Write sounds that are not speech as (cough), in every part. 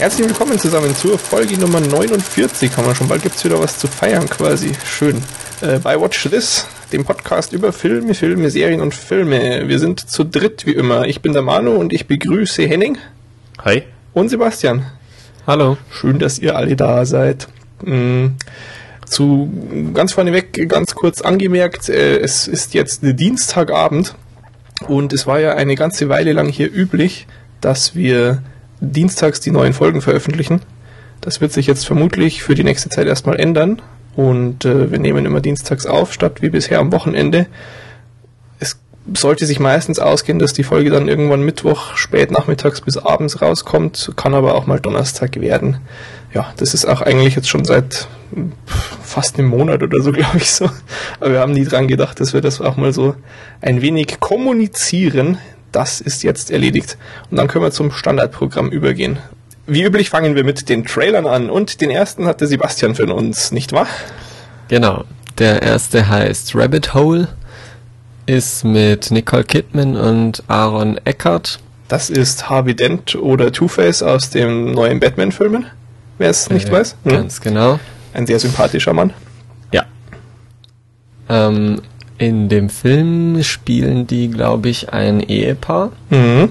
Herzlich willkommen zusammen zur Folge Nummer 49. Haben wir schon bald gibt's wieder was zu feiern quasi. Schön. Äh, bei Watch This, dem Podcast über Filme, Filme, Serien und Filme. Wir sind zu dritt wie immer. Ich bin der Manu und ich begrüße Henning. Hi. Und Sebastian. Hallo. Schön, dass ihr alle da seid. Mhm. Zu ganz vorneweg ganz kurz angemerkt, äh, es ist jetzt Dienstagabend und es war ja eine ganze Weile lang hier üblich, dass wir dienstags die neuen Folgen veröffentlichen. Das wird sich jetzt vermutlich für die nächste Zeit erstmal ändern und äh, wir nehmen immer dienstags auf, statt wie bisher am Wochenende. Es sollte sich meistens ausgehen, dass die Folge dann irgendwann Mittwoch spät nachmittags bis abends rauskommt, kann aber auch mal Donnerstag werden. Ja, das ist auch eigentlich jetzt schon seit fast einem Monat oder so, (laughs) glaube ich so. Aber wir haben nie dran gedacht, dass wir das auch mal so ein wenig kommunizieren, das ist jetzt erledigt. Und dann können wir zum Standardprogramm übergehen. Wie üblich fangen wir mit den Trailern an und den ersten hat der Sebastian für uns, nicht wahr? Genau. Der erste heißt Rabbit Hole, ist mit Nicole Kidman und Aaron Eckhart. Das ist Harvey Dent oder Two-Face aus dem neuen Batman-Filmen, wer es nicht Äh, weiß. Hm? Ganz genau. Ein sehr sympathischer Mann. Ja. Ähm, in dem Film spielen die, glaube ich, ein Ehepaar, Mhm.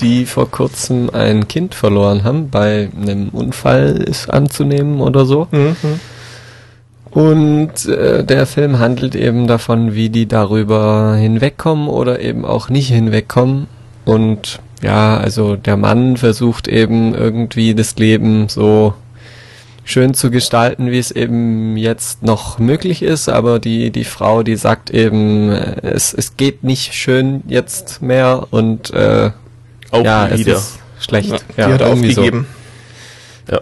die vor kurzem ein Kind verloren haben, bei einem Unfall ist anzunehmen oder so. Mhm. Und äh, der Film handelt eben davon, wie die darüber hinwegkommen oder eben auch nicht hinwegkommen. Und ja, also der Mann versucht eben irgendwie das Leben so schön zu gestalten, wie es eben jetzt noch möglich ist, aber die, die Frau, die sagt eben, äh, es, es geht nicht schön jetzt mehr und äh, Auch ja, wieder. es ist schlecht. Ja, die hat irgendwie so. aufgegeben.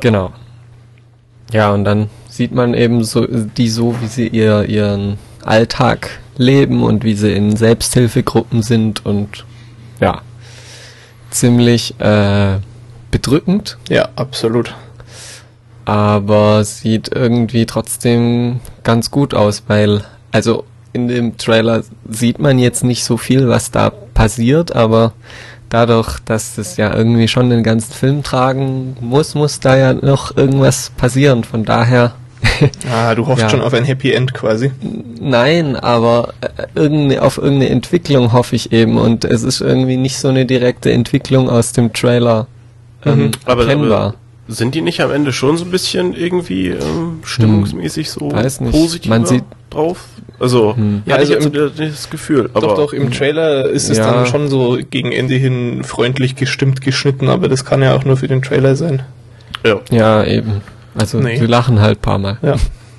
Genau. Ja, und dann sieht man eben so die so, wie sie ihr ihren Alltag leben und wie sie in Selbsthilfegruppen sind und ja, ziemlich äh, bedrückend, Ja, absolut. Aber sieht irgendwie trotzdem ganz gut aus, weil also in dem Trailer sieht man jetzt nicht so viel, was da passiert, aber dadurch, dass das ja irgendwie schon den ganzen Film tragen muss, muss da ja noch irgendwas passieren. Von daher, (laughs) Ah, du hoffst Ja. schon auf ein Happy End quasi. nein, aber äh, irgendeine, auf irgendeine Entwicklung hoffe ich eben und es ist irgendwie nicht so eine direkte Entwicklung aus dem Trailer ähm, Mhm. Aber, erkennbar. aber sind die nicht am Ende schon so ein bisschen irgendwie ähm, stimmungsmäßig so positiv Man sieht- drauf? Also, Hm. Ja, also also ich im- jetzt so das Gefühl. Aber doch, doch, im Trailer ist es Ja. dann schon so gegen Ende hin freundlich gestimmt geschnitten, aber das kann ja auch nur für den Trailer sein. Ja. Ja, eben. Also Nee. sie lachen halt paar Mal. Ja.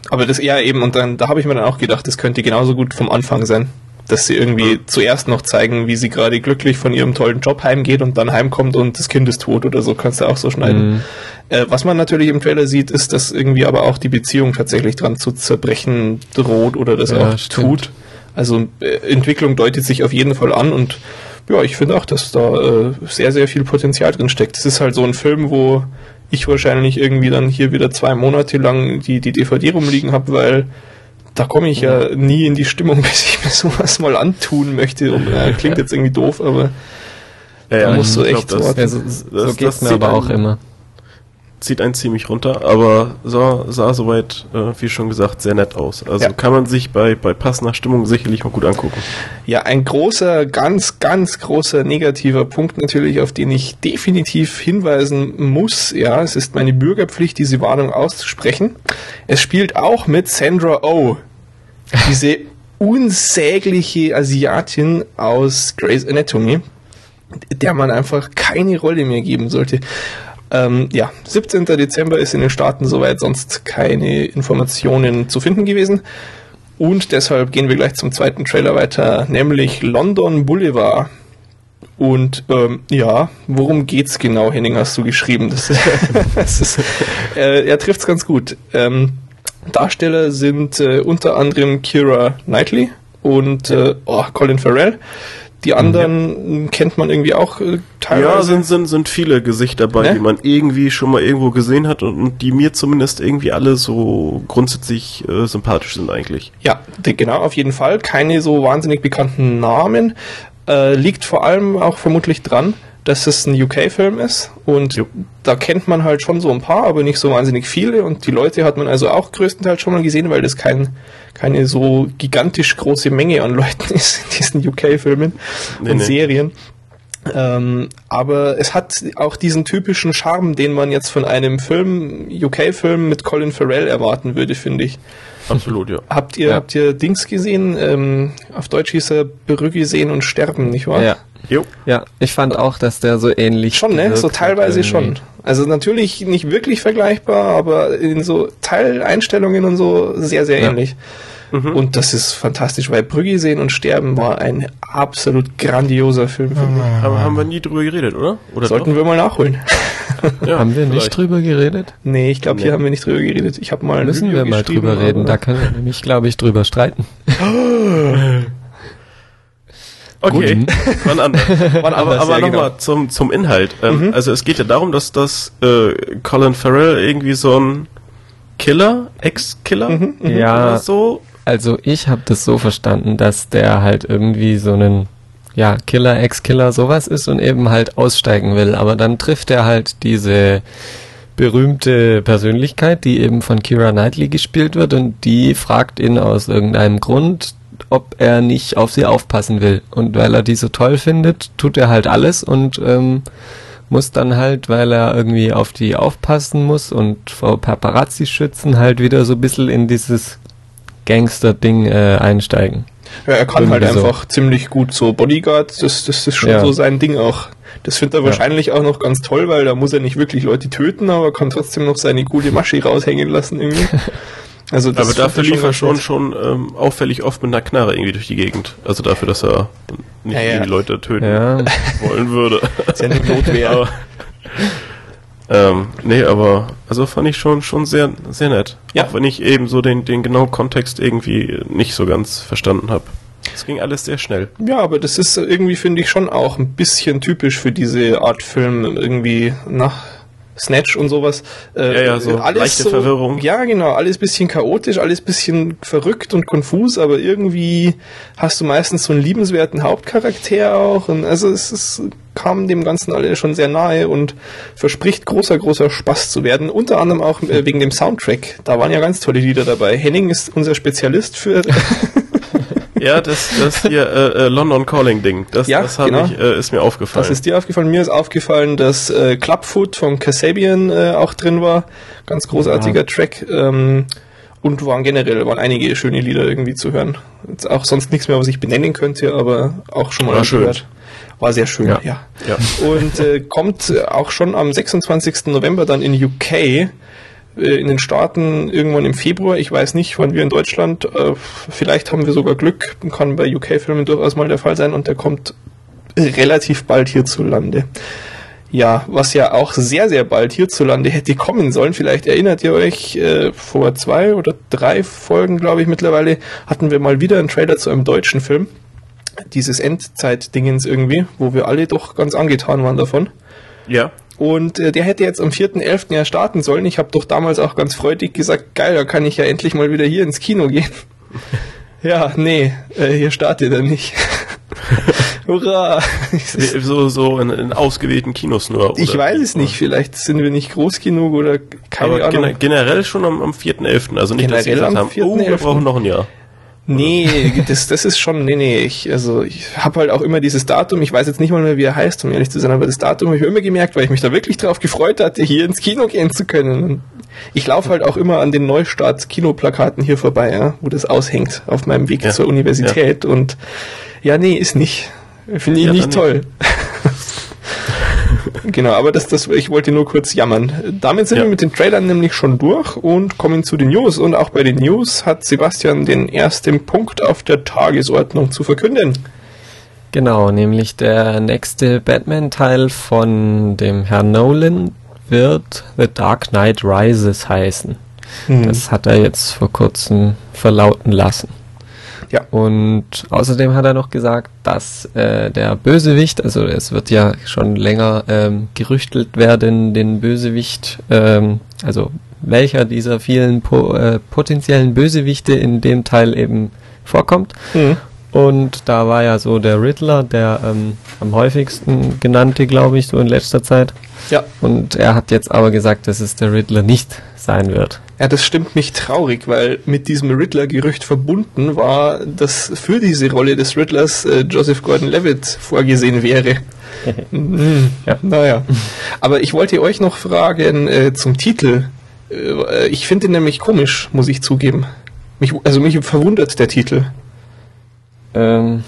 Aber das eher eben, und dann, da habe ich mir dann auch gedacht, das könnte genauso gut vom Anfang sein. Dass sie irgendwie zuerst noch zeigen, wie sie gerade glücklich von ihrem tollen Job heimgeht und dann heimkommt und das Kind ist tot oder so, kannst du auch so schneiden. Mhm. Äh, was man natürlich im Trailer sieht, ist, dass irgendwie aber auch die Beziehung tatsächlich dran zu zerbrechen droht oder das Ja, auch stimmt. tut. Also äh, Entwicklung deutet sich auf jeden Fall an und ja, ich finde auch, dass da äh, sehr, sehr viel Potenzial drin steckt. Es ist halt so ein Film, wo ich wahrscheinlich irgendwie dann hier wieder zwei Monate lang die, die DVD rumliegen habe, weil da komme ich ja nie in die Stimmung, (laughs) bis ich mir sowas mal antun möchte. Und, äh, klingt jetzt irgendwie doof, aber ja, Da musst du ich echt glaub, das, warten. Ja, so, so das- das mir zieht aber auch immer. zieht einen ziemlich runter, aber sah, sah soweit, äh, wie schon gesagt, sehr nett aus. Also Ja. kann man sich bei, bei passender Stimmung sicherlich mal gut angucken. Ja, ein großer, ganz, ganz großer negativer Punkt natürlich, auf den ich definitiv hinweisen muss. Ja, es ist meine Bürgerpflicht, diese Warnung auszusprechen. Es spielt auch mit Sandra Oh, diese unsägliche Asiatin aus Grey's Anatomy, der man einfach keine Rolle mehr geben sollte. Ähm, ja, 17. Dezember ist in den Staaten soweit sonst keine Informationen zu finden gewesen. Und deshalb gehen wir gleich zum zweiten Trailer weiter, nämlich London Boulevard. Und ähm, ja, worum geht's genau, Henning, hast du geschrieben? Das, (laughs) das ist, äh, er trifft's ganz gut. Ähm, Darsteller sind äh, unter anderem Kira Knightley und äh, oh, Colin Farrell. Die anderen kennt man irgendwie auch äh, teilweise. Ja, sind, sind, sind viele Gesichter dabei, Ne? die man irgendwie schon mal irgendwo gesehen hat und, und die mir zumindest irgendwie alle so grundsätzlich äh, sympathisch sind eigentlich. Ja, genau, auf jeden Fall. Keine so wahnsinnig bekannten Namen. Äh, liegt vor allem auch vermutlich dran, dass es ein UK-Film ist und Jo. da kennt man halt schon so ein paar, aber nicht so wahnsinnig viele und die Leute hat man also auch größtenteils schon mal gesehen, weil das kein, keine so gigantisch große Menge an Leuten (laughs) ist in diesen UK-Filmen Nee, und nee. Serien. Ähm, aber es hat auch diesen typischen Charme, den man jetzt von einem Film, UK-Film mit Colin Farrell erwarten würde, finde ich. Absolut, ja. Habt ihr, Ja. habt ihr Dings gesehen? Ähm, auf Deutsch hieß er Brügge sehen und sterben, nicht wahr? Ja. Jo. Ja, ich fand auch, dass der so ähnlich Schon, ne? So teilweise schon. Also natürlich nicht wirklich vergleichbar, aber in so Teileinstellungen und so sehr, sehr Ja. ähnlich. Und das ist fantastisch, weil Brügge sehen und sterben war ein absolut grandioser Film für mich. Aber haben wir nie drüber geredet, oder? Oder Sollten wir mal nachholen. (laughs) Ja, Haben wir nicht vielleicht. drüber geredet? nee, ich glaube, hier Nee. haben wir nicht drüber geredet. Ich habe mal ein Müssen wir mal drüber reden. Da können wir nämlich, glaube ich, drüber streiten. (gasps) Okay, (laughs) wann anders. Wann aber anders, aber ja, nochmal genau. zum, zum Inhalt. Ähm, Mhm. Also es geht ja darum, dass das äh, Colin Farrell irgendwie so ein Killer, Ex-Killer Mhm, Ja. oder so. Also ich habe das so verstanden, dass der halt irgendwie so einen ja, Killer, Ex-Killer, sowas ist und eben halt aussteigen will. Aber dann trifft er halt diese berühmte Persönlichkeit, die eben von Kira Knightley gespielt wird und die fragt ihn aus irgendeinem Grund, ob er nicht auf sie aufpassen will. Und weil er die so toll findet, tut er halt alles und ähm, muss dann halt, weil er irgendwie auf die aufpassen muss und vor Paparazzi schützen, halt wieder so ein bisschen in dieses Gangster-Ding äh, einsteigen. Ja, er kann halt Irgendwie so. einfach ziemlich gut so Bodyguard, das, das ist schon Ja. so sein Ding auch. Das findet er Ja. wahrscheinlich auch noch ganz toll, weil da muss er nicht wirklich Leute töten, aber kann trotzdem noch seine coole Masche raushängen lassen irgendwie. (laughs) Also das Aber dafür lief er schon, schon ähm, auffällig oft mit einer Knarre irgendwie durch die Gegend. Also dafür, dass er nicht Ja, ja. irgendwie Leute töten Ja, wollen würde. (laughs) Ist ja eine Notwehr. (laughs) ähm, nee, aber also fand ich schon schon sehr sehr nett. Ja. Auch wenn ich eben so den den genauen Kontext irgendwie nicht so ganz verstanden habe. Es ging alles sehr schnell. Ja, aber das ist irgendwie, finde ich, schon auch ein bisschen typisch für diese Art Film, irgendwie nach Snatch und sowas. Äh, Ja, ja, so leichte Verwirrung. Ja, genau, alles bisschen chaotisch, alles bisschen verrückt und konfus, aber irgendwie hast du meistens so einen liebenswerten Hauptcharakter auch. Und also es ist, kam dem Ganzen alle schon sehr nahe und verspricht großer, großer Spaß zu werden. Unter anderem auch äh, wegen dem Soundtrack. Da waren ja ganz tolle Lieder dabei. Henning ist unser Spezialist für (laughs) Ja, das das hier äh, äh, London Calling Ding. Das Ja, das hab genau. ich äh, ist mir aufgefallen. Was ist dir aufgefallen? Mir ist aufgefallen, dass äh, Clubfoot von Kasabian äh, auch drin war. Ganz großartiger Track. Ähm, und waren generell waren einige schöne Lieder irgendwie zu hören. Jetzt auch sonst nichts mehr, was ich benennen könnte, aber auch schon mal War schön. gehört. War sehr schön, ja. Ja. ja. Und äh, kommt äh, auch schon am 26. November dann in UK, in den Staaten irgendwann im Februar. Ich weiß nicht, wann wir in Deutschland, äh, vielleicht haben wir sogar Glück, kann bei UK-Filmen durchaus mal der Fall sein und der kommt relativ bald hierzulande. Ja, was ja auch sehr, sehr bald hierzulande hätte kommen sollen. Vielleicht erinnert ihr euch, äh, vor zwei oder drei Folgen, glaube ich, mittlerweile, hatten wir mal wieder einen Trailer zu einem deutschen Film. Dieses Endzeit-Dingens irgendwie, wo wir alle doch ganz angetan waren davon. Ja. Und äh, der hätte jetzt am 4.11. ja starten sollen. Ich habe doch damals auch ganz freudig gesagt, geil, da kann ich ja endlich mal wieder hier ins Kino gehen. (laughs) ja, nee, äh, hier startet er nicht. (laughs) Hurra! So so in, in ausgewählten Kinos nur. ich oder? weiß es nicht, vielleicht sind wir nicht groß genug oder keine Aber Ahnung. gener generell schon am, am 4.11. Also nicht, dass sie Generell gesagt am haben, oh, wir 4.11.. brauchen noch ein Jahr. Nee, das, das ist schon, nee, nee, ich, also ich habe halt auch immer dieses Datum, ich weiß jetzt nicht mal mehr, wie er heißt, um ehrlich zu sein, aber das Datum habe ich mir immer gemerkt, weil ich mich da wirklich drauf gefreut hatte, hier ins Kino gehen zu können. Ich laufe halt auch immer an den Neustart-Kinoplakaten hier vorbei, ja, wo das aushängt auf meinem Weg Ja, zur Universität und ja, nee, ist nicht. Finde ich Ja, nicht toll. (laughs) Genau, aber das, das, ich wollte nur kurz jammern. Damit sind Ja. wir mit den Trailern nämlich schon durch und kommen zu den News. Und auch bei den News hat Sebastian den ersten Punkt auf der Tagesordnung zu verkünden. Genau, nämlich der nächste Batman-Teil von dem Herrn Nolan wird The Dark Knight Rises heißen. Das hat er jetzt vor kurzem verlauten lassen. Ja. Und außerdem hat er noch gesagt, dass äh, der Bösewicht, also es wird ja schon länger ähm, gerüchtelt werden, den Bösewicht, ähm, also welcher dieser vielen po äh, potenziellen Bösewichte in dem Teil eben vorkommt. Mhm. Und da war ja so der Riddler, der ähm, am häufigsten genannte, glaube ich, so in letzter Zeit. Ja. Und er hat jetzt aber gesagt, dass es der Riddler nicht sein wird. Ja, das stimmt mich traurig, weil mit diesem Riddler-Gerücht verbunden war, dass für diese Rolle des Riddlers äh, Joseph Gordon-Levitt vorgesehen wäre. (laughs) hm, Ja. Naja. Aber ich wollte euch noch fragen äh, zum Titel. Äh, ich finde ihn nämlich komisch, muss ich zugeben. Mich, also mich verwundert der Titel. Ähm,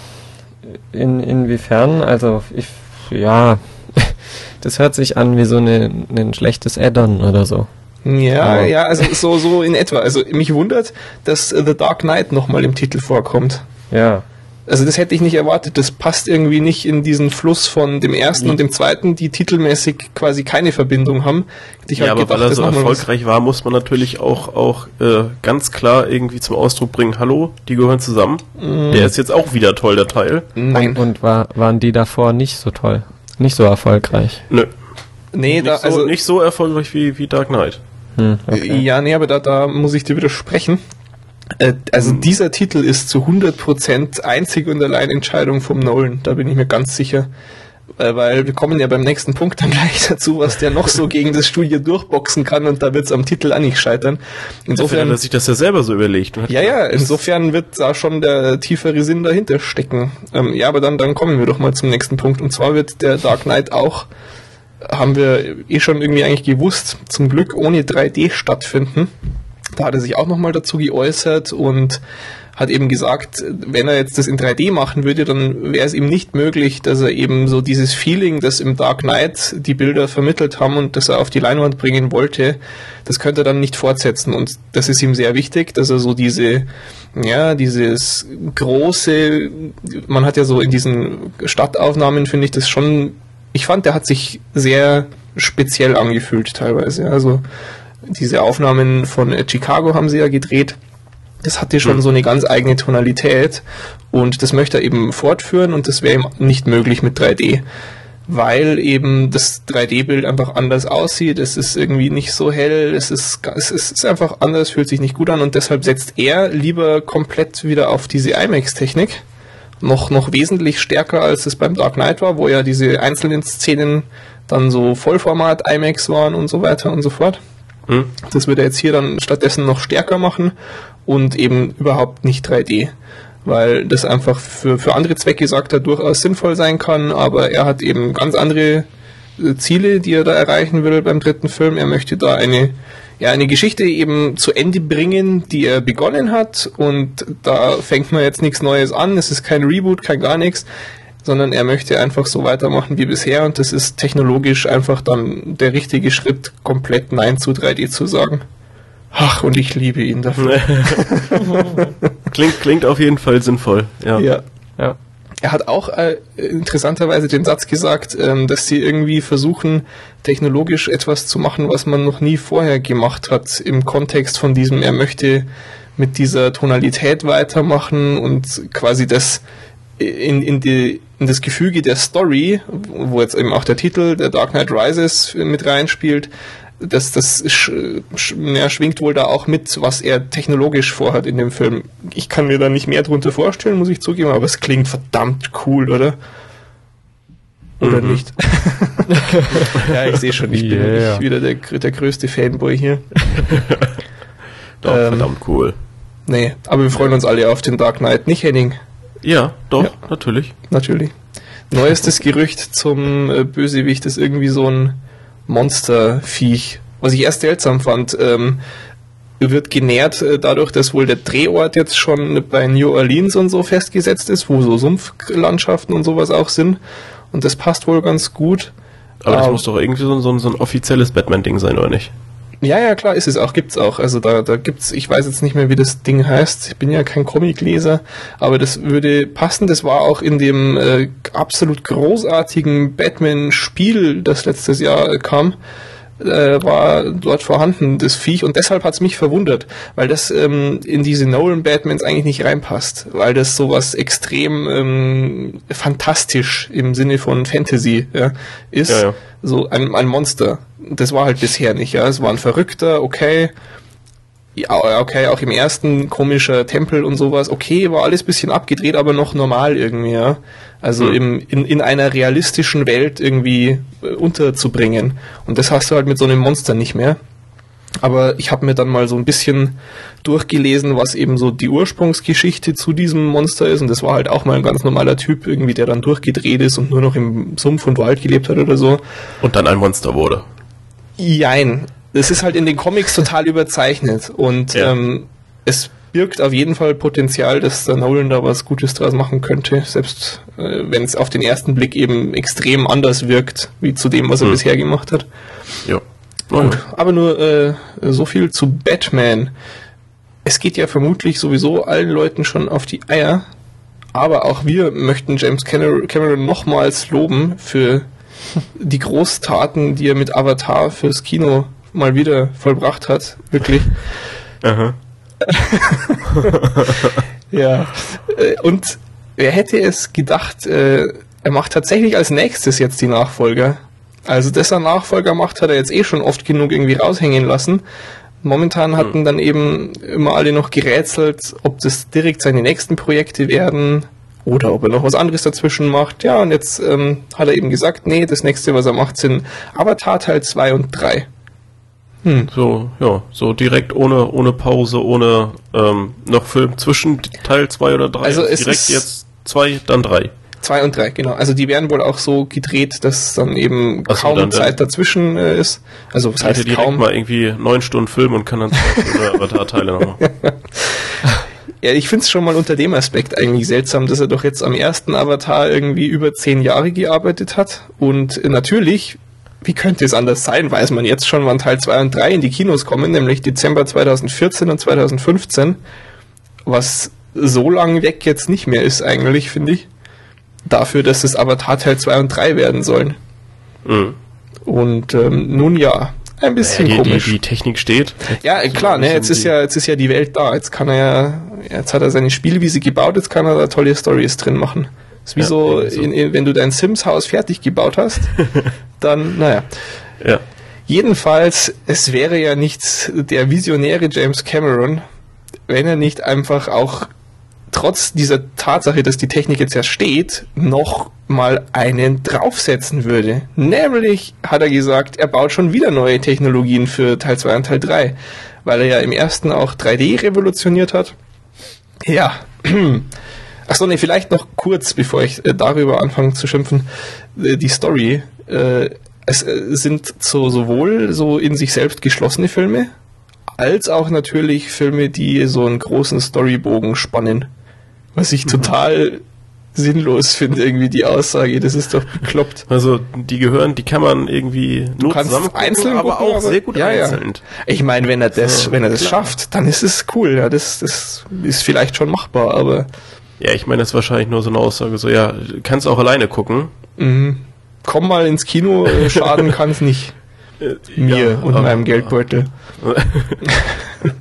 in, inwiefern? Also ich, ja, (laughs) das hört sich an wie so eine, ein schlechtes Add-on oder so. Ja, Aber- ja, also so, so in etwa. Also mich wundert, dass The Dark Knight nochmal im Titel vorkommt. Ja. Also das hätte ich nicht erwartet. Das passt irgendwie nicht in diesen Fluss von dem ersten und dem zweiten, die titelmäßig quasi keine Verbindung haben. Ich ja, halt aber gedacht, weil er so was. erfolgreich war, muss man natürlich auch, auch äh, ganz klar irgendwie zum Ausdruck bringen, hallo, die gehören zusammen. Der ist jetzt auch wieder toll, der Teil. Nein. Und, und war, waren die davor nicht so toll? Nicht so erfolgreich? Nö, nee, nicht, da, so, also, nicht so erfolgreich wie, wie Dark Knight. Hm, okay. ja, nee, aber da, da muss ich dir widersprechen. Äh, also Hm. dieser Titel ist zu 100% einzig und allein Entscheidung vom Nolan. Da bin ich mir ganz sicher. Äh, Weil wir kommen ja beim nächsten Punkt dann (laughs) gleich dazu, was der noch so gegen das Studio durchboxen kann und da wird es am Titel auch nicht scheitern. Insofern er sich das ja selber so überlegt. Ja, ja, (laughs) insofern wird da schon der tiefere Sinn dahinter stecken. Ähm, ja, aber dann, dann kommen wir doch mal zum nächsten Punkt. Und zwar wird der Dark Knight auch, haben wir eh schon irgendwie eigentlich gewusst, zum Glück ohne 3D stattfinden. Da hat er sich auch nochmal dazu geäußert und hat eben gesagt, wenn er jetzt das in 3D machen würde, dann wäre es ihm nicht möglich, dass er eben so dieses Feeling, das im Dark Knight die Bilder vermittelt haben und das er auf die Leinwand bringen wollte, das könnte er dann nicht fortsetzen. Und das ist ihm sehr wichtig, dass er so diese, ja, dieses große, man hat ja so in diesen Stadtaufnahmen, finde ich das schon, ich fand, der hat sich sehr speziell angefühlt teilweise. Also diese Aufnahmen von äh, Chicago haben sie ja gedreht. Das hatte schon Mhm. so eine ganz eigene Tonalität und das möchte er eben fortführen und das wäre ihm nicht möglich mit 3D, weil eben das 3D-Bild einfach anders aussieht. Es ist irgendwie nicht so hell, es ist, es ist, es ist einfach anders, fühlt sich nicht gut an und deshalb setzt er lieber komplett wieder auf diese IMAX-Technik. Noch, noch wesentlich stärker als es beim Dark Knight war, wo ja diese einzelnen Szenen dann so Vollformat IMAX waren und so weiter und so fort. Hm? Das wird er jetzt hier dann stattdessen noch stärker machen und eben überhaupt nicht 3D. Weil das einfach für, für andere Zwecke, sagt er, durchaus sinnvoll sein kann, aber er hat eben ganz andere äh, Ziele, die er da erreichen will beim dritten Film. Er möchte da eine, ja, eine Geschichte eben zu Ende bringen, die er begonnen hat und da fängt man jetzt nichts Neues an. Es ist kein Reboot, kein gar nichts, sondern er möchte einfach so weitermachen wie bisher und das ist technologisch einfach dann der richtige Schritt, komplett Nein zu 3D zu sagen. Ach, und ich liebe ihn dafür. (laughs) klingt, klingt auf jeden Fall sinnvoll. Ja. Ja. Ja. Er hat auch äh, interessanterweise den Satz gesagt, ähm, dass sie irgendwie versuchen, technologisch etwas zu machen, was man noch nie vorher gemacht hat, im Kontext von diesem, er möchte mit dieser Tonalität weitermachen und quasi das in, in, die, in das Gefüge der Story, wo jetzt eben auch der Titel, der Dark Knight Rises, mit reinspielt, das, das sch, sch, ja, schwingt wohl da auch mit, was er technologisch vorhat in dem Film. Ich kann mir da nicht mehr drunter vorstellen, muss ich zugeben, aber es klingt verdammt cool, oder? Oder Mhm. nicht? (laughs) ja, ich sehe schon, ich bin Yeah. nicht wieder der, der größte Fanboy hier. (laughs) Doch, Ähm, verdammt cool. Nee, aber wir freuen uns alle auf den Dark Knight, nicht Henning? Ja, doch, Ja. natürlich. Natürlich. Neuestes Gerücht zum äh, Bösewicht ist irgendwie so ein Monsterviech. Was ich erst seltsam fand, ähm, wird genährt äh, dadurch, dass wohl der Drehort jetzt schon bei New Orleans und so festgesetzt ist, wo so Sumpflandschaften und sowas auch sind. Und das passt wohl ganz gut. Aber das Ähm, muss doch irgendwie so, so, so ein offizielles Batman-Ding sein, oder nicht? Ja, ja, klar ist es auch, gibt's auch. Also da, da gibt's, ich weiß jetzt nicht mehr, wie das Ding heißt. Ich bin ja kein Comicleser, aber das würde passen. Das war auch in dem äh, absolut großartigen Batman-Spiel, das letztes Jahr kam, äh, war dort vorhanden, das Viech. Und deshalb hat's mich verwundert, weil das ähm, in diese Nolan-Batmans eigentlich nicht reinpasst, weil das sowas extrem ähm, fantastisch im Sinne von Fantasy ja, ist. Ja, ja. So ein, ein Monster. Das war halt bisher nicht, ja. Es war ein Verrückter, okay. ja, okay, auch im ersten komischer Tempel und sowas, okay, war alles bisschen abgedreht, aber noch normal irgendwie, ja. Also Hm. im, in, in einer realistischen Welt irgendwie äh, unterzubringen. Und das hast du halt mit so einem Monster nicht mehr. Aber ich habe mir dann mal so ein bisschen durchgelesen, was eben so die Ursprungsgeschichte zu diesem Monster ist. Und das war halt auch mal ein ganz normaler Typ, irgendwie, der dann durchgedreht ist und nur noch im Sumpf und Wald gelebt hat oder so. Und dann ein Monster wurde. Jein. Es ist halt in den Comics total überzeichnet und Ja. ähm, es birgt auf jeden Fall Potenzial, dass der Nolan da was Gutes draus machen könnte, selbst äh, wenn es auf den ersten Blick eben extrem anders wirkt, wie zu dem, was er Hm. bisher gemacht hat. Ja. Gut, aber nur äh, so viel zu Batman. Es geht ja vermutlich sowieso allen Leuten schon auf die Eier, aber auch wir möchten James Camer- Cameron nochmals loben für die Großtaten, die er mit Avatar fürs Kino mal wieder vollbracht hat. Wirklich. Aha. (laughs) Ja. Äh, Und wer hätte es gedacht, äh, er macht tatsächlich als nächstes jetzt die Nachfolger. Also, dass er Nachfolger macht, hat er jetzt eh schon oft genug irgendwie raushängen lassen. Momentan hatten dann eben immer alle noch gerätselt, ob das direkt seine nächsten Projekte werden oder ob er noch was anderes dazwischen macht. Ja, und jetzt ähm, hat er eben gesagt, nee, das nächste, was er macht, sind Avatar Teil 2 und 3. So, ja, so direkt ohne, ohne Pause, ohne ähm, noch Film zwischen Teil 2 oder 3. Also es direkt ist- jetzt 2, dann 3. 2 und 3, genau. Also die werden wohl auch so gedreht, dass dann eben Ach kaum dann- dann- Zeit dazwischen äh, ist. Also was heißt direkt kaum? mal irgendwie neun Stunden Film und kann dann zwei (laughs) Avatar-Teile noch machen. (laughs) Ja, ich find's schon mal unter dem Aspekt eigentlich seltsam, dass er doch jetzt am ersten Avatar irgendwie über zehn Jahre gearbeitet hat. Und äh, natürlich, wie könnte es anders sein, weiß man jetzt schon, wann Teil 2 und 3 in die Kinos kommen, nämlich Dezember 2014 und 2015. Was so lang weg jetzt nicht mehr ist eigentlich, finde ich. Dafür, dass es Avatar Teil 2 und 3 werden sollen. Mhm. Und ähm, nun ja, ein bisschen die, die, komisch. die Technik steht. Ja, klar, ne, jetzt ist die- ja, jetzt ist ja die Welt da. Jetzt kann er ja, jetzt hat er seine Spielwiese gebaut, jetzt kann er da tolle Stories drin machen. Ist wie Ja, so, so. In, in, wenn du dein Sims-Haus fertig gebaut hast, (laughs) dann, naja. Ja. Jedenfalls, es wäre ja nicht der visionäre James Cameron, wenn er nicht einfach auch trotz dieser Tatsache, dass die Technik jetzt ja steht, noch mal einen draufsetzen würde. Nämlich hat er gesagt, er baut schon wieder neue Technologien für Teil 2 und Teil 3, weil er ja im ersten auch 3D revolutioniert hat. Ja. (clears throat) Achso, nee, vielleicht noch kurz, bevor ich äh, darüber anfange zu schimpfen, äh, die Story. Äh, es äh, sind so, sowohl so in sich selbst geschlossene Filme, als auch natürlich Filme, die so einen großen Storybogen spannen. Was ich total sinnlos finde, irgendwie die Aussage. Das ist doch bekloppt. Also die gehören, die kann man irgendwie nur kannst zusammen gucken, einzeln aber gucken, auch aber- sehr gut ja, ja. einzeln. Ich meine, wenn er das, So, wenn er das klar. schafft, dann ist es cool. Ja, das, das ist vielleicht schon machbar, aber Ja, ich meine, das ist wahrscheinlich nur so eine Aussage, so ja, kannst auch alleine gucken. mhm. komm mal ins Kino, äh, (laughs) schaden kann es nicht. Äh, Mir ja, und aber- meinem Geldbeutel. (laughs)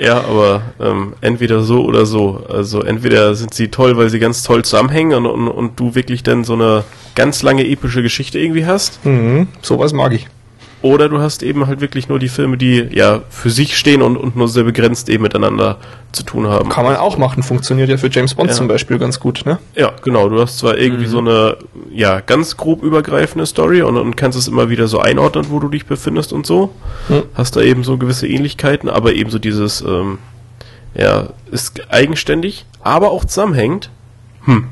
Ja, aber ähm, entweder so oder so. Also entweder sind sie toll, weil sie ganz toll zusammenhängen und, und, und du wirklich dann so eine ganz lange epische Geschichte irgendwie hast. Mhm. Sowas mag ich. Oder du hast eben halt wirklich nur die Filme, die ja für sich stehen und, und nur sehr begrenzt eben miteinander zu tun haben. Kann man auch machen, funktioniert ja für James Bond Ja. zum Beispiel ganz gut, ne? Ja, genau. Du hast zwar irgendwie so eine, ja, ganz grob übergreifende Story und, und kannst es immer wieder so einordnen, wo du dich befindest und so. Hm. Hast da eben so gewisse Ähnlichkeiten, aber eben so dieses, ähm, ja, ist eigenständig, aber auch zusammenhängt. Hm.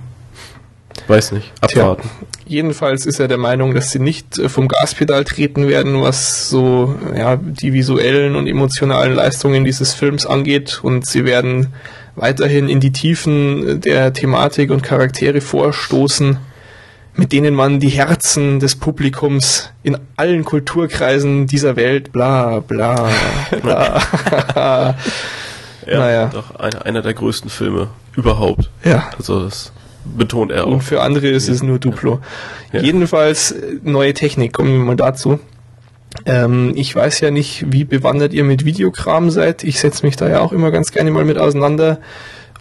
Weiß nicht. Abwarten. Jedenfalls ist er der Meinung, dass sie nicht äh, vom Gaspedal treten werden, was so ja, die visuellen und emotionalen Leistungen dieses Films angeht. Und sie werden weiterhin in die Tiefen der Thematik und Charaktere vorstoßen, mit denen man die Herzen des Publikums in allen Kulturkreisen dieser Welt bla bla (laughs) bla. Ja, Naja. doch einer, einer der größten Filme überhaupt. ja. Also das betont er Und auch. für andere ist es nur Duplo. Ja. Jedenfalls äh, neue Technik, kommen wir mal dazu. Ähm, ich weiß ja nicht, wie bewandert ihr mit Videokram seid. Ich setze mich da ja auch immer ganz gerne mal mit auseinander.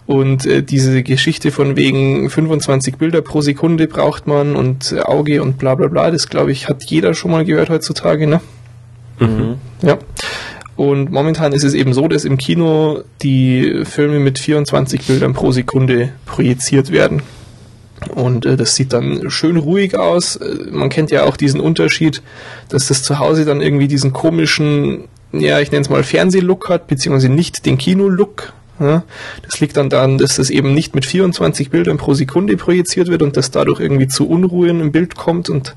Und äh, diese Geschichte von wegen 25 Bilder pro Sekunde braucht man und äh, Auge und bla bla bla, das glaube ich, hat jeder schon mal gehört heutzutage, ne? Mhm. Ja. Und momentan ist es eben so, dass im Kino die Filme mit 24 Bildern pro Sekunde projiziert werden. Und äh, das sieht dann schön ruhig aus. Äh, man kennt ja auch diesen Unterschied, dass das zu Hause dann irgendwie diesen komischen, ja, ich nenne es mal Fernsehlook hat, beziehungsweise nicht den Kino-Look. Ja, das liegt dann daran, dass das eben nicht mit 24 Bildern pro Sekunde projiziert wird und dass dadurch irgendwie zu Unruhen im Bild kommt und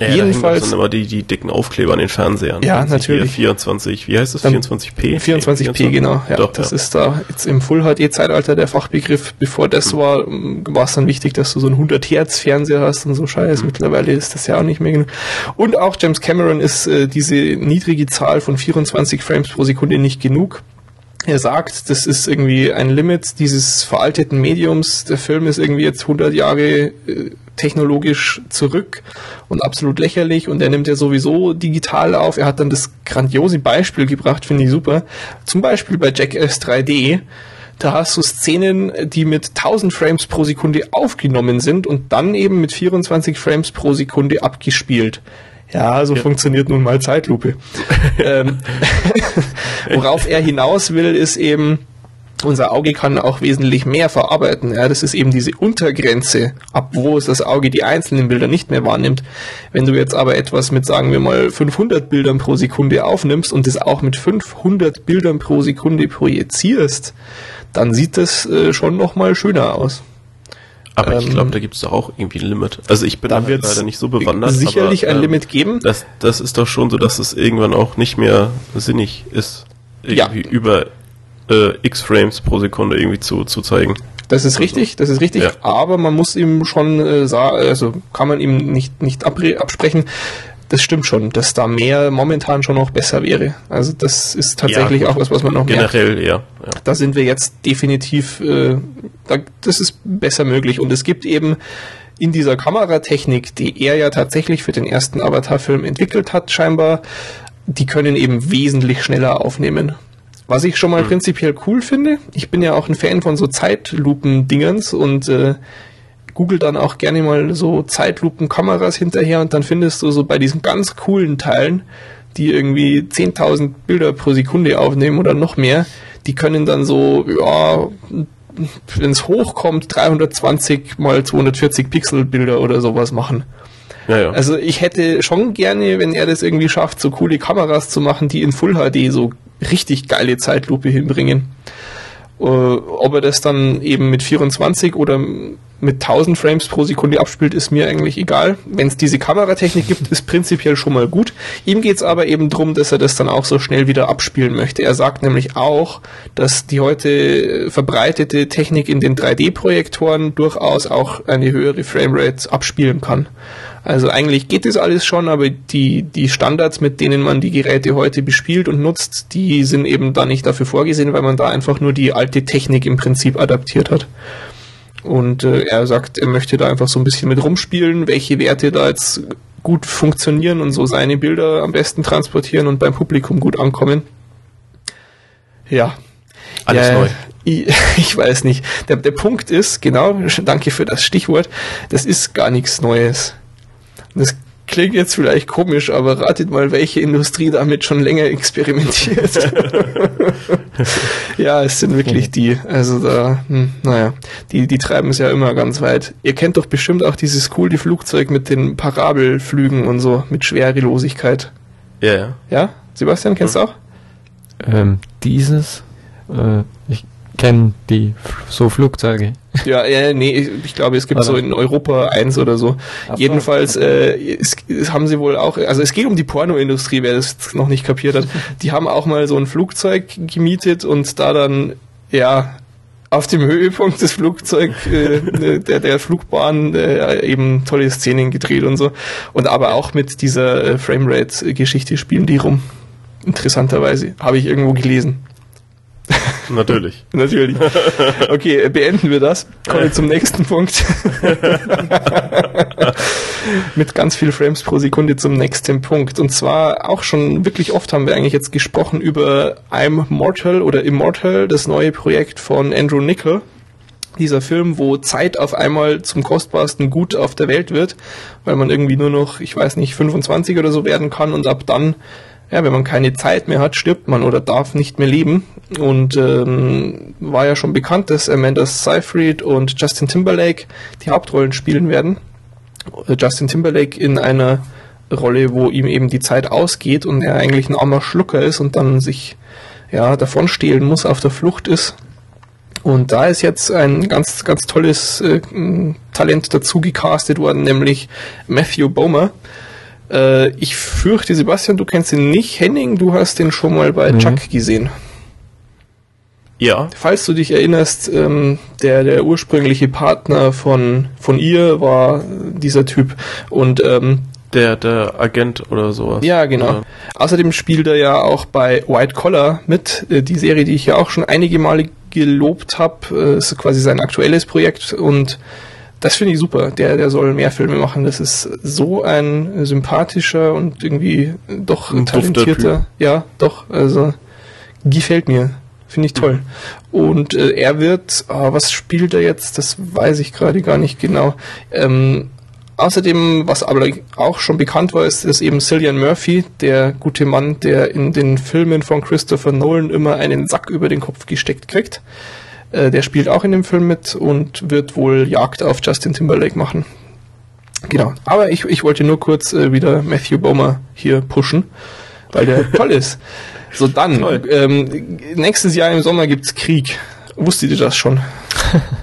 ja, Jedenfalls. Da sind immer die, die dicken Aufkleber an den Fernsehern. Ja, natürlich. 24, wie heißt das? 24p? 24p, genau. Ja, Doch, das ja. ist da jetzt im Full HD Zeitalter der Fachbegriff. Bevor das mhm. war, war es dann wichtig, dass du so einen 100 Hertz Fernseher hast und so Scheiß. Mhm. Mittlerweile ist das ja auch nicht mehr genug. Und auch James Cameron ist äh, diese niedrige Zahl von 24 Frames pro Sekunde nicht genug. Er sagt, das ist irgendwie ein Limit dieses veralteten Mediums. Der Film ist irgendwie jetzt 100 Jahre äh, technologisch zurück und absolut lächerlich und er nimmt ja sowieso digital auf. Er hat dann das grandiose Beispiel gebracht, finde ich super. Zum Beispiel bei Jackass 3D. Da hast du Szenen, die mit 1000 Frames pro Sekunde aufgenommen sind und dann eben mit 24 Frames pro Sekunde abgespielt. Ja, so ja. funktioniert nun mal Zeitlupe. (laughs) ähm, (laughs) worauf er hinaus will, ist eben, unser Auge kann auch wesentlich mehr verarbeiten. Ja, das ist eben diese Untergrenze, ab wo es das Auge die einzelnen Bilder nicht mehr wahrnimmt. Wenn du jetzt aber etwas mit, sagen wir mal, 500 Bildern pro Sekunde aufnimmst und es auch mit 500 Bildern pro Sekunde projizierst, dann sieht das äh, schon nochmal schöner aus. Aber ähm, ich glaube, da gibt es doch auch irgendwie ein Limit. Also ich bin da halt leider nicht so bewandert. Sicherlich aber, ein ähm, Limit geben. Das, das ist doch schon so, dass es irgendwann auch nicht mehr sinnig ist, irgendwie ja. über äh, x Frames pro Sekunde irgendwie zu, zu zeigen. Das ist also, richtig, das ist richtig, ja. aber man muss ihm schon äh, sagen, also kann man ihm nicht, nicht absprechen, das stimmt schon, dass da mehr momentan schon noch besser wäre. Also das ist tatsächlich ja, auch was, was man noch Generell, merkt. Ja, ja. Da sind wir jetzt definitiv, äh, da, das ist besser möglich. Und es gibt eben in dieser Kameratechnik, die er ja tatsächlich für den ersten Avatar-Film entwickelt hat, scheinbar, die können eben wesentlich schneller aufnehmen. Was ich schon mal mhm. prinzipiell cool finde, ich bin ja auch ein Fan von so Zeitlupen-Dingens und äh, google dann auch gerne mal so Zeitlupen-Kameras hinterher und dann findest du so bei diesen ganz coolen Teilen, die irgendwie 10.000 Bilder pro Sekunde aufnehmen oder noch mehr, die können dann so, ja, wenn es hochkommt, 320 mal 240 Pixel Bilder oder sowas machen. Ja, ja. Also ich hätte schon gerne, wenn er das irgendwie schafft, so coole Kameras zu machen, die in Full HD so richtig geile Zeitlupe hinbringen. Uh, ob er das dann eben mit 24 oder mit 1000 Frames pro Sekunde abspielt, ist mir eigentlich egal. Wenn es diese Kameratechnik gibt, ist prinzipiell schon mal gut. Ihm geht es aber eben darum, dass er das dann auch so schnell wieder abspielen möchte. Er sagt nämlich auch, dass die heute verbreitete Technik in den 3D-Projektoren durchaus auch eine höhere Framerate abspielen kann. Also eigentlich geht das alles schon, aber die, die Standards, mit denen man die Geräte heute bespielt und nutzt, die sind eben da nicht dafür vorgesehen, weil man da einfach nur die alte Technik im Prinzip adaptiert hat. Und äh, er sagt, er möchte da einfach so ein bisschen mit rumspielen, welche Werte da jetzt gut funktionieren und so seine Bilder am besten transportieren und beim Publikum gut ankommen. Ja. Alles ja, neu. Ich, (laughs) ich, weiß nicht. Der, der Punkt ist, genau, danke für das Stichwort, das ist gar nichts Neues. Das klingt jetzt vielleicht komisch, aber ratet mal, welche Industrie damit schon länger experimentiert. (laughs) ja, es sind wirklich die. Also da, hm, naja, die, die treiben es ja immer ganz weit. Ihr kennt doch bestimmt auch dieses coole Flugzeug mit den Parabelflügen und so, mit Schwerelosigkeit. Ja, ja. Ja? Sebastian, kennst du auch? Ähm, dieses? Äh, ich kennen die so Flugzeuge. (laughs) Ja, ja, nee, ich glaube, es gibt oder? so in Europa eins oder so. Ach Jedenfalls äh, es, es haben sie wohl auch, also es geht um die Pornoindustrie, wer das noch nicht kapiert hat. (laughs) Die haben auch mal so ein Flugzeug gemietet und da dann, ja, auf dem Höhepunkt des Flugzeugs, äh, der, der Flugbahn äh, eben tolle Szenen gedreht und so. Und aber auch mit dieser äh, Framerate-Geschichte spielen die rum. Interessanterweise. Habe ich irgendwo gelesen. (laughs) Natürlich. Natürlich. Okay, beenden wir das. Kommen wir zum nächsten Punkt. (laughs) Mit ganz viel Frames pro Sekunde zum nächsten Punkt. Und zwar auch schon wirklich oft haben wir eigentlich jetzt gesprochen über I'm Mortal oder Immortal, das neue Projekt von Andrew Nichol. Dieser Film, wo Zeit auf einmal zum kostbarsten Gut auf der Welt wird, weil man irgendwie nur noch, ich weiß nicht, 25 oder so werden kann und ab dann ja, wenn man keine Zeit mehr hat, stirbt man oder darf nicht mehr leben. Und ähm, war ja schon bekannt, dass Amanda Seyfried und Justin Timberlake die Hauptrollen spielen werden. Äh, Justin Timberlake in einer Rolle, wo ihm eben die Zeit ausgeht und er eigentlich ein armer Schlucker ist und dann sich ja davon stehlen muss, auf der Flucht ist. Und da ist jetzt ein ganz, ganz tolles äh, Talent dazu gecastet worden, nämlich Matthew Bomer. Äh, ich fürchte, Sebastian, du kennst ihn nicht. Henning, du hast den schon mal bei mhm. Chuck gesehen. Ja. Falls du dich erinnerst, ähm, der, der ursprüngliche Partner von, von ihr war dieser Typ. Und ähm, der, der Agent oder sowas. Ja, genau. Ja. Außerdem spielt er ja auch bei White Collar mit, äh, die Serie, die ich ja auch schon einige Male gelobt habe. Äh, ist quasi sein aktuelles Projekt und das finde ich super. Der, der soll mehr Filme machen. Das ist so ein sympathischer und irgendwie doch ein talentierter. Ja, doch. Also gefällt mir. Finde ich toll. Und äh, er wird, oh, was spielt er jetzt? Das weiß ich gerade gar nicht genau. Ähm, außerdem, was aber auch schon bekannt war, ist, ist eben Cillian Murphy, der gute Mann, der in den Filmen von Christopher Nolan immer einen Sack über den Kopf gesteckt kriegt. Äh, der spielt auch in dem Film mit und wird wohl Jagd auf Justin Timberlake machen. Genau. Aber ich, ich wollte nur kurz äh, wieder Matthew Bomer hier pushen, weil der toll ist. (laughs) So, dann, ähm, nächstes Jahr im Sommer gibt's Krieg. Wusstet ihr das schon?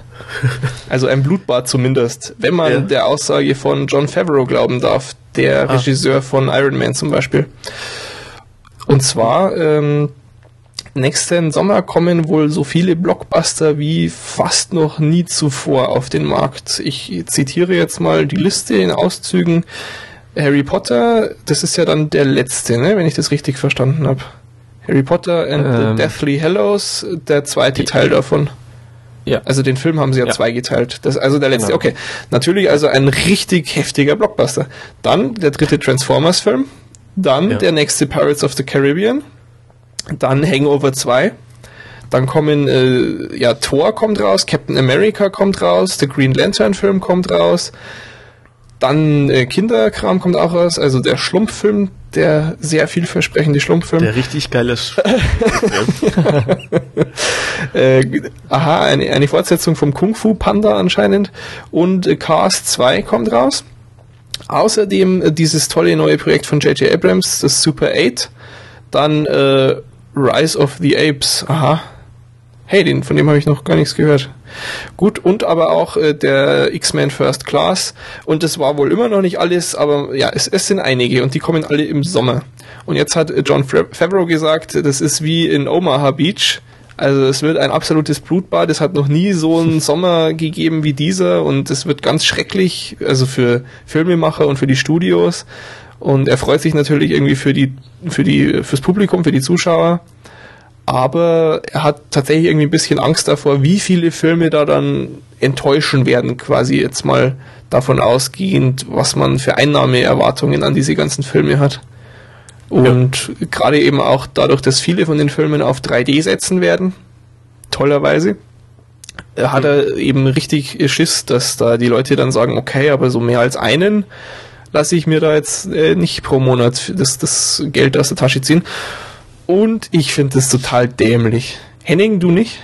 (laughs) also ein Blutbad zumindest, wenn man ja. der Aussage von John Favreau glauben darf, der ah. Regisseur von Iron Man zum Beispiel. Und zwar ähm, nächsten Sommer kommen wohl so viele Blockbuster wie fast noch nie zuvor auf den Markt. Ich zitiere jetzt mal die Liste in Auszügen. Harry Potter, das ist ja dann der letzte, ne, wenn ich das richtig verstanden habe. Harry Potter and ähm, the Deathly Hallows, der zweite Teil davon. Ja. Also den Film haben sie ja, ja. zweigeteilt. Das also der letzte. Genau. Okay. Natürlich also ein richtig heftiger Blockbuster. Dann der dritte Transformers-Film. Dann ja. der nächste Pirates of the Caribbean. Dann Hangover 2. Dann kommen, äh, ja, Thor kommt raus, Captain America kommt raus, der Green Lantern Film kommt raus. Dann äh, Kinderkram kommt auch raus, also der Schlumpffilm, der sehr vielversprechende Schlumpffilm. Der richtig geile (laughs) äh, Aha, eine, eine Fortsetzung vom Kung Fu Panda anscheinend. Und äh, Cars 2 kommt raus. Außerdem äh, dieses tolle neue Projekt von J.J. Abrams, das Super 8. Dann äh, Rise of the Apes. Aha. Hey, den, von dem habe ich noch gar nichts gehört. Gut, und aber auch äh, der X-Men First Class. Und das war wohl immer noch nicht alles, aber ja, es, es sind einige und die kommen alle im Sommer. Und jetzt hat äh, John Favreau gesagt, das ist wie in Omaha Beach. Also es wird ein absolutes Blutbad. Es hat noch nie so einen (laughs) Sommer gegeben wie dieser und es wird ganz schrecklich, also für Filmemacher und für die Studios. Und er freut sich natürlich irgendwie für die, für die, fürs Publikum, für die Zuschauer aber er hat tatsächlich irgendwie ein bisschen Angst davor, wie viele Filme da dann enttäuschen werden, quasi jetzt mal davon ausgehend, was man für Einnahmeerwartungen an diese ganzen Filme hat. Und ja. gerade eben auch dadurch, dass viele von den Filmen auf 3D setzen werden, tollerweise, hat er eben richtig Schiss, dass da die Leute dann sagen, okay, aber so mehr als einen lasse ich mir da jetzt äh, nicht pro Monat das, das Geld aus der Tasche ziehen. Und ich finde das total dämlich. Henning, du nicht?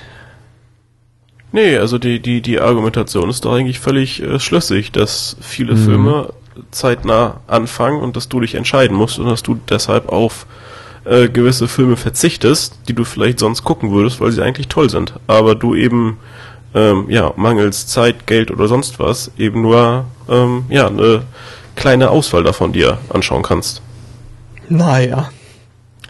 Nee, also die, die, die Argumentation ist doch eigentlich völlig äh, schlüssig, dass viele mhm. Filme zeitnah anfangen und dass du dich entscheiden musst und dass du deshalb auf äh, gewisse Filme verzichtest, die du vielleicht sonst gucken würdest, weil sie eigentlich toll sind. Aber du eben ähm, ja, mangels Zeit, Geld oder sonst was eben nur ähm, ja, eine kleine Auswahl davon dir anschauen kannst. Naja.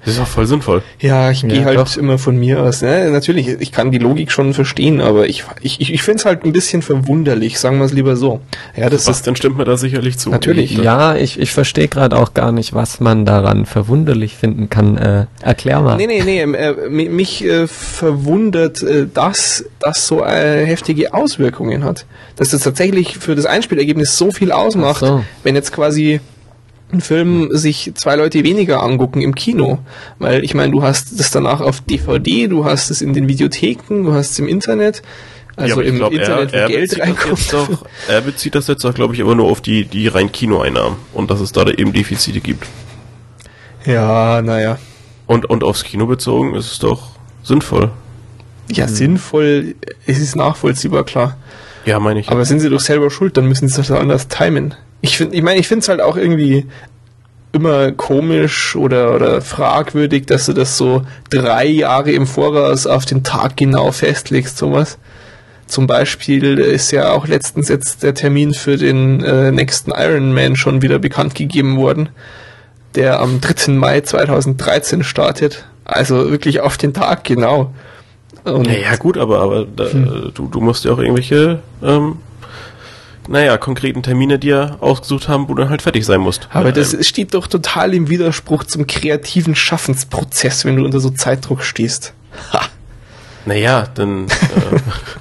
Das ist auch voll sinnvoll. Ja, ich ja, gehe halt doch. immer von mir aus. Ne? Natürlich, ich kann die Logik schon verstehen, aber ich, ich, ich finde es halt ein bisschen verwunderlich, sagen wir es lieber so. Ja, das was, ist, dann stimmt mir da sicherlich zu. Natürlich. Ja, ich, ich verstehe gerade auch gar nicht, was man daran verwunderlich finden kann. Äh, erklär mal. Nee, nee, nee, äh, mich äh, verwundert, äh, dass das so äh, heftige Auswirkungen hat. Dass das tatsächlich für das Einspielergebnis so viel ausmacht, so. wenn jetzt quasi einen Film sich zwei Leute weniger angucken im Kino. Weil ich meine, du hast das danach auf DVD, du hast es in den Videotheken, du hast es im Internet. Also ja, im glaub, Internet, er, wo er Geld reinkommt. Doch, er bezieht das jetzt auch, glaube ich, immer nur auf die, die rein Kinoeinnahmen und dass es da eben Defizite gibt. Ja, naja. Und, und aufs Kino bezogen ist es doch sinnvoll. Ja, hm. sinnvoll, es ist nachvollziehbar, klar. Ja, meine ich. Aber sind sie doch selber schuld, dann müssen sie das anders timen. Ich finde, ich meine, ich finde es halt auch irgendwie immer komisch oder, oder fragwürdig, dass du das so drei Jahre im Voraus auf den Tag genau festlegst, sowas. Zum Beispiel ist ja auch letztens jetzt der Termin für den äh, nächsten Iron Man schon wieder bekannt gegeben worden, der am 3. Mai 2013 startet. Also wirklich auf den Tag genau. Und ja, gut, aber, aber da, hm. du, du musst ja auch irgendwelche ähm, naja, konkreten Termine dir ausgesucht haben, wo du halt fertig sein musst. Aber das ähm, steht doch total im Widerspruch zum kreativen Schaffensprozess, wenn du unter so Zeitdruck stehst. Ha. Naja, dann äh,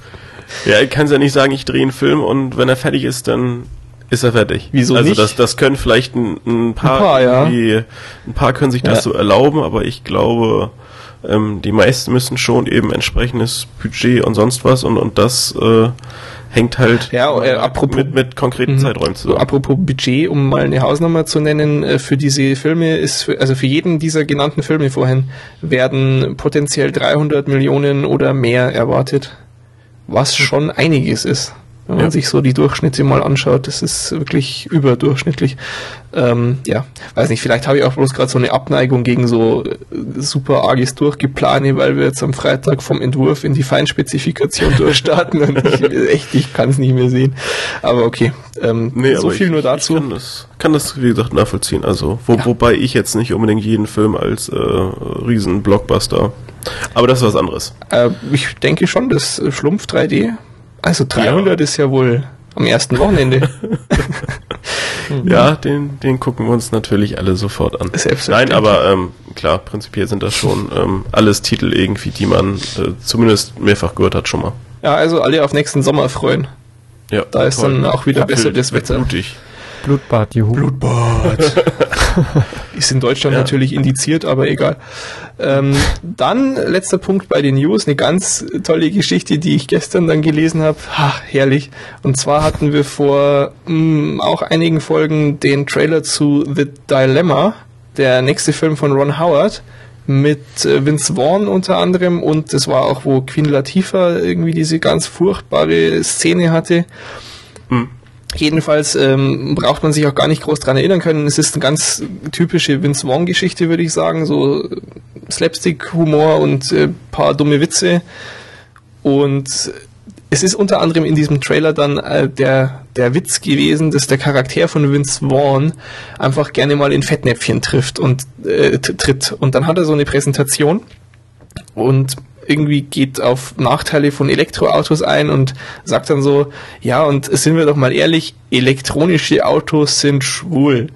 (laughs) ja, ich kann ja nicht sagen, ich drehe einen Film und wenn er fertig ist, dann ist er fertig. Wieso also nicht? das, das können vielleicht ein, ein paar, ein paar, ja. ein paar können sich das ja. so erlauben, aber ich glaube, ähm, die meisten müssen schon eben entsprechendes Budget und sonst was und, und das äh, hängt halt ja, äh, apropos, mit, mit konkreten mh, Zeiträumen zusammen. Apropos Budget, um mal eine Hausnummer zu nennen, äh, für diese Filme ist, für, also für jeden dieser genannten Filme vorhin, werden potenziell 300 Millionen oder mehr erwartet. Was schon einiges ist. Wenn man ja. sich so die Durchschnitte mal anschaut, das ist wirklich überdurchschnittlich. Ähm, ja, weiß nicht, vielleicht habe ich auch bloß gerade so eine Abneigung gegen so äh, super arges Durchgeplane, weil wir jetzt am Freitag vom Entwurf in die Feinspezifikation (laughs) durchstarten und ich, echt, ich kann es nicht mehr sehen. Aber okay, ähm, nee, so viel ich, nur dazu. Ich kann das, kann das, wie gesagt, nachvollziehen. Also, wo, ja. wobei ich jetzt nicht unbedingt jeden Film als äh, riesen Blockbuster aber das ist was anderes. Äh, ich denke schon, das Schlumpf 3D also 300 ja. ist ja wohl am ersten Wochenende. (laughs) ja, den, den gucken wir uns natürlich alle sofort an. Nein, aber ähm, klar, prinzipiell sind das schon ähm, alles Titel irgendwie, die man äh, zumindest mehrfach gehört hat schon mal. Ja, also alle auf nächsten Sommer freuen. Ja, da ist toll. dann auch wieder besseres Wetter. Blutig. Blutbad, juhu. Blutbad. (laughs) ist in Deutschland ja. natürlich indiziert, aber egal. Ähm, dann letzter Punkt bei den News, eine ganz tolle Geschichte, die ich gestern dann gelesen habe. herrlich. Und zwar hatten wir vor mh, mm, auch einigen Folgen den Trailer zu The Dilemma, der nächste Film von Ron Howard mit äh, Vince Vaughn unter anderem und das war auch, wo Queen Latifah irgendwie diese ganz furchtbare Szene hatte. Mhm. Jedenfalls ähm, braucht man sich auch gar nicht groß dran erinnern können. Es ist eine ganz typische Vince Vaughn-Geschichte, würde ich sagen. So Slapstick-Humor und äh, paar dumme Witze. Und es ist unter anderem in diesem Trailer dann äh, der, der Witz gewesen, dass der Charakter von Vince Vaughn einfach gerne mal in Fettnäpfchen trifft und äh, tritt. Und dann hat er so eine Präsentation und irgendwie geht auf Nachteile von Elektroautos ein und sagt dann so, ja, und sind wir doch mal ehrlich, elektronische Autos sind schwul.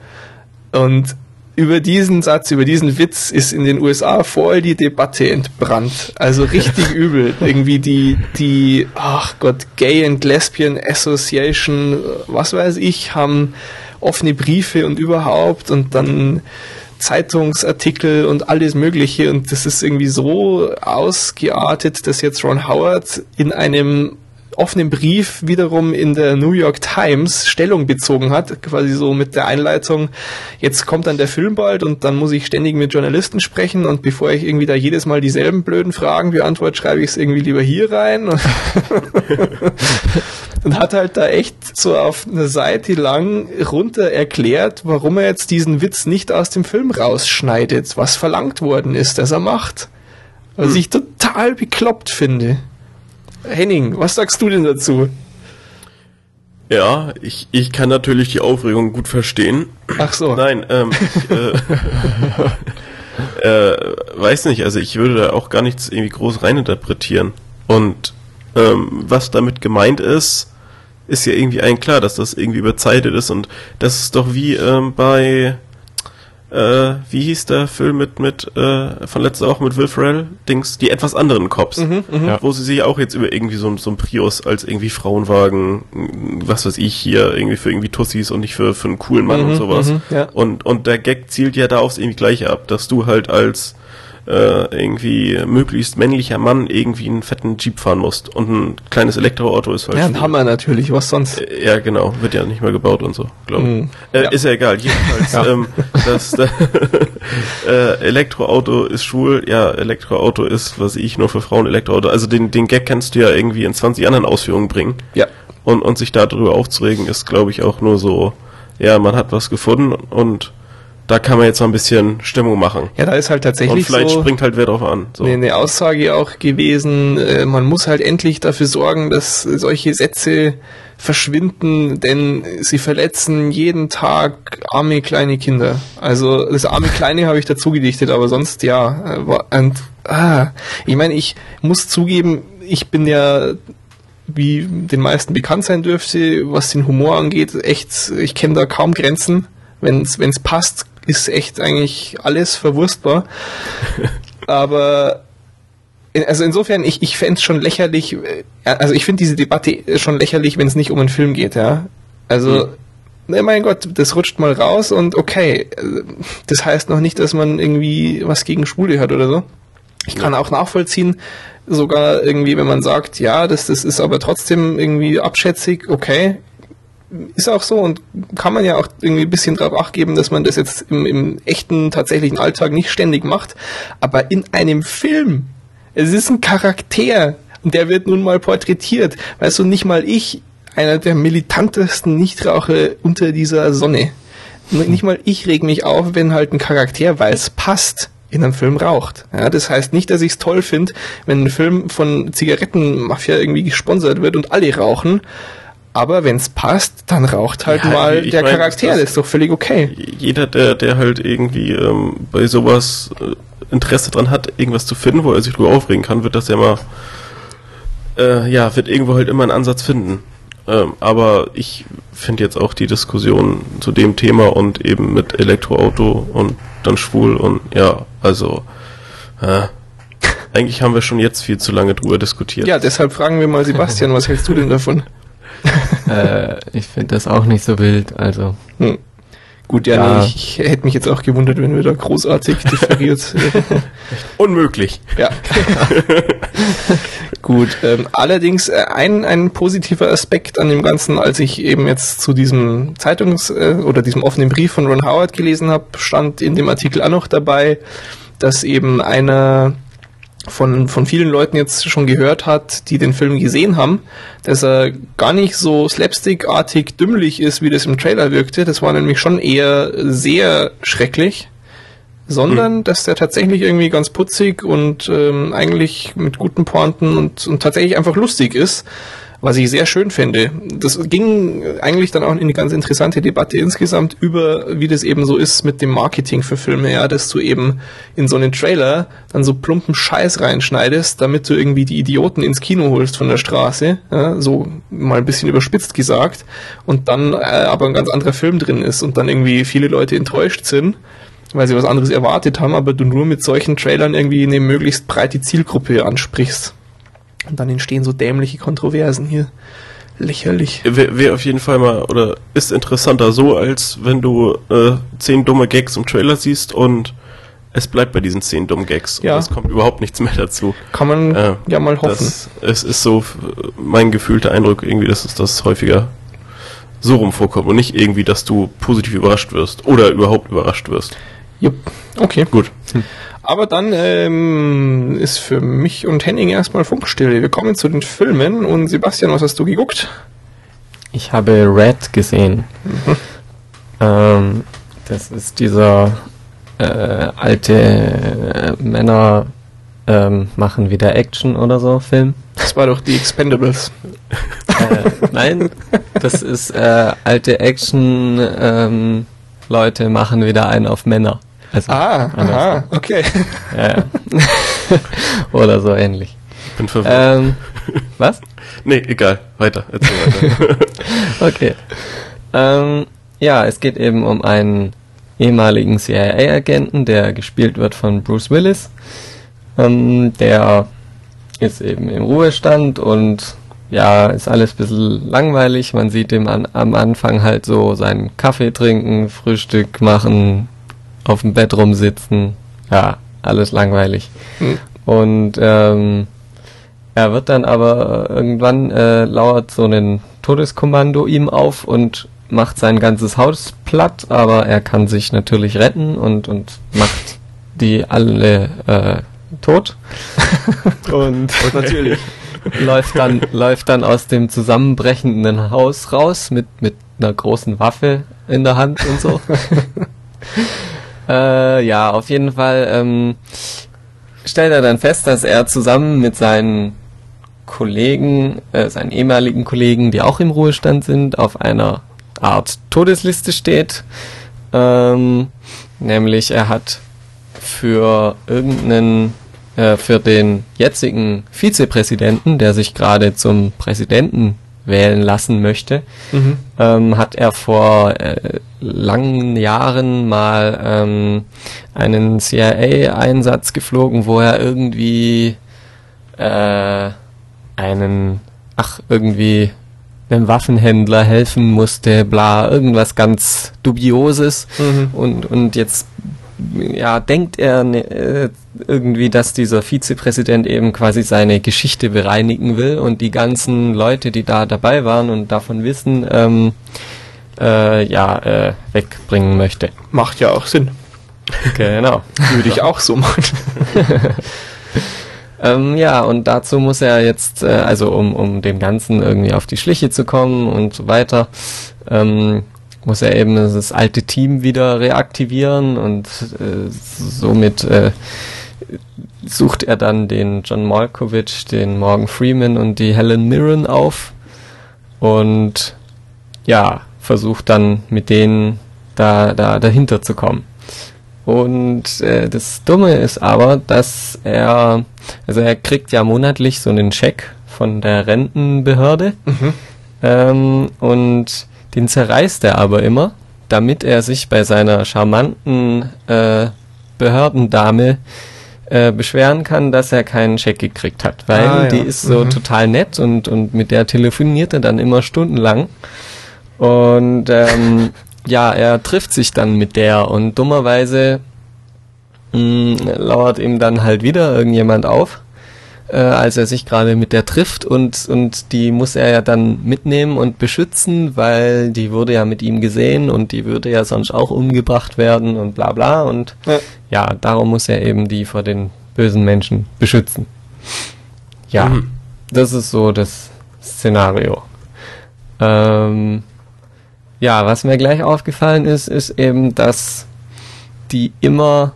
Und über diesen Satz, über diesen Witz ist in den USA voll die Debatte entbrannt. Also richtig (laughs) übel. Irgendwie die, die, ach Gott, Gay and Lesbian Association, was weiß ich, haben offene Briefe und überhaupt und dann Zeitungsartikel und alles Mögliche und das ist irgendwie so ausgeartet, dass jetzt Ron Howard in einem offenen Brief wiederum in der New York Times Stellung bezogen hat, quasi so mit der Einleitung, jetzt kommt dann der Film bald und dann muss ich ständig mit Journalisten sprechen und bevor ich irgendwie da jedes Mal dieselben blöden Fragen beantworte, schreibe ich es irgendwie lieber hier rein. (laughs) (laughs) und hat halt da echt so auf eine Seite lang runter erklärt, warum er jetzt diesen Witz nicht aus dem Film rausschneidet, was verlangt worden ist, dass er macht. Was hm. ich total bekloppt finde. Henning, was sagst du denn dazu? Ja, ich, ich kann natürlich die Aufregung gut verstehen. Ach so. Nein, ähm, (laughs) ich, äh, äh, weiß nicht, also ich würde da auch gar nichts irgendwie groß reininterpretieren. Und ähm, was damit gemeint ist, ist ja irgendwie allen klar, dass das irgendwie überzeitet ist und das ist doch wie ähm, bei äh, wie hieß der Film mit, mit äh, von letzter Woche mit Will Ferrell? Dings, die etwas anderen Cops. Mhm, mh. Wo sie sich auch jetzt über irgendwie so, so ein Prius als irgendwie Frauenwagen, was weiß ich, hier irgendwie für irgendwie Tussis und nicht für, für einen coolen Mann mhm, und sowas. Mh, ja. Und, und der Gag zielt ja da aufs irgendwie gleiche ab, dass du halt als äh, irgendwie möglichst männlicher Mann irgendwie einen fetten Jeep fahren musst. Und ein kleines Elektroauto ist halt. Ja, ein Hammer natürlich, was sonst? Äh, ja, genau, wird ja nicht mehr gebaut und so, glaube ich. Mhm. Äh, Ja. Ist ja egal, jedenfalls, (laughs) Ja. ähm, das, (laughs) äh, Elektroauto ist schwul, ja, Elektroauto ist, was ich, nur für Frauen Elektroauto. Also den, den Gag kannst du ja irgendwie in 20 anderen Ausführungen bringen. Ja. Und, und sich darüber aufzuregen, ist, glaube ich, auch nur so, ja, man hat was gefunden und da kann man jetzt mal ein bisschen Stimmung machen. Ja, da ist halt Und tatsächlich vielleicht so springt halt wer drauf an. So. eine, Aussage auch gewesen, äh, man muss halt endlich dafür sorgen, dass solche Sätze verschwinden, denn sie verletzen jeden Tag arme kleine Kinder. Also das arme Kleine habe ich dazu gedichtet, aber sonst ja. äh, Und, ah, ich meine, ich muss zugeben, ich bin ja wie den meisten bekannt sein dürfte, was den Humor angeht, echt, ich kenne da kaum Grenzen. Wenn es passt, ist echt eigentlich alles verwurstbar. (laughs) Aber in- also insofern, ich, ich fände es schon lächerlich, äh, also ich finde diese Debatte schon lächerlich, wenn es nicht um einen Film geht, ja. Also, ne, mein Gott, das rutscht mal raus und okay, äh, das heißt noch nicht, dass man irgendwie was gegen Schwule hat oder so. Ich kann auch nachvollziehen, sogar irgendwie, wenn man sagt, ja, das, das ist aber trotzdem irgendwie abschätzig, okay, ist auch so und kann man ja auch irgendwie ein bisschen drauf acht geben, dass man das jetzt im, im echten, tatsächlichen Alltag nicht ständig macht. Aber in einem Film, es ist ein Charakter und der wird nun mal porträtiert. Weißt du, nicht mal ich, einer der militantesten Nichtraucher unter dieser Sonne. Nicht mal ich reg mich auf, wenn halt ein Charakter, weil es passt, in einem Film raucht. Ja, das heißt nicht, dass ich es toll finde, wenn ein Film von Zigarettenmafia irgendwie gesponsert wird und alle rauchen. Aber wenn es passt, dann raucht halt Ja, mal der mein, Charakter. das- Das ist doch völlig okay. jeder, der, der halt irgendwie ähm, bei sowas äh, Interesse dran hat, irgendwas zu finden, wo er sich drüber aufregen kann, wird das ja mal, äh, ja, wird irgendwo halt immer einen Ansatz finden. Ähm, aber ich finde jetzt auch die Diskussion zu dem Thema und eben mit Elektroauto und dann schwul und ja, also äh, (laughs) eigentlich haben wir schon jetzt viel zu lange drüber diskutiert. Ja, deshalb fragen wir mal Sebastian, was hältst du denn davon? (laughs) äh, ich finde das auch nicht so wild, also. Hm. Gut, ja, Ja. Nee, ich, ich hätte mich jetzt auch gewundert, wenn wir da großartig (laughs) differiert. Unmöglich. Ja. (laughs) Gut. Ähm, allerdings äh, ein, ein positiver Aspekt an dem Ganzen, als ich eben jetzt zu diesem Zeitungs- äh, oder diesem offenen Brief von Ron Howard gelesen habe, stand in dem Artikel auch noch dabei, dass eben einer von, von vielen Leuten jetzt schon gehört hat, die den Film gesehen haben, dass er gar nicht so slapstickartig dümmlich ist, wie das im Trailer wirkte. Das war nämlich schon eher sehr schrecklich sondern dass der tatsächlich irgendwie ganz putzig und ähm, eigentlich mit guten Pointen und, und tatsächlich einfach lustig ist, was ich sehr schön finde. Das ging eigentlich dann auch in eine ganz interessante Debatte insgesamt über, wie das eben so ist mit dem Marketing für Filme, ja, dass du eben in so einen Trailer dann so plumpen Scheiß reinschneidest, damit du irgendwie die Idioten ins Kino holst von der Straße, ja, so mal ein bisschen überspitzt gesagt, und dann äh, aber ein ganz anderer Film drin ist und dann irgendwie viele Leute enttäuscht sind weil sie was anderes erwartet haben, aber du nur mit solchen Trailern irgendwie eine möglichst breite Zielgruppe ansprichst. Und dann entstehen so dämliche Kontroversen hier. Lächerlich. Wäre wär auf jeden Fall mal, oder ist interessanter so, als wenn du äh, zehn dumme Gags im Trailer siehst und es bleibt bei diesen zehn dummen Gags. Ja. Und es kommt überhaupt nichts mehr dazu. Kann man Äh, ja mal hoffen. Das, es ist so mein gefühlter Eindruck irgendwie, dass es das häufiger so rum vorkommt und nicht irgendwie, dass du positiv überrascht wirst oder überhaupt überrascht wirst. Jupp. Okay. Gut. Aber dann ähm, ist für mich und Henning erstmal Funkstille. Wir kommen zu den Filmen und Sebastian, was hast du geguckt? Ich habe Red gesehen. ähm, das ist dieser äh, alte äh, Männer ähm, machen wieder Action oder so Film. Das war doch die Expendables. Äh, nein, das ist äh, alte Action ähm, Leute machen wieder einen auf Männer. Also, Ah, aha, okay. (laughs) Ja, ja. oder so ähnlich. Ich bin verwirrt. Ähm, was? nee, egal. Weiter. Erzähl weiter. (laughs) Okay. Ähm, ja, es geht eben um einen ehemaligen CIA-Agenten, der gespielt wird von Bruce Willis. Ähm, der ist eben im Ruhestand und ja, ist alles ein bisschen langweilig. Man sieht ihm an, am Anfang halt so seinen Kaffee trinken, Frühstück machen, auf dem Bett rumsitzen. Ja, alles langweilig. Hm. Und ähm, er wird dann aber irgendwann äh, lauert so ein Todeskommando ihm auf und macht sein ganzes Haus platt, aber er kann sich natürlich retten und, und macht die alle äh, tot. (laughs) und (laughs) Natürlich. läuft dann läuft dann aus dem zusammenbrechenden Haus raus mit mit einer großen Waffe in der Hand und so. (laughs) äh, ja, auf jeden Fall ähm, stellt er dann fest, dass er zusammen mit seinen Kollegen, äh, seinen ehemaligen Kollegen, die auch im Ruhestand sind, auf einer Art Todesliste steht. Ähm, nämlich er hat für irgendeinen, äh, für den jetzigen Vizepräsidenten, der sich gerade zum Präsidenten wählen lassen möchte, Mhm. ähm, hat er vor äh, langen Jahren mal ähm, einen CIA-Einsatz geflogen, wo er irgendwie äh, einen, ach, irgendwie einem Waffenhändler helfen musste, bla, irgendwas ganz Dubioses. Mhm. Und, und jetzt ja, denkt er ne, äh, irgendwie, dass dieser Vizepräsident eben quasi seine Geschichte bereinigen will und die ganzen Leute, die da dabei waren und davon wissen, ähm, äh, ja, äh, wegbringen möchte. Macht ja auch Sinn. Genau. (laughs) Würde ich auch so machen. (laughs) Ähm, ja, und dazu muss er jetzt, äh, also um, um dem Ganzen irgendwie auf die Schliche zu kommen und so weiter, ähm, muss er eben das alte Team wieder reaktivieren und äh, somit äh, sucht er dann den John Malkovich, den Morgan Freeman und die Helen Mirren auf und ja, versucht dann mit denen da, da dahinter zu kommen. Und äh, das Dumme ist aber, dass er, also er kriegt ja monatlich so einen Scheck von der Rentenbehörde Mhm. ähm, und den zerreißt er aber immer, damit er sich bei seiner charmanten äh, Behördendame äh, beschweren kann, dass er keinen Scheck gekriegt hat, weil Ah, ja. die ist so Mhm. total nett und, und mit der telefoniert er dann immer stundenlang. Und ähm, ja, er trifft sich dann mit der und dummerweise mh, lauert ihm dann halt wieder irgendjemand auf, äh, als er sich gerade mit der trifft und, und die muss er ja dann mitnehmen und beschützen, weil die wurde ja mit ihm gesehen und die würde ja sonst auch umgebracht werden und bla bla und Ja. ja, darum muss er eben die vor den bösen Menschen beschützen. Ja, Mhm. das ist so das Szenario. Ähm, ja, was mir gleich aufgefallen ist, ist eben, dass die immer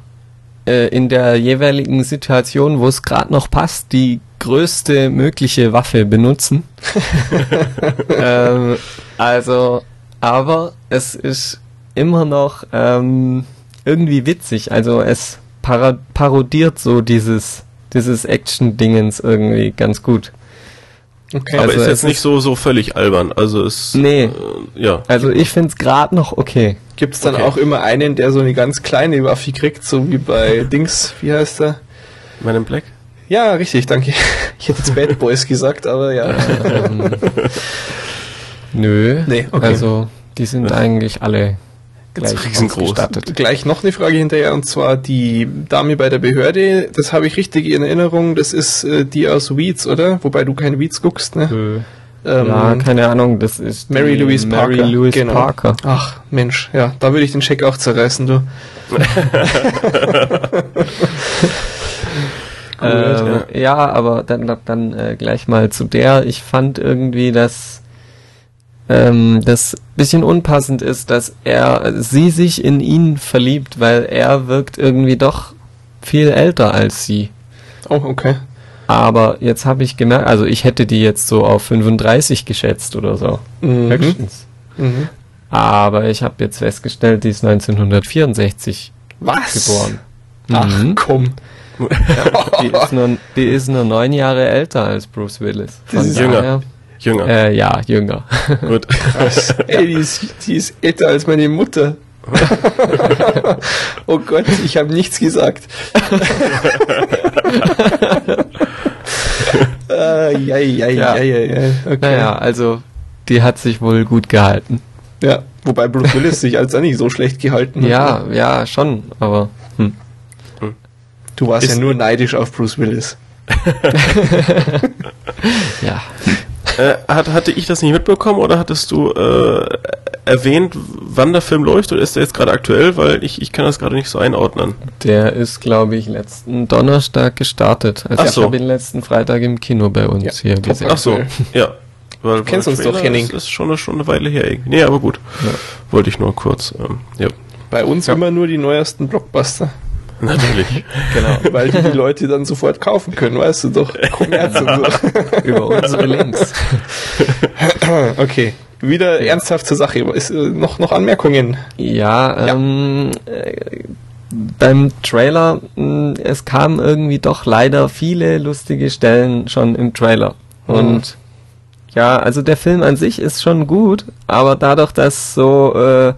äh, in der jeweiligen Situation, wo es gerade noch passt, die größte mögliche Waffe benutzen. (laughs) ähm, also, aber es ist immer noch ähm, irgendwie witzig. Also es parodiert so dieses dieses Action-Dingens irgendwie ganz gut. Okay. Aber Also ist es jetzt nicht so, so völlig albern. Also es, Nee. äh, ja. Also ich find's gerade noch okay. Gibt es dann Okay. auch immer einen, der so eine ganz kleine Waffe kriegt, so wie bei (laughs) Dings, wie heißt er? Man in Black? Ja, richtig, danke. (laughs) Ich hätte jetzt Bad Boys gesagt, aber ja. Ähm, (laughs) nö. Nee, okay. Also die sind eigentlich alle gleich riesengroß. Gleich noch eine Frage hinterher, und zwar die Dame bei der Behörde, das habe ich richtig in Erinnerung, das ist äh, die aus Weeds, oder? Wobei du keine Weeds guckst, ne? Nö. Ähm, ja, keine Ahnung, das ist Mary Louise Parker. Mary Louise genau. Parker. Ach, Mensch, ja, da würde ich den Scheck auch zerreißen, du. (laughs) Äh, ja. aber dann, dann äh, gleich mal zu der. Ich fand irgendwie, dass ähm, das bisschen unpassend ist, dass er sie sich in ihn verliebt, weil er wirkt irgendwie doch viel älter als sie. Oh, okay. Aber jetzt habe ich gemerkt, also ich hätte die jetzt so auf 35 geschätzt oder so. Mhm. Höchstens. Mhm. Aber ich habe jetzt festgestellt, die ist 1964 Was? geboren. Ach, Mhm. komm. Die ist, nur, die ist nur neun Jahre älter als Bruce Willis. Das ist jünger. Jünger. Äh, ja, jünger. (laughs) Gut. Krass. (laughs) Ey, die ist, die ist älter als meine Mutter. (laughs) oh Gott, ich habe nichts gesagt. äh, ja, ja, ja, Ja. ja. Okay. Naja, also die hat sich wohl gut gehalten. Ja, wobei Bruce Willis sich als auch nicht so schlecht gehalten hat. Ja, ja, schon, aber hm. Du warst Ist- ja nur neidisch auf Bruce Willis. Ja. Äh, hat, hatte ich das nicht mitbekommen oder hattest du äh, erwähnt, wann der Film läuft oder ist der jetzt gerade aktuell? Weil ich, ich kann das gerade nicht so einordnen. Der ist, glaube ich, letzten Donnerstag gestartet. Also Ach ich so. habe ihn letzten Freitag im Kino bei uns Ja, hier gesehen. Ach so, ja. Weil, kennst weil uns doch, Henning. Ist, ist schon, eine, schon eine Weile her. Nee, aber gut. Ja. Wollte ich nur kurz. Ähm, ja, Bei uns immer nur die neuesten Blockbuster. (laughs) natürlich. Genau. Weil die, die Leute dann sofort kaufen können, weißt du doch. Kommerz und so. (laughs) Über unsere Links. (laughs) Okay. Wieder ernsthaft zur Sache. Ist, äh, noch, noch Anmerkungen? Ja, Ja. ähm, äh, beim Trailer, mh, es kamen irgendwie doch leider viele lustige Stellen schon im Trailer. Und ja, also der Film an sich ist schon gut, aber dadurch, dass so äh,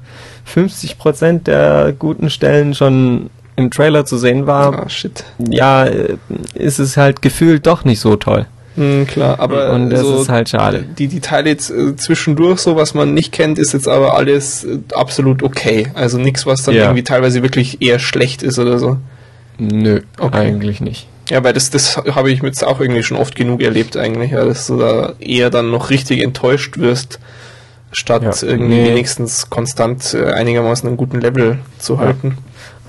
50% der guten Stellen schon im Trailer zu sehen war, shit. ja, äh, ist es halt gefühlt doch nicht so toll. Hm, klar, aber Und das so ist halt schade. Die, die Teile jetzt, äh, zwischendurch, so was man nicht kennt, ist jetzt aber alles äh, absolut okay. Also nichts, was dann Ja. irgendwie teilweise wirklich eher schlecht ist oder so. Nö, Okay. eigentlich nicht. Ja, weil das, das habe ich jetzt auch irgendwie schon oft genug erlebt eigentlich, ja, dass du da eher dann noch richtig enttäuscht wirst, statt Ja, irgendwie nee. wenigstens konstant äh, einigermaßen einen guten Level zu halten.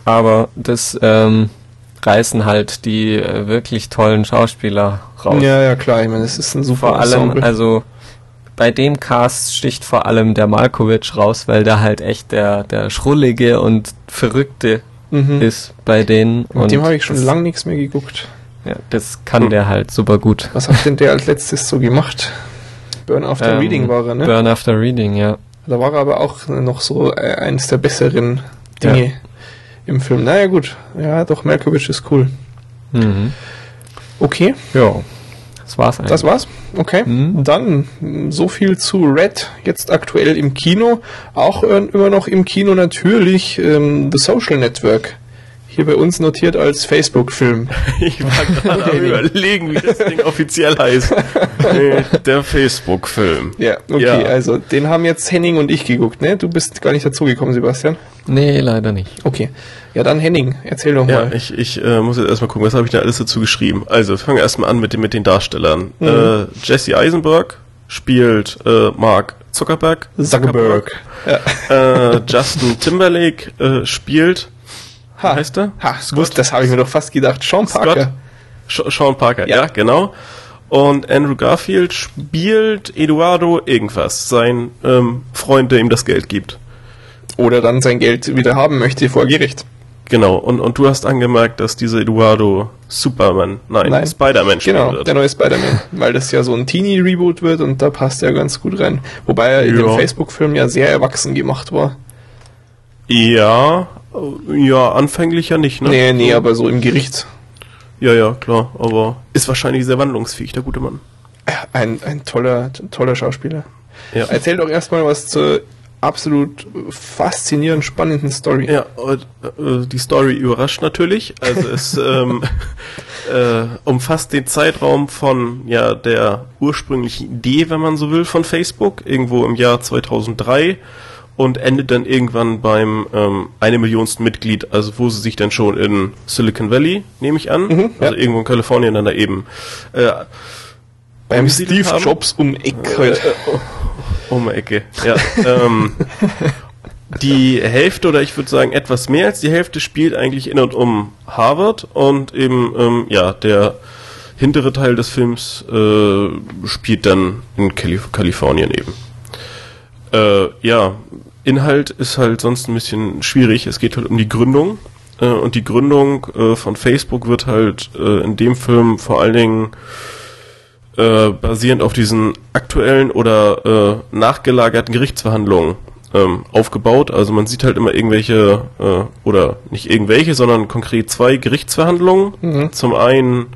Aber das ähm, reißen halt die äh, wirklich tollen Schauspieler raus. Ja, ja, klar, ich meine, das ist ein super vor allem, Ensemble. also bei dem Cast sticht vor allem der Malkovich raus, weil der halt echt der, der Schrullige und Verrückte mhm. ist bei denen. Mit und dem habe ich schon lange nichts mehr geguckt. Ja, das kann Hm. der halt super gut. Was hat denn der als letztes so gemacht? Burn After Ähm, Reading war er, ne? Burn After Reading, ja. Da war er aber auch noch so äh, eines der besseren Dinge Ja. Im Film. Naja, gut. Ja, doch, Malkovich ist cool. Mhm. Okay, Ja, das war's eigentlich. das war's. Okay. Mhm. Dann so viel zu Red, jetzt aktuell im Kino. Auch äh, immer noch im Kino natürlich ähm, The Social Network. Hier bei uns notiert als Facebook-Film. (laughs) Ich war gerade am überlegen, wie das Ding offiziell heißt. (laughs) Der Facebook-Film. Ja, okay, Ja. also den haben jetzt Henning und ich geguckt, ne? Du bist gar nicht dazugekommen, Sebastian. Nee, leider nicht. Okay. Ja, dann Henning, erzähl doch Ja, mal. ich, ich äh, muss jetzt erstmal gucken, was habe ich da alles dazu geschrieben. Also, fangen wir erstmal an mit den, mit den Darstellern. Mhm. Äh, Jesse Eisenberg spielt äh, Mark Zuckerberg. Zuckerberg. Ja. Äh, Justin Timberlake äh, spielt, Ha. heißt er? Ha, Scott, das habe ich mir doch fast gedacht. Sean Parker. Scott? Sean Parker, Ja. ja. genau. Und Andrew Garfield spielt Eduardo irgendwas, sein ähm, Freund, der ihm das Geld gibt. Oder dann sein Geld wieder haben möchte vor Gericht. Genau, und, und du hast angemerkt, dass dieser Eduardo Superman, nein, Nein. Spider-Man spielen Genau, wird. der neue Spider-Man. (laughs) Weil das ja so ein Teenie-Reboot wird und da passt er ganz gut rein. Wobei er in Ja. dem Facebook-Film ja sehr erwachsen gemacht war. Ja, ja, anfänglich ja nicht, ne? Nee, nee, aber so im Gericht. Ja, ja, klar, aber ist wahrscheinlich sehr wandlungsfähig, der gute Mann. Ein, ein toller, toller Schauspieler. Ja. Erzähl doch erstmal was zur absolut faszinierend spannenden Story. Ja, und, äh, die Story überrascht natürlich. Also es (laughs) ähm, äh, umfasst den Zeitraum von ja der ursprünglichen Idee, wenn man so will, von Facebook, irgendwo im Jahr 2003 und endet dann irgendwann beim ähm, eine Millionsten Mitglied, also wo sie sich dann schon in Silicon Valley, nehme ich an, Mhm, also ja. irgendwo in Kalifornien dann da eben äh, Beim Steve haben. Jobs um Eck halt. Um die Ecke, ja. (laughs) ähm, die Hälfte oder ich würde sagen etwas mehr als die Hälfte spielt eigentlich in und um Harvard und eben, ähm, ja, der hintere Teil des Films äh, spielt dann in Kalif Kalifornien eben. Äh, ja, Inhalt ist halt sonst ein bisschen schwierig. Es geht halt um die Gründung. Äh, und die Gründung äh, von Facebook wird halt äh, in dem Film vor allen Dingen äh, basierend auf diesen aktuellen oder äh, nachgelagerten Gerichtsverhandlungen ähm, aufgebaut. Also man sieht halt immer irgendwelche, äh, oder nicht irgendwelche, sondern konkret zwei Gerichtsverhandlungen. Mhm. Zum einen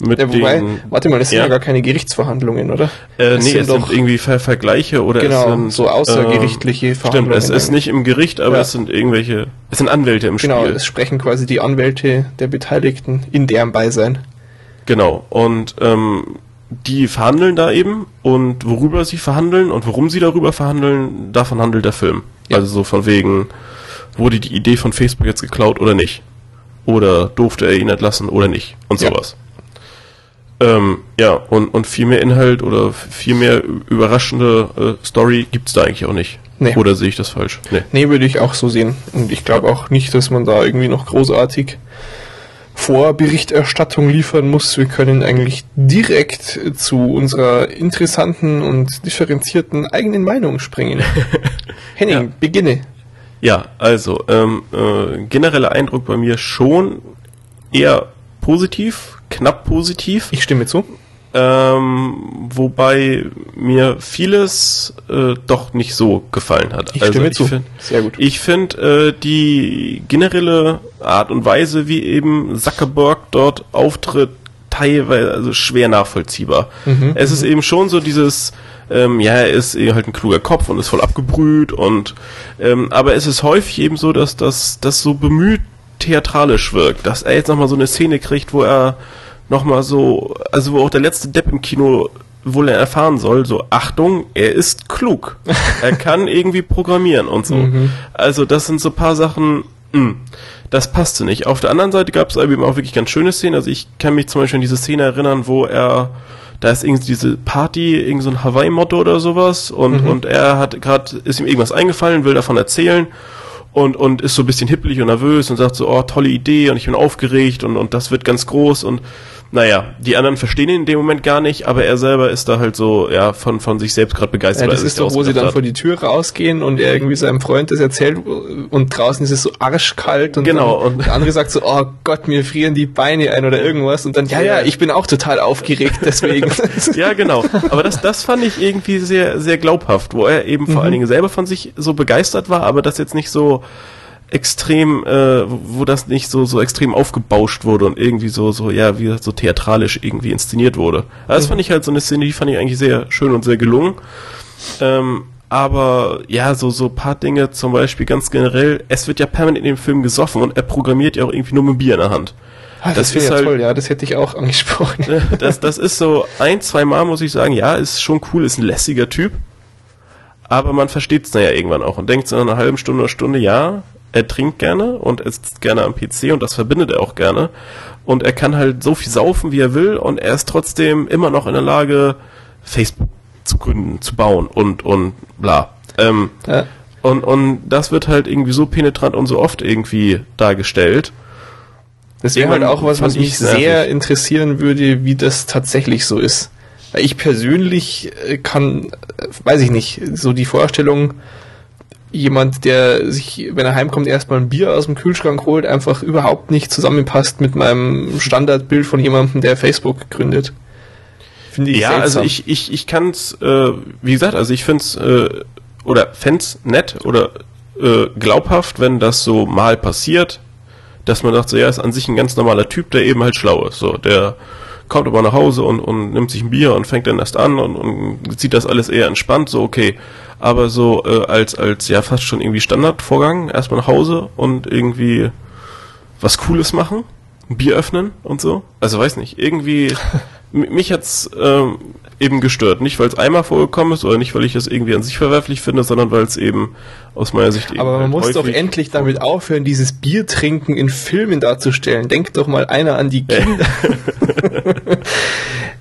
mit Ja, wobei, den... warte mal, das sind Ja. ja gar keine Gerichtsverhandlungen, oder? Äh, Das nee, sind es sind doch- irgendwie Ver Vergleiche oder Genau, es sind so außergerichtliche äh, Verhandlungen Stimmt, es ist nicht im Gericht, aber Ja. es sind irgendwelche, es sind Anwälte im Genau, Spiel. es sprechen quasi die Anwälte der Beteiligten in deren Beisein. Genau. Und ähm, die verhandeln da eben und worüber sie verhandeln und worum sie darüber verhandeln, davon handelt der Film. Ja. Also so von wegen, wurde die Idee von Facebook jetzt geklaut oder nicht? oder durfte er ihn entlassen oder nicht und sowas. Ähm, ja, und, und viel mehr Inhalt oder viel mehr überraschende äh, Story gibt's da eigentlich auch nicht. Nee. Oder sehe ich das falsch? Nee. Nee, würde ich auch so sehen. Und ich glaube auch nicht, dass man da irgendwie noch großartig Vorberichterstattung liefern muss. Wir können eigentlich direkt zu unserer interessanten und differenzierten eigenen Meinung springen. (laughs) Henning, Ja. beginne. Ja, also, ähm, äh, genereller Eindruck bei mir schon eher positiv, knapp positiv. Ich stimme zu. Ähm, wobei mir vieles äh, doch nicht so gefallen hat. Ich stimme zu. find- Sehr gut. Ich finde äh, die generelle Art und Weise, wie eben Zuckerberg dort auftritt, teilweise also schwer nachvollziehbar. Mhm, es ist eben schon so dieses, ähm, ja, er ist eben halt ein kluger Kopf und ist voll abgebrüht und ähm, aber es ist häufig eben so, dass das das so bemüht theatralisch wirkt, dass er jetzt nochmal so eine Szene kriegt, wo er nochmal so, also wo auch der letzte Depp im Kino wohl erfahren soll, so Achtung, er ist klug. (laughs) Er kann irgendwie programmieren und so. Also das sind so paar Sachen, mh, das passte nicht. Auf der anderen Seite gab es eben auch wirklich ganz schöne Szenen. Also ich kann mich zum Beispiel an diese Szene erinnern, wo er da ist irgendwie diese Party, irgend so ein Hawaii-Motto oder sowas und, und er hat gerade, ist ihm irgendwas eingefallen, will davon erzählen und, und ist so ein bisschen hippelig und nervös und sagt so, oh, tolle Idee und ich bin aufgeregt und, und das wird ganz groß und naja, die anderen verstehen ihn in dem Moment gar nicht, aber er selber ist da halt so, ja, von, von sich selbst gerade begeistert. Ja, das ist doch, wo sie dann hat. vor die Tür rausgehen und er irgendwie seinem Freund das erzählt und draußen ist es so arschkalt und, Genau, und- der andere sagt so, oh Gott, mir frieren die Beine ein oder irgendwas und dann, ja, ja, ich bin auch total aufgeregt, deswegen. (laughs) Ja, genau. Aber das, das fand ich irgendwie sehr, sehr glaubhaft, wo er eben Mhm. vor allen Dingen selber von sich so begeistert war, aber das jetzt nicht so extrem, äh, wo das nicht so, so extrem aufgebauscht wurde und irgendwie so, so, ja, wie so theatralisch irgendwie inszeniert wurde. Aber Das Mhm. fand ich halt so eine Szene, die fand ich eigentlich sehr schön und sehr gelungen. Ähm, aber ja, so so paar Dinge, zum Beispiel ganz generell, es wird ja permanent in dem Film gesoffen und er programmiert ja auch irgendwie nur mit Bier in der Hand. Ah, das Das wäre ist ja halt- toll, ja, das hätte ich auch angesprochen. (laughs) Das, das ist so ein, zwei Mal, muss ich sagen, ja, ist schon cool, ist ein lässiger Typ. Aber man versteht es ja irgendwann auch und denkt so nach einer halben Stunde oder Stunde, ja, er trinkt gerne und er sitzt gerne am PC und das verbindet er auch gerne. Und er kann halt so viel saufen, wie er will und er ist trotzdem immer noch in der Lage, Facebook zu gründen, zu bauen und, und bla. Ähm, Ja. und, und das wird halt irgendwie so penetrant und so oft irgendwie dargestellt. Das wäre halt auch was, was mich ich's nervig. sehr interessieren würde, wie das tatsächlich so ist. Ich persönlich äh, kann, äh, weiß ich nicht, so die Vorstellung, jemand, der sich, wenn er heimkommt, erstmal ein Bier aus dem Kühlschrank holt, einfach überhaupt nicht zusammenpasst mit meinem Standardbild von jemandem, der Facebook gründet. Finde ich Ja, seltsam. also ich, ich, ich kann es, äh, wie gesagt, also ich finde es, äh, oder fänd's nett oder äh, glaubhaft, wenn das so mal passiert, dass man sagt, so, ja, ist an sich ein ganz normaler Typ, der eben halt schlau ist. So, der kommt aber nach Hause und, und nimmt sich ein Bier und fängt dann erst an und, und sieht das alles eher entspannt, so okay. Aber so äh, als, als ja fast schon irgendwie Standardvorgang, erstmal nach Hause und irgendwie was Cooles machen, ein Bier öffnen und so. Also weiß nicht, irgendwie (laughs) mich hat's ähm, eben gestört. Nicht, weil es einmal vorgekommen ist oder nicht, weil ich es irgendwie an sich verwerflich finde, sondern weil es eben aus meiner Sicht eben Aber man halt muss doch endlich damit aufhören, dieses Biertrinken in Filmen darzustellen. Denkt doch mal einer an die Kinder. (laughs)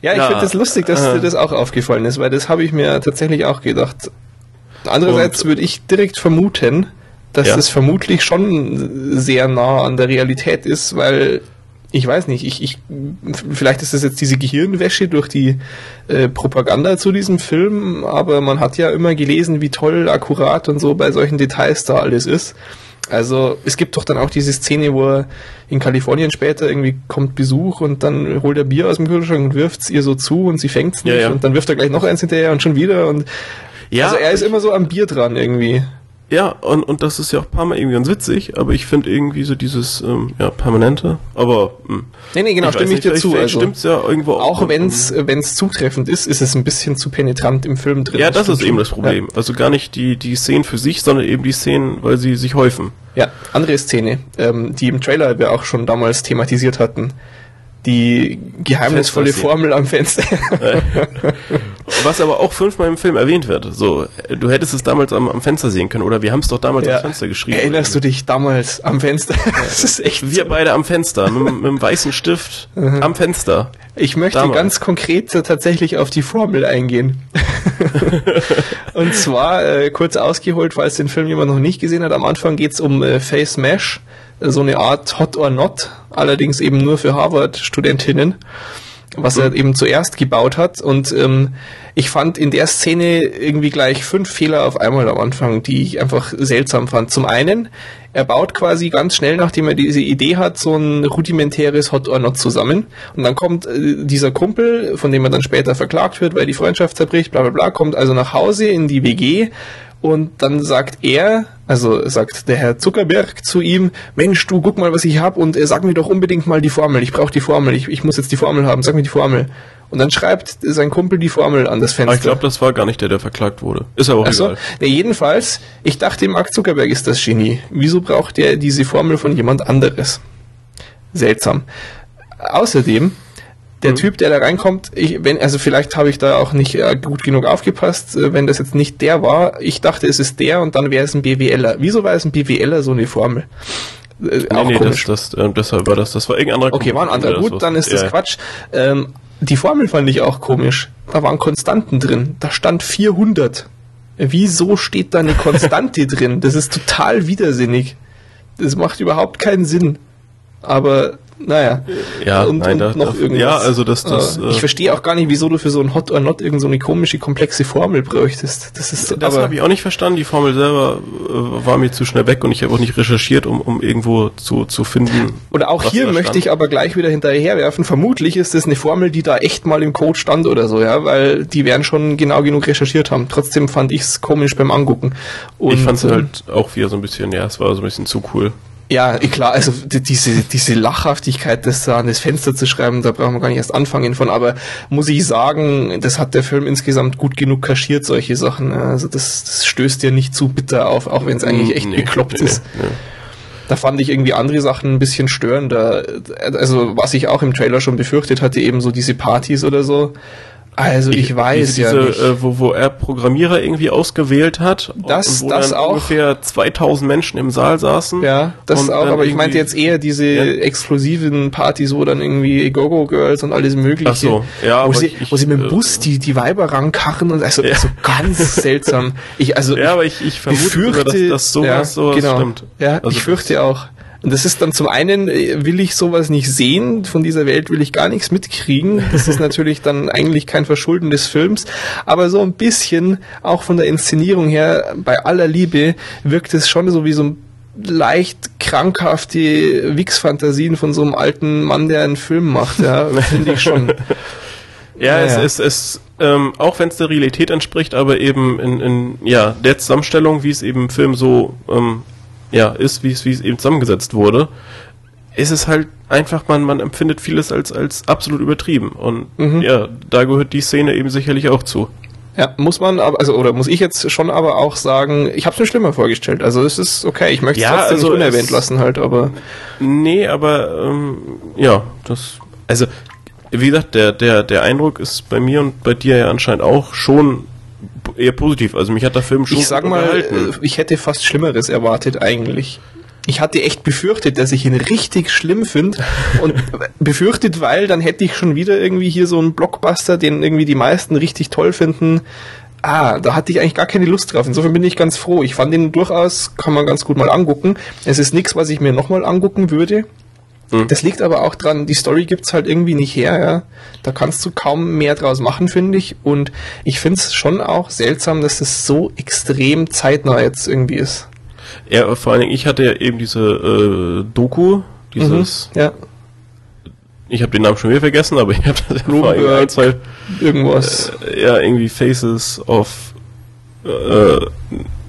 ja, ich Ja, finde das lustig, dass äh. dir das auch aufgefallen ist, weil das habe ich mir tatsächlich auch gedacht. Andererseits würde ich direkt vermuten, dass Ja. das vermutlich schon sehr nah an der Realität ist, weil ich weiß nicht, ich, ich vielleicht ist das jetzt diese Gehirnwäsche durch die äh, Propaganda zu diesem Film, aber man hat ja immer gelesen, wie toll, akkurat und so bei solchen Details da alles ist. Also es gibt doch dann auch diese Szene, wo er in Kalifornien später irgendwie kommt Besuch und dann holt er Bier aus dem Kühlschrank und wirft's ihr so zu und sie fängt's nicht Ja, ja. und dann wirft er gleich noch eins hinterher und schon wieder und Ja, also er ist immer so am Bier dran irgendwie. Ja, und, und das ist ja auch ein paar Mal irgendwie ganz witzig, aber ich finde irgendwie so dieses, ähm, ja, Permanente, aber, mh. Nee, nee, genau, Ich stimme ich dir zu. Also, stimmt's ja irgendwo auch. auch wenn's wenn's zutreffend ist, ist es ein bisschen zu penetrant im Film drin. Ja, das ist eben das Problem. Also gar nicht die, die Szenen für sich, sondern eben die Szenen, weil sie sich häufen. Ja, ja andere Szene, ähm, die im Trailer wir auch schon damals thematisiert hatten. Die geheimnisvolle. Formel am Fenster. (laughs) Was aber auch fünfmal im Film erwähnt wird. So, du hättest es damals am, am Fenster sehen können, oder wir haben es doch damals Ja. am Fenster geschrieben. Erinnerst du dich damals am Fenster? (laughs) das ist echt Wir beide am Fenster, mit, mit einem weißen Stift am Fenster. Ich möchte Damals. ganz konkret tatsächlich auf die Formel eingehen. (laughs) und zwar äh, kurz ausgeholt, falls den Film jemand noch nicht gesehen hat. Am Anfang geht's um äh, Face Mesh, so eine Art Hot or Not, allerdings eben nur für Harvard-Studentinnen, was er eben zuerst gebaut hat. Und ähm, ich fand in der Szene irgendwie gleich fünf Fehler auf einmal am Anfang, die ich einfach seltsam fand. Zum einen, er baut quasi ganz schnell, nachdem er diese Idee hat, so ein rudimentäres Hot or Not zusammen. Und dann kommt äh, dieser Kumpel, von dem er dann später verklagt wird, weil die Freundschaft zerbricht, bla bla bla, kommt also nach Hause in die WG und dann sagt er, also sagt der Herr Zuckerberg zu ihm, Mensch, du guck mal, was ich hab und äh, sag mir doch unbedingt mal die Formel. Ich brauche die Formel, ich, ich muss jetzt die Formel haben, sag mir die Formel. Und dann schreibt sein Kumpel die Formel an das Fenster. Aber ich glaube, das war gar nicht der, der verklagt wurde. Ist aber auch Achso, egal. nee, jedenfalls, ich dachte, Mark Zuckerberg ist das Genie. Wieso braucht er diese Formel von jemand anderes? Seltsam. Außerdem, der Typ, der da reinkommt, ich, wenn, also vielleicht habe ich da auch nicht äh, gut genug aufgepasst, äh, wenn das jetzt nicht der war. Ich dachte, es ist der und dann wäre es ein BWLer. Wieso war es ein BWLer so eine Formel? Äh, Nee, nee, das, komisch. das, äh, deshalb war das, das war irgendein anderer Okay, war ein anderer. der Gut, dann ist das ja. Quatsch. Ähm, die Formel fand ich auch komisch. Da waren Konstanten drin. Da stand 400. Wieso steht da eine Konstante drin? Das ist total widersinnig. Das macht überhaupt keinen Sinn. Aber naja. Ja, und, nein, und da- noch irgendwas. ja, also das- das, Äh, äh, ich verstehe auch gar nicht, wieso du für so ein Hot or Not irgend so eine komische, komplexe Formel bräuchtest. Das ist Das habe ich auch nicht verstanden. Die Formel selber äh, war mir zu schnell weg und ich habe auch nicht recherchiert, um, um irgendwo zu, zu finden. Oder auch hier möchte ich aber gleich wieder hinterherwerfen. Vermutlich ist das eine Formel, die da echt mal im Code stand oder so, ja, weil die werden schon genau genug recherchiert haben. Trotzdem fand ich es komisch beim Angucken. Und, ich fand es ähm, halt auch wieder so ein bisschen, ja, es war so ein bisschen zu cool. Ja, eh klar, also die- diese, diese Lachhaftigkeit, das da an das Fenster zu schreiben, da brauchen wir gar nicht erst anfangen von, aber muss ich sagen, das hat der Film insgesamt gut genug kaschiert, solche Sachen. Also das, das stößt ja nicht zu bitter auf, auch wenn es eigentlich echt Nee, bekloppt nee, ist. nee. Da fand ich irgendwie andere Sachen ein bisschen störender. Also, was ich auch im Trailer schon befürchtet hatte, eben so diese Partys oder so. Also, ich, weiß diese, ja nicht. Äh, wo, wo er Programmierer irgendwie ausgewählt hat Das- und wo das dann auch. ungefähr 2000 Menschen im Saal saßen. ja, das auch, aber ich meinte jetzt eher diese Ja. exklusiven Partys, wo dann irgendwie Go-Go Girls und alles mögliche. Ach so, ja, wo sie, ich- wo sie mit dem äh, Bus die, die Weiber rankarren und also Ja. so ganz (laughs) seltsam. Ich, also, Ja, aber ich, ich vermute sogar, befürchte, dass, dass sowas, ja, sowas genau. stimmt. Ja, Also ich fürchte auch. Und das ist dann zum einen, äh, will ich sowas nicht sehen, von dieser Welt will ich gar nichts mitkriegen. Das ist natürlich dann eigentlich kein Verschulden des Films, aber so ein bisschen, auch von der Inszenierung her, bei aller Liebe, wirkt es schon so wie so ein leicht krankhafte Wix-Fantasien von so einem alten Mann, der einen Film macht, ja, (laughs) finde ich schon. Ja, Ja, es ist, es, ähm, auch wenn es der Realität entspricht, aber eben in, in ja, der Zusammenstellung, wie es eben im Film so ähm, ja, ist, wie es, wie es eben zusammengesetzt wurde, ist es halt einfach, man, man empfindet vieles als, als absolut übertrieben. Und Mhm. ja, da gehört die Szene eben sicherlich auch zu. Ja, muss man aber, also, oder muss ich jetzt schon aber auch sagen, ich habe es mir schlimmer vorgestellt. Also es ist okay, ich möchte es Ja, trotzdem also nicht unerwähnt es- lassen halt, aber Nee, aber ähm, ja, das. Also, wie gesagt, der, der, der Eindruck ist bei mir und bei dir ja anscheinend auch schon eher positiv. Also mich hat der Film schon ich sag mal, unterhalten. äh, ich hätte fast Schlimmeres erwartet eigentlich. Ich hatte echt befürchtet, dass ich ihn richtig schlimm finde und (laughs) befürchtet, weil dann hätte ich schon wieder irgendwie hier so einen Blockbuster, den irgendwie die meisten richtig toll finden. Ah, da hatte ich eigentlich gar keine Lust drauf. Insofern bin ich ganz froh. Ich fand ihn durchaus, kann man ganz gut mal angucken. Es ist nichts, was ich mir nochmal angucken würde. Mhm. Das liegt aber auch dran, die Story gibt's halt irgendwie nicht her, ja. Da kannst du kaum mehr draus machen, finde ich. Und ich finde es schon auch seltsam, dass das so extrem zeitnah jetzt irgendwie ist. Ja, vor allen Dingen, ich hatte ja eben diese äh, Doku, dieses, Mhm. Ja, ich habe den Namen schon wieder vergessen, aber ich habe das ja vor ein, zwei, irgendwas. äh, ja, irgendwie Faces of, äh,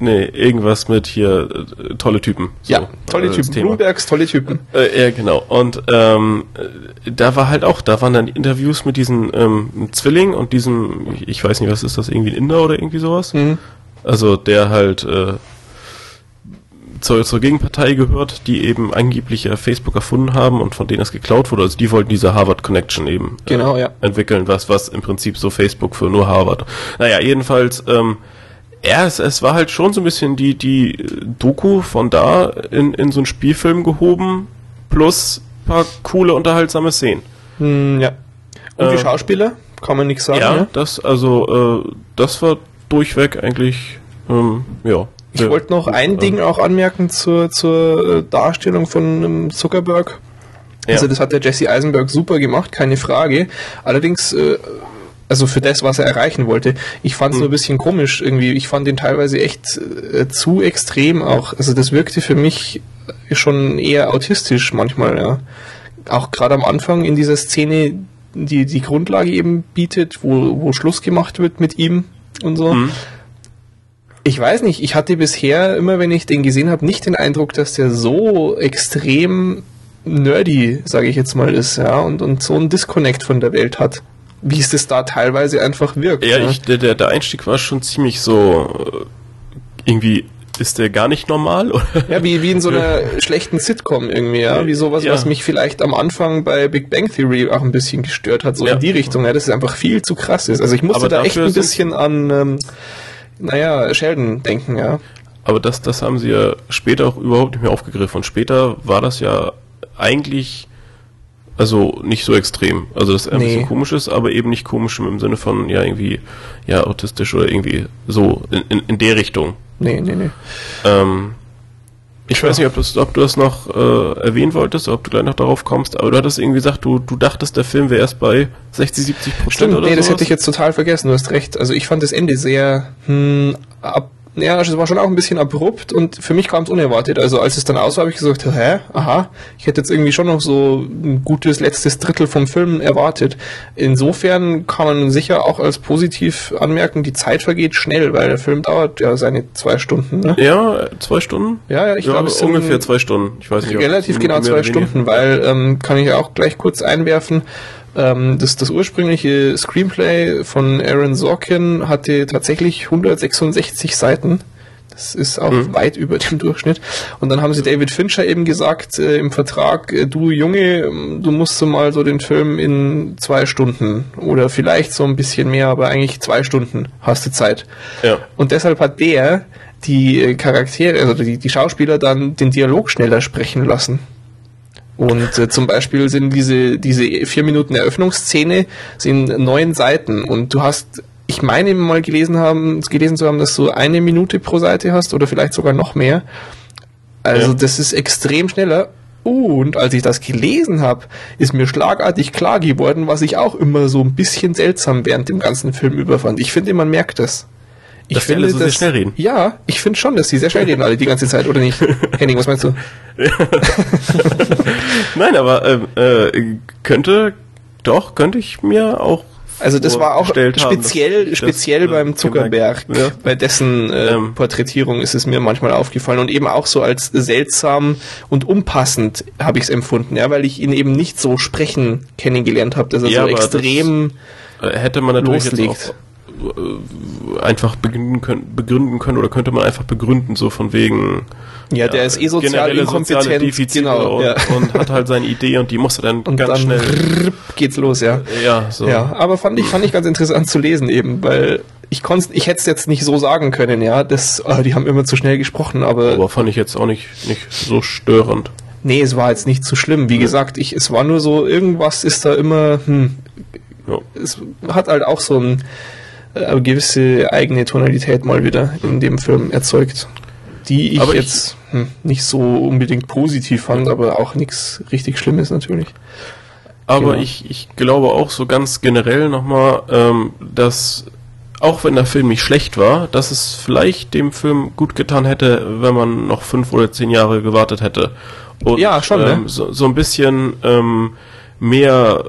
nee, irgendwas mit hier, äh, tolle Typen. So, ja, tolle äh, Typen. Bloombergs tolle Typen. Äh, ja, genau. Und ähm, äh, da war halt auch, da waren dann Interviews mit diesem ähm, Zwilling und diesem, ich- weiß nicht, was ist das, irgendwie ein Inder oder irgendwie sowas? Mhm. Also der halt, äh, zur, zur Gegenpartei gehört, die eben angeblich ja Facebook erfunden haben und von denen es geklaut wurde. Also die wollten diese Harvard Connection eben Genau, äh, ja. entwickeln, was, was im Prinzip so Facebook für nur Harvard. Naja, jedenfalls, ähm, ja, es, es war halt schon so ein bisschen die, die Doku von da in, in so einen Spielfilm gehoben, plus paar coole, unterhaltsame Szenen. Hm, ja. Und die Ähm, Schauspieler? Kann man nichts sagen, ja, ne? das, also, äh, das war durchweg eigentlich, ähm, ja. Ich sehr wollte noch gut, ein ähm, Ding auch anmerken zur, zur äh, Darstellung von ähm, Zuckerberg. Ja. Also das hat der Jesse Eisenberg super gemacht, keine Frage. Allerdings, äh, also für das, was er erreichen wollte, ich fand es nur ein bisschen komisch irgendwie. Ich fand ihn teilweise echt äh, zu extrem auch. Also das wirkte für mich schon eher autistisch manchmal, ja. Auch gerade am Anfang in dieser Szene, die die Grundlage eben bietet, wo, wo Schluss gemacht wird mit ihm und so. Mhm. Ich weiß nicht, ich hatte bisher immer, wenn ich den gesehen habe, nicht den Eindruck, dass der so extrem nerdy, sage ich jetzt mal, ist, ja, und, und so einen Disconnect von der Welt hat. Wie es das da teilweise einfach wirkt. Ja, ja. ich, der, der, Einstieg war schon ziemlich so, äh, irgendwie, ist der gar nicht normal? Oder? Ja, wie, wie in so einer (laughs) schlechten Sitcom irgendwie, ja. Wie sowas, Ja. was mich vielleicht am Anfang bei Big Bang Theory auch ein bisschen gestört hat, so Ja. in die Richtung, ja, dass es einfach viel zu krass ist. Also ich musste Aber da echt ein bisschen an, ähm, naja, Sheldon denken, ja. Aber das, das haben sie ja später auch überhaupt nicht mehr aufgegriffen. Und später war das ja eigentlich, also nicht so extrem. Also dass er ein Nee. bisschen komisch ist, aber eben nicht komisch im Sinne von, ja, irgendwie, ja, autistisch oder irgendwie so in, in, in der Richtung. Nee, nee, nee. Ähm, ich weiß nicht, ob, das, ob du das noch äh, erwähnen wolltest, ob du gleich noch darauf kommst, aber du hattest irgendwie gesagt, du, du dachtest, der Film wäre erst bei 60, 70 Prozent Stimmt, oder nee, das sowas? hätte ich jetzt total vergessen, du hast recht. Also ich fand das Ende sehr, hm, ab, ja, also es war schon auch ein bisschen abrupt und für mich kam es unerwartet. Also als es dann aus war, habe ich gesagt, hä, aha, ich hätte jetzt irgendwie schon noch so ein gutes letztes Drittel vom Film erwartet. Insofern kann man sicher auch als positiv anmerken, die Zeit vergeht schnell, weil der Film dauert ja seine zwei Stunden. Ne? Ja, zwei Stunden? Ja, ja, ich ja, glaube, es ungefähr zwei Stunden. Ich weiß nicht, relativ genau zwei. Stunden, weil ähm, kann ich auch gleich kurz einwerfen. Ähm, das, das ursprüngliche Screenplay von Aaron Sorkin hatte tatsächlich 166 Seiten. Das ist auch Mhm. weit über dem Durchschnitt. Und dann haben sie David Fincher eben gesagt äh, im Vertrag, äh, du Junge, ähm, du musst so mal so den Film in zwei Stunden oder vielleicht so ein bisschen mehr, aber eigentlich zwei Stunden hast du Zeit. Ja. Und deshalb hat der die Charaktere, also die, die Schauspieler dann den Dialog schneller sprechen lassen. Und äh, zum Beispiel sind diese, diese vier Minuten Eröffnungsszene sind neun Seiten und du hast, ich meine mal gelesen haben, gelesen zu haben, dass du eine Minute pro Seite hast oder vielleicht sogar noch mehr. Also Ja. das ist extrem schneller. Und als ich das gelesen habe, ist mir schlagartig klar geworden, was ich auch immer so ein bisschen seltsam während dem ganzen Film überfand. Ich finde, man merkt das. Ich Dass die alle so sehr schnell reden. Ja, ich finde schon, dass die sehr schnell reden alle die ganze Zeit, oder nicht? (laughs) Henning, was meinst du? (laughs) Nein, aber ähm, äh, könnte, doch, könnte ich mir auch Also das war auch vorgestellt haben, speziell, speziell dass, äh, beim Zuckerberg, Ja. bei dessen äh, Ähm. Porträtierung ist es mir manchmal aufgefallen und eben auch so als seltsam und unpassend habe ich es empfunden, ja, weil ich ihn eben nicht so sprechen kennengelernt habe, dass er Ja, so das- extrem Äh, hätte man natürlich loslegt. jetzt auch einfach begründen können, begründen können oder könnte man einfach begründen, so von wegen ja, der ist eh sozial inkompetent, Defizite genau, und, ja. und hat halt seine Idee und die muss er dann und ganz dann schnell geht's los, ja. ja, so. Ja, aber fand ich, fand ich ganz interessant zu lesen eben, weil ich konnte, ich hätte es jetzt nicht so sagen können, ja, das, ah, die haben immer zu schnell gesprochen, aber, Aber fand ich jetzt auch nicht, nicht so störend. nee, es war jetzt nicht so schlimm. Wie gesagt, ich, es war nur so, irgendwas ist da immer, hm, Ja. es hat halt auch so ein, äh, eine gewisse eigene Tonalität mal wieder in dem Film erzeugt, die ich Aber ich- jetzt hm, nicht so unbedingt positiv fand, aber auch nichts richtig Schlimmes natürlich. Aber Genau. ich, ich glaube auch so ganz generell nochmal, ähm, dass auch wenn der Film nicht schlecht war, dass es vielleicht dem Film gut getan hätte, wenn man noch fünf oder zehn Jahre gewartet hätte. Und, Ja, schon, ne? ähm, so, so ein bisschen ähm, mehr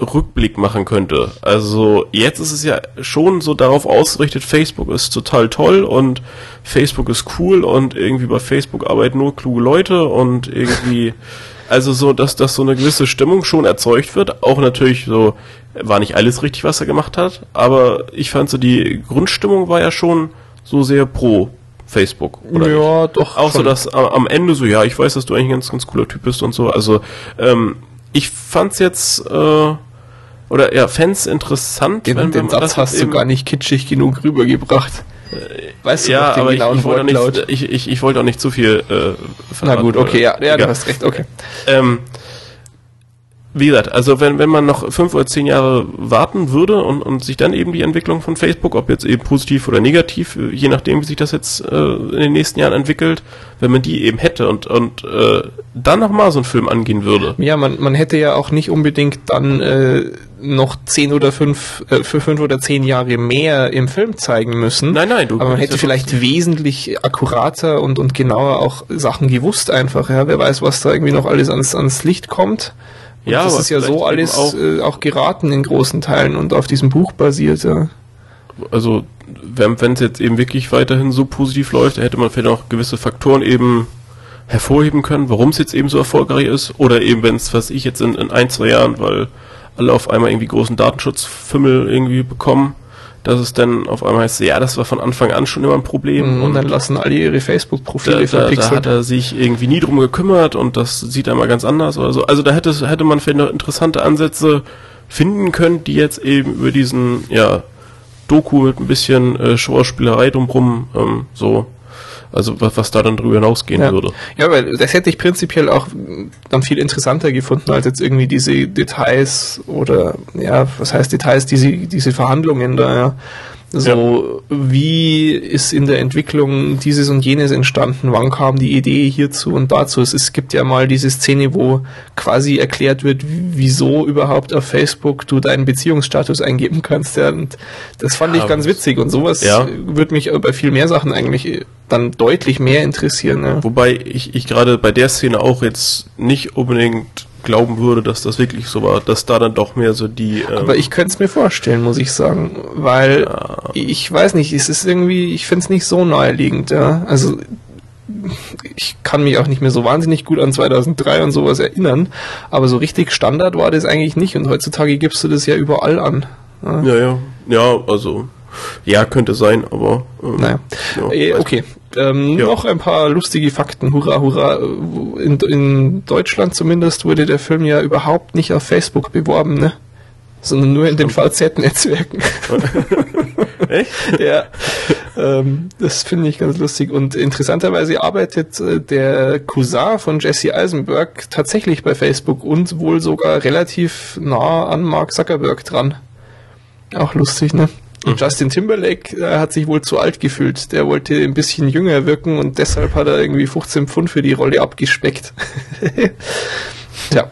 Rückblick machen könnte. Also jetzt ist es ja schon so darauf ausgerichtet, Facebook ist total toll und Facebook ist cool und irgendwie bei Facebook arbeiten nur kluge Leute und irgendwie also so, dass, dass so eine gewisse Stimmung schon erzeugt wird. Auch natürlich so, war nicht alles richtig, was er gemacht hat, aber ich fand so, die Grundstimmung war ja schon so sehr pro Facebook. Oder ja, nicht? doch. Auch so, schon. dass am, am Ende so, ja, ich weiß, dass du eigentlich ein ganz, ganz cooler Typ bist und so. Also, ähm, ich fand's jetzt, äh, oder ja, Fans interessant. Den, wenn- wenn den man Satz das hast du gar nicht kitschig genug rübergebracht. Weißt du ja, aber ich, ich, wollte nicht, ich, ich, ich wollte auch nicht zu viel äh, Na verraten, gut, okay, ja, ja, du hast recht, okay. Ähm, wie gesagt, also wenn, wenn man noch fünf oder zehn Jahre warten würde und, und sich dann eben die Entwicklung von Facebook, ob jetzt eben positiv oder negativ, äh, je nachdem, wie sich das jetzt äh, in den nächsten Jahren entwickelt, wenn man die eben hätte und, und äh, dann nochmal so einen Film angehen würde. Ja, man, man hätte ja auch nicht unbedingt dann äh, noch zehn oder fünf, äh, für fünf oder zehn Jahre mehr im Film zeigen müssen. Nein, nein, du Aber man hätte vielleicht wesentlich akkurater und, und genauer auch Sachen gewusst einfach. Ja, wer weiß, was da irgendwie noch alles ans, ans Licht kommt. Und Ja, das ist ja so alles auch- äh, auch geraten in großen Teilen und auf diesem Buch basiert. Ja. also wenn es jetzt eben wirklich weiterhin so positiv läuft, hätte man vielleicht auch gewisse Faktoren eben hervorheben können, warum es jetzt eben so erfolgreich ist. Oder eben, wenn es, was ich jetzt in, in ein, zwei Jahren, weil alle auf einmal irgendwie großen Datenschutzfimmel irgendwie bekommen, dass es dann auf einmal heißt, ja, das war von Anfang an schon immer ein Problem. Und dann lassen alle ihre da, Facebook-Profile da, da verpixelt. hat er sich irgendwie nie drum gekümmert und das sieht einmal ganz anders oder so. Also da hätte, hätte man vielleicht noch interessante Ansätze finden können, die jetzt eben über diesen, ja, Doku mit ein bisschen äh, Schauspielerei drumrum, ähm, so, also was, was da dann drüber hinausgehen Ja. würde. Ja, weil das hätte ich prinzipiell auch dann viel interessanter gefunden, als jetzt irgendwie diese Details oder, ja, was heißt Details, diese, diese Verhandlungen da, ja. So, wie ist in der Entwicklung dieses und jenes entstanden? Wann kam die Idee hierzu und dazu? Es, es gibt ja mal diese Szene, wo quasi erklärt wird, wieso überhaupt auf Facebook du deinen Beziehungsstatus eingeben kannst. Ja, und das fand Ja, ich ganz witzig und sowas ja. würde mich bei viel mehr Sachen eigentlich dann deutlich mehr interessieren. Ja. Wobei ich, ich gerade bei der Szene auch jetzt nicht unbedingt glauben würde, dass das wirklich so war, dass da dann doch mehr so die, ähm, Aber ich könnte es mir vorstellen, muss ich sagen, weil Ja. ich weiß nicht, es ist irgendwie, ich finde es nicht so naheliegend, ja. Also ich kann mich auch nicht mehr so wahnsinnig gut an 2003 und sowas erinnern, aber so richtig Standard war das eigentlich nicht und heutzutage gibst du das ja überall an. Ja. ja, ja, ja, also, ja, könnte sein, aber, ähm, Naja, ja, weiß okay. Ähm, Ja. Noch ein paar lustige Fakten. Hurra, hurra. In, in Deutschland zumindest wurde der Film ja überhaupt nicht auf Facebook beworben, ne? Sondern nur in den VZ-Netzwerken. (laughs) Echt? (laughs) ja, ähm, das finde ich ganz lustig. Und interessanterweise arbeitet äh, der Cousin von Jesse Eisenberg tatsächlich bei Facebook und wohl sogar relativ nah an Mark Zuckerberg dran. Auch lustig, ne? Und Justin Timberlake äh, hat sich wohl zu alt gefühlt. Der wollte ein bisschen jünger wirken und deshalb hat er irgendwie 15 Pfund für die Rolle abgespeckt. (laughs) Tja.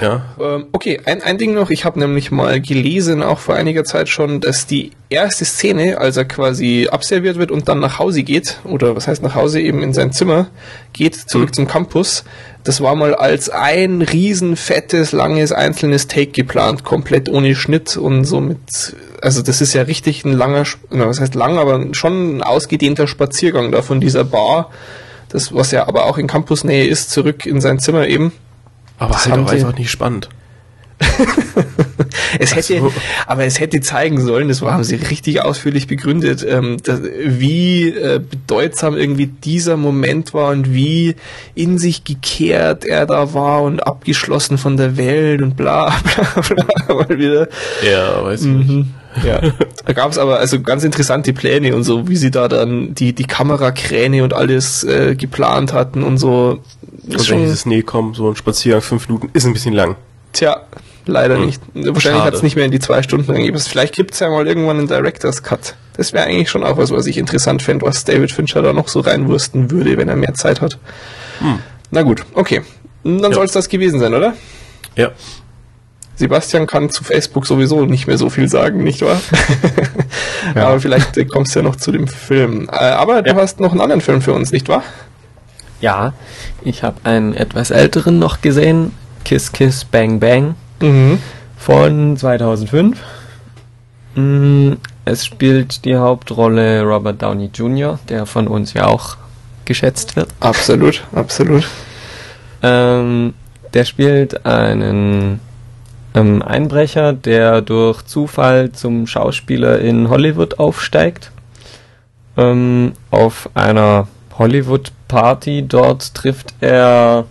Ja, Ähm, okay, ein, ein Ding noch. Ich habe nämlich mal gelesen, auch vor einiger Zeit schon, dass die erste Szene, als er quasi abserviert wird und dann nach Hause geht, oder was heißt nach Hause, eben in sein Zimmer geht, zurück zum Campus, das war mal als ein riesen, fettes, langes, einzelnes Take geplant, komplett ohne Schnitt und so mit, also das ist ja richtig ein langer, was heißt lang, aber schon ein ausgedehnter Spaziergang da von dieser Bar, das, was ja aber auch in Campusnähe ist, zurück in sein Zimmer eben. Aber Das halt auch einfach nicht spannend. (laughs) Es hätte, so. aber es hätte zeigen sollen, das haben sie richtig ausführlich begründet, ähm, dass, wie äh, bedeutsam irgendwie dieser Moment war und wie in sich gekehrt er da war und abgeschlossen von der Welt und bla (laughs) bla bla. Mal wieder. Ja, weiß ich nicht. Ja, (laughs) da gab es aber also ganz interessante Pläne und so, wie sie da dann die die Kamerakräne und alles äh, geplant hatten und so. Und wenn schon, dieses Nee kommen, so ein Spaziergang fünf Minuten ist ein bisschen lang. Tja, leider Hm. nicht. Wahrscheinlich hat es nicht mehr in die zwei Stunden reingegeben. Vielleicht gibt's ja mal irgendwann einen Director's Cut. Das wäre eigentlich schon auch was, was ich interessant fände, was David Fincher da noch so reinwursten würde, wenn er mehr Zeit hat. Na gut, okay. Dann Hm. Ja. soll es das gewesen sein, oder? Ja. Sebastian kann zu Facebook sowieso nicht mehr so viel sagen, nicht wahr? (laughs) Aber vielleicht äh, kommst du ja noch zu dem Film. Äh, aber du Ja. hast noch einen anderen Film für uns, nicht wahr? Ja, ich habe einen etwas älteren noch gesehen, Kiss Kiss Bang Bang Mhm. von 2005. Mm, Es spielt die Hauptrolle Robert Downey Jr., der von uns ja auch geschätzt wird. Absolut, absolut. Ähm, der spielt einen ähm, Einbrecher, der durch Zufall zum Schauspieler in Hollywood aufsteigt. ähm, auf einer Hollywood-Party. Dort trifft er,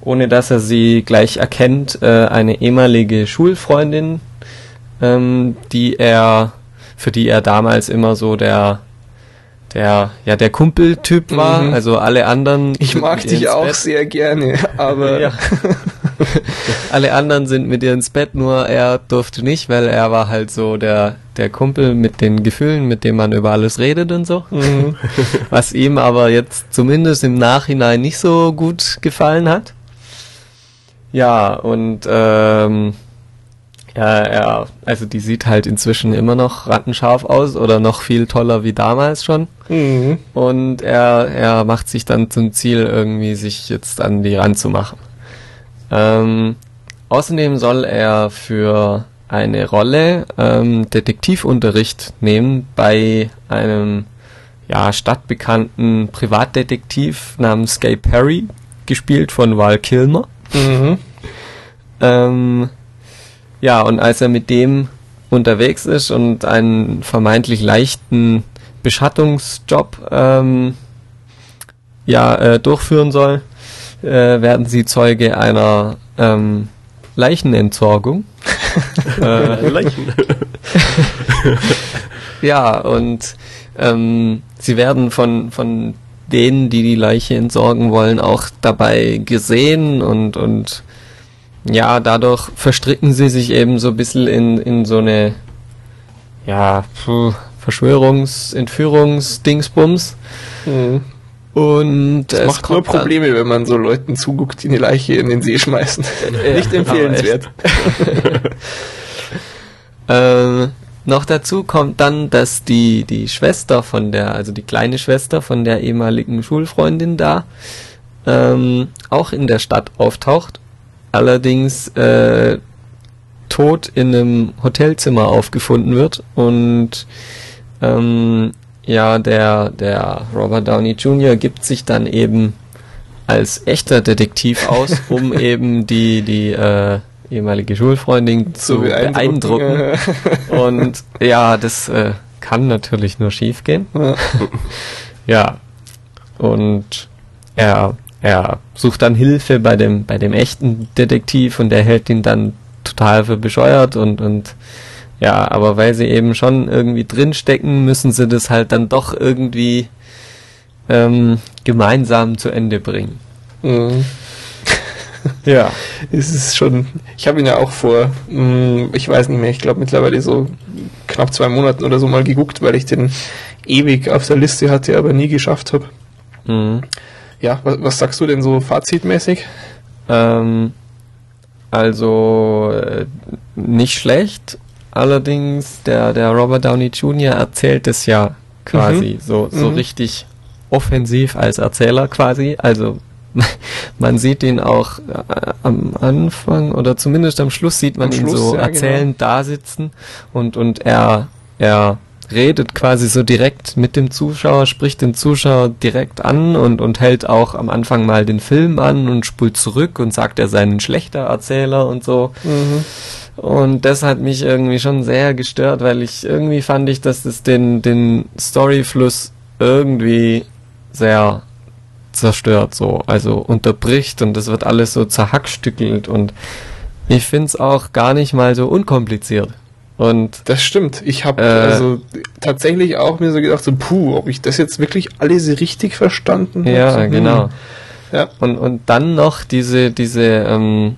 ohne dass er sie gleich erkennt, äh, eine ehemalige Schulfreundin, ähm, die er, für die er damals immer so der der ja der Kumpeltyp war, mhm. also alle anderen. Ich mag dich auch Bett. sehr gerne, (laughs) aber ja. (laughs) alle anderen sind mit ihr ins Bett, nur er durfte nicht, weil er war halt so der der Kumpel mit den Gefühlen, mit dem man über alles redet und so. Mhm. (laughs) Was ihm aber jetzt zumindest im Nachhinein nicht so gut gefallen hat. Ja, und ähm, ja, ja, also die sieht halt inzwischen immer noch rattenscharf aus oder noch viel toller wie damals schon. Mhm. Und er, er macht sich dann zum Ziel, irgendwie sich jetzt an die ranzumachen. Ähm, außerdem soll er für eine Rolle ähm, Detektivunterricht nehmen bei einem ja, stadtbekannten Privatdetektiv namens Gay Perry, gespielt von Val Kilmer. Mhm. Ähm, ja, und als er mit dem unterwegs ist und einen vermeintlich leichten Beschattungsjob ähm, ja, äh, durchführen soll, äh, werden sie Zeuge einer ähm, Leichenentsorgung. (laughs) äh, Leichen. (laughs) ja, und ähm, sie werden von, von denen, die die Leiche entsorgen wollen, auch dabei gesehen und, und ja, dadurch verstricken sie sich eben so ein bisschen in, in so eine, ja, Verschwörungs-, Entführungs-Dingsbums. Mhm. Und das macht nur Probleme, wenn man so Leuten zuguckt, die eine Leiche in den See schmeißen. (laughs) Ja, Nicht empfehlenswert. (laughs) ähm, noch dazu kommt dann, dass die, die Schwester von der, also die kleine Schwester von der ehemaligen Schulfreundin da, ähm, auch in der Stadt auftaucht allerdings äh, tot in einem Hotelzimmer aufgefunden wird und ähm, ja, der, der Robert Downey Jr. gibt sich dann eben als echter Detektiv aus, um (laughs) eben die, die äh, ehemalige Schulfreundin zu, zu beeindrucken. beeindrucken. (laughs) Und ja, das äh, kann natürlich nur schief gehen. Ja. (laughs) ja. Und er er sucht dann Hilfe bei dem, bei dem echten Detektiv und der hält ihn dann total für bescheuert und, und ja, aber weil sie eben schon irgendwie drinstecken, müssen sie das halt dann doch irgendwie ähm, gemeinsam zu Ende bringen. Mhm. (laughs) ja. Es ist schon, ich habe ihn ja auch vor, mm, ich weiß nicht mehr, ich glaube mittlerweile so knapp zwei Monaten oder so mal geguckt, weil ich den ewig auf der Liste hatte, aber nie geschafft habe. Mhm. Ja, was, was sagst du denn so fazitmäßig? Ähm, also äh, nicht schlecht. Allerdings der der Robert Downey Jr. erzählt es ja quasi mhm. so so mhm. richtig offensiv als Erzähler quasi. Also (laughs) man sieht ihn auch äh, am Anfang oder zumindest am Schluss sieht man am ihn Schluss, so ja, erzählend genau. da sitzen und und er er redet quasi so direkt mit dem Zuschauer, spricht den Zuschauer direkt an und, und hält auch am Anfang mal den Film an und spult zurück und sagt, er sei ein schlechter Erzähler und so. Mhm. Und das hat mich irgendwie schon sehr gestört, weil ich irgendwie fand ich, dass es den, den Storyfluss irgendwie sehr zerstört, so, also unterbricht und das wird alles so zerhackstückelt und ich find's auch gar nicht mal so unkompliziert. Und das stimmt. Ich habe äh, also tatsächlich auch mir so gedacht, so, puh, ob ich das jetzt wirklich alles richtig verstanden habe. Ja, so, hm. genau. Ja. Und, und dann noch diese, diese ähm,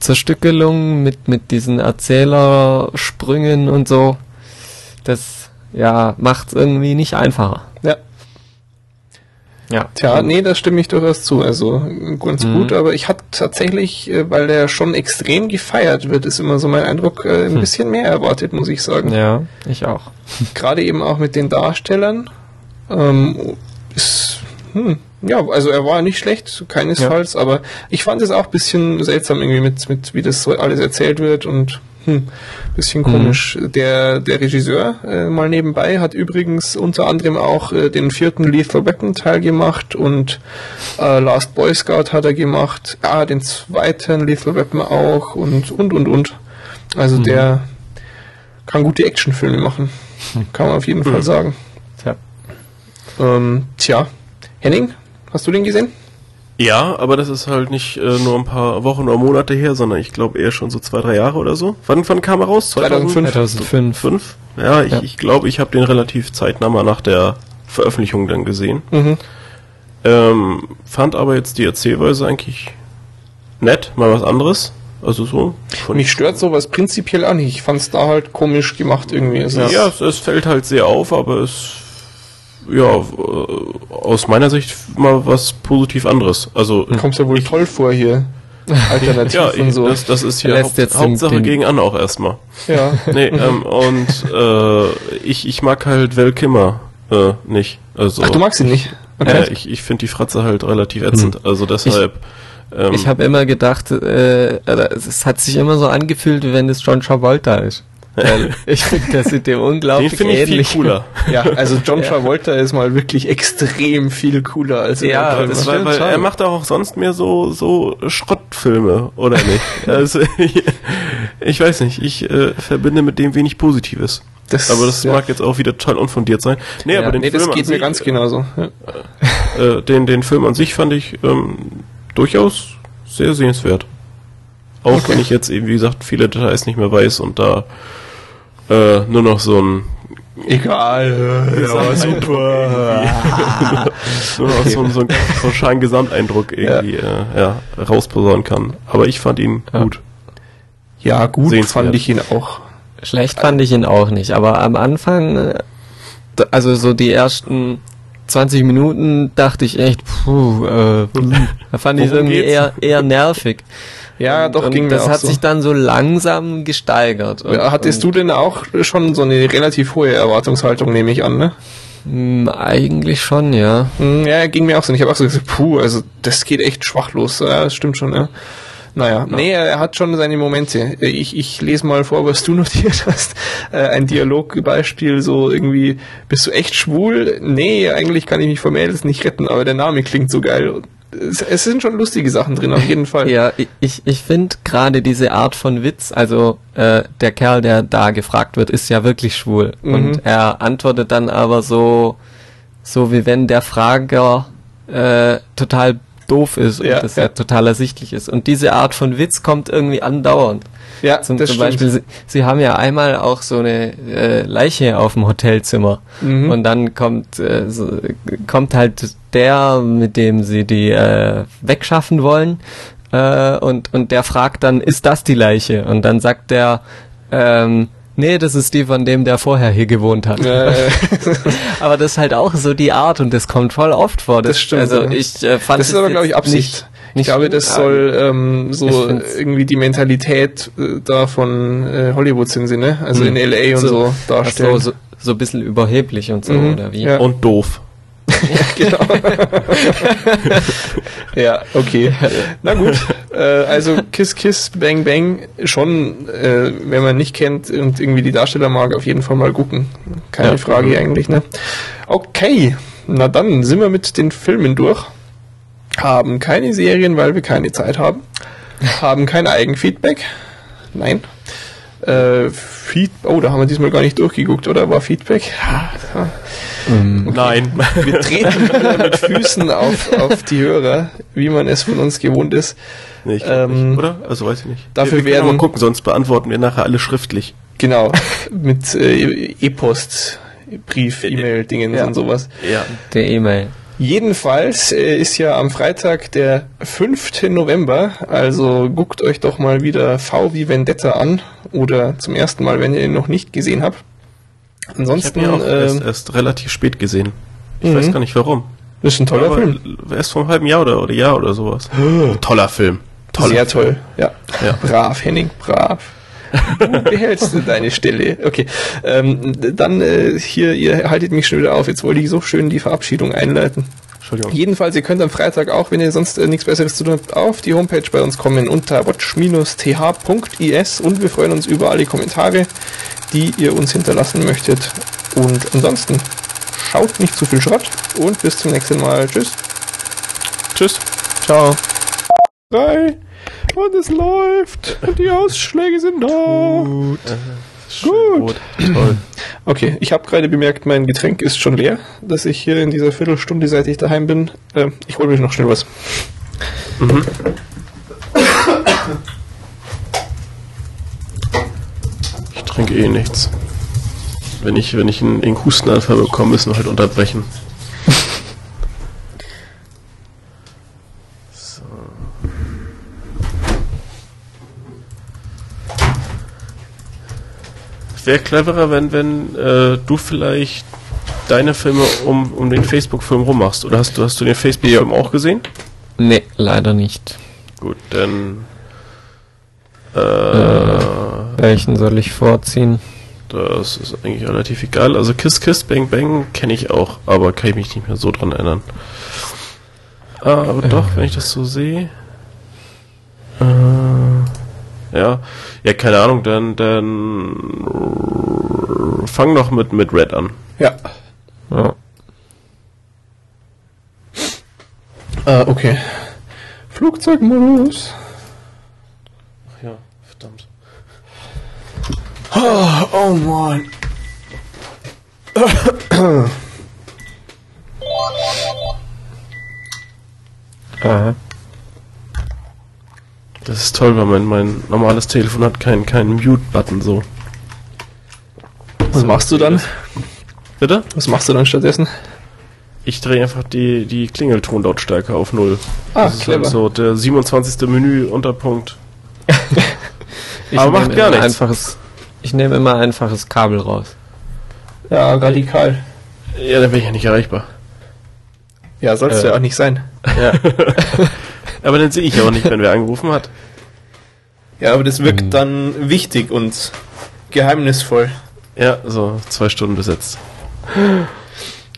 Zerstückelung mit, mit diesen Erzählersprüngen und so. Das ja, macht irgendwie nicht einfacher. Ja. Ja. Tja, nee, da stimme ich durchaus zu. Also ganz mhm. gut, aber ich hatte tatsächlich, äh, weil der schon extrem gefeiert wird, ist immer so mein Eindruck, äh, ein hm. bisschen mehr erwartet, muss ich sagen. Ja, ich auch. (laughs) Gerade eben auch mit den Darstellern. Ähm, ist, hm, ja, also er war nicht schlecht, keinesfalls, ja. aber ich fand es auch ein bisschen seltsam irgendwie mit, mit wie das so alles erzählt wird und hm, bisschen komisch. Mhm. Der, der Regisseur, äh, mal nebenbei, hat übrigens unter anderem auch äh, den vierten Lethal Weapon Teil gemacht und äh, Last Boy Scout hat er gemacht. Ah, den zweiten Lethal Weapon auch und, und, und, und. Also mhm. der kann gute Actionfilme machen. Kann man auf jeden mhm. Fall sagen. Tja. Ähm, tja, Henning, hast du den gesehen? Ja, aber das ist halt nicht äh, nur ein paar Wochen oder Monate her, sondern ich glaube eher schon so zwei, drei Jahre oder so. Wann, wann kam er raus? 2005. 2005. Fünf? Ja, ich Ja. glaube, ich, glaub, ich habe den relativ zeitnah mal nach der Veröffentlichung dann gesehen. Mhm. Ähm, fand aber jetzt die Erzählweise eigentlich nett, mal was anderes. Also so. Von, Mich stört sowas prinzipiell auch nicht. Ich fand's da halt komisch gemacht irgendwie. Ja, es, es fällt halt sehr auf, aber es ja äh, aus meiner Sicht mal was positiv anderes. Also Kommst ja wohl toll vor hier. (laughs) Alternativ ja, und so. das, das ist hier Haupt, jetzt Hauptsache den- gegen an auch erstmal. ja. (laughs) Nee, ähm, und äh, ich, ich mag halt Val Kimmer äh, nicht. Also, Ach, du magst ihn nicht? Okay. äh, ich ich finde die Fratze halt relativ ätzend. Also deshalb. ähm, Ich habe immer gedacht, äh, oder es hat sich immer so angefühlt, wie wenn es John Travolta ist. Weil (laughs) ich finde, der sieht dem den unglaublich finde ich viel ähnlich. cooler. ja, also John (laughs) Ja. Travolta ist mal wirklich extrem viel cooler als Ja, Film. das weil, stimmt weil er macht auch sonst mehr so so Schrottfilme, oder nicht? (laughs) also ich, ich weiß nicht, ich äh, verbinde mit dem wenig Positives. Das- aber das ja. mag jetzt auch wieder total unfundiert sein. Nee, Ja, aber den Nee, Film das geht an mir sich, ganz genauso. Ja. äh, den den Film an sich fand ich ähm, durchaus sehr sehenswert. Auch Okay. wenn ich jetzt eben wie gesagt viele Details nicht mehr weiß und da äh, nur noch so ein Egal. Ja, super. (laughs) nur noch so, so einen pauschalen Gesamteindruck irgendwie äh, ja, rausposaunen kann. Aber ich fand ihn Ja. gut. Ja, gut Sehenswert. fand ich ihn auch. Schlecht fand ich ihn auch nicht, aber am Anfang, äh, also so die ersten 20 Minuten dachte ich echt, puh, äh, (laughs) da fand ich es irgendwie geht's? eher, eher nervig. Ja, und, doch, und ging mir das hat so. sich dann so langsam gesteigert. Und, Ja, Hattest du denn auch schon so eine relativ hohe Erwartungshaltung, nehme ich an, ne? du? Eigentlich schon, ja. Hm, Ja, ging mir auch so. Ich habe auch so gesagt, puh, also das geht echt schwach los. Ja, das stimmt schon, ja. Naja, nee, er hat schon seine Momente. Ich, ich lese mal vor, was du (laughs) notiert hast. Äh, ein Dialogbeispiel, so irgendwie, bist du echt schwul? Nee, eigentlich kann ich mich von Mädels nicht retten, aber der Name klingt so geil. Es, es sind schon lustige Sachen drin, auf jeden Fall. Ja, ich- ich, finde gerade diese Art von Witz, also äh, der Kerl, der da gefragt wird, ist ja wirklich schwul. Mhm. Und er antwortet dann aber so, so wie wenn der Frager äh, total doof ist und Ja, das ja. ja total ersichtlich ist. Und diese Art von Witz kommt irgendwie andauernd. Ja, Zum, das zum. Beispiel, sie, sie haben ja einmal auch so eine äh, Leiche auf dem Hotelzimmer Mhm. und dann kommt äh, so, kommt halt der, mit dem sie die äh, wegschaffen wollen äh, und und der fragt dann, ist das die Leiche? Und dann sagt der, ähm, nee, das ist die von dem, der vorher hier gewohnt hat. Äh, (laughs) aber das ist halt auch so die Art und das kommt voll oft vor. Das stimmt, Also ich äh, fand das ist aber, glaube ich, Absicht. Nicht, ich glaube, das soll ähm, so irgendwie die Mentalität äh, da von äh, Hollywood sind sie, ne? Also in Mhm. LA und so, darstellen. so, so, so ein bisschen überheblich und so, Mhm, oder wie? ja. Und doof. (laughs) genau. (laughs) ja, okay. Na gut. Äh, also Kiss Kiss Bang Bang schon, äh, wenn man nicht kennt und irgendwie die Darsteller mag, auf jeden Fall mal gucken. Keine Ja. Frage eigentlich, ne? Okay. Na dann sind wir mit den Filmen durch. Haben keine Serien, weil wir keine Zeit haben. Haben kein Eigenfeedback. Nein. Äh, Feed oh, da haben wir diesmal gar nicht durchgeguckt, oder? War Feedback? Ja, ja. Nein. Wir treten wieder mit Füßen auf, auf die Hörer, wie man es von uns gewohnt ist. Nee, ich Ähm, nicht, oder? Also weiß ich nicht. dafür wir, wir werden- mal gucken, sonst beantworten wir nachher alle schriftlich. Genau, mit äh, E-Post, Brief, E-Mail-Dingen Ja. und sowas. Ja. Der E-Mail. Jedenfalls äh, ist ja am Freitag der 5. November, also guckt euch doch mal wieder V wie Vendetta an oder zum ersten Mal, wenn ihr ihn noch nicht gesehen habt. Ich habe Ansonsten, ihn auch erst, äh, erst relativ spät gesehen. Ich Mhm. weiß gar nicht warum. ist ein toller Aber Film. Erst vor einem halben Jahr oder, oder Jahr oder sowas. Toller Film. Toller Sehr Film. toll, ja. Ja. Brav, Henning, brav. Du behältst deine Stelle. Okay. Ähm, dann äh, hier, ihr haltet mich schon wieder auf. Jetzt wollte ich so schön die Verabschiedung einleiten. Jedenfalls, ihr könnt am Freitag auch, wenn ihr sonst äh, nichts Besseres zu tun habt, auf die Homepage bei uns kommen unter watch-th.is und wir freuen uns über alle Kommentare, die ihr uns hinterlassen möchtet. Und ansonsten schaut nicht zu viel Schrott und bis zum nächsten Mal. Tschüss. Tschüss. Ciao. Drei. Und es läuft. Und die Ausschläge sind da. Gut. rot. Toll. Okay, ich habe gerade bemerkt, mein Getränk ist schon leer, dass ich hier in dieser Viertelstunde, seit ich daheim bin, äh, ich hole mir noch schnell was. Ich trinke eh nichts. Wenn ich, wenn ich einen, einen Hustenanfall bekomme, müssen wir halt unterbrechen. Wäre cleverer, wenn, wenn äh, du vielleicht deine Filme um, um den Facebook-Film rummachst. Oder hast du, hast du den Facebook-Film auch gesehen? Nee, leider nicht. Gut, dann äh, Welchen soll ich vorziehen? Das ist eigentlich relativ egal. Also Kiss Kiss Bang Bang kenne ich auch, aber kann ich mich nicht mehr so dran erinnern. Ah, aber doch, wenn ich das so sehe. Äh, ja, ja, keine Ahnung, dann, dann fang doch mit, mit Red an. Ja. Ja. Äh, okay. Flugzeugmodus. Ach ja, verdammt. Oh, oh Mann. Aha. Das ist toll, weil mein, mein normales Telefon hat keinen keinen Mute-Button so. Was machst du dann? Bitte? Was machst du dann stattdessen? Ich drehe einfach die, die Klingeltonlautstärke auf null. Ah, das ist clever. halt so der 27. Menü-Unterpunkt. (laughs) Ich Aber macht gar nichts. Einfaches, ich nehme immer einfaches Kabel raus. Ja, radikal. Ja, dann bin ich ja nicht erreichbar. Ja, sollst du Äh. ja auch nicht sein. Ja. (laughs) (laughs) Aber dann sehe ich ja auch nicht, wenn wer angerufen hat. Ja, aber das wirkt Hm. dann wichtig und geheimnisvoll. Ja, so zwei Stunden besetzt.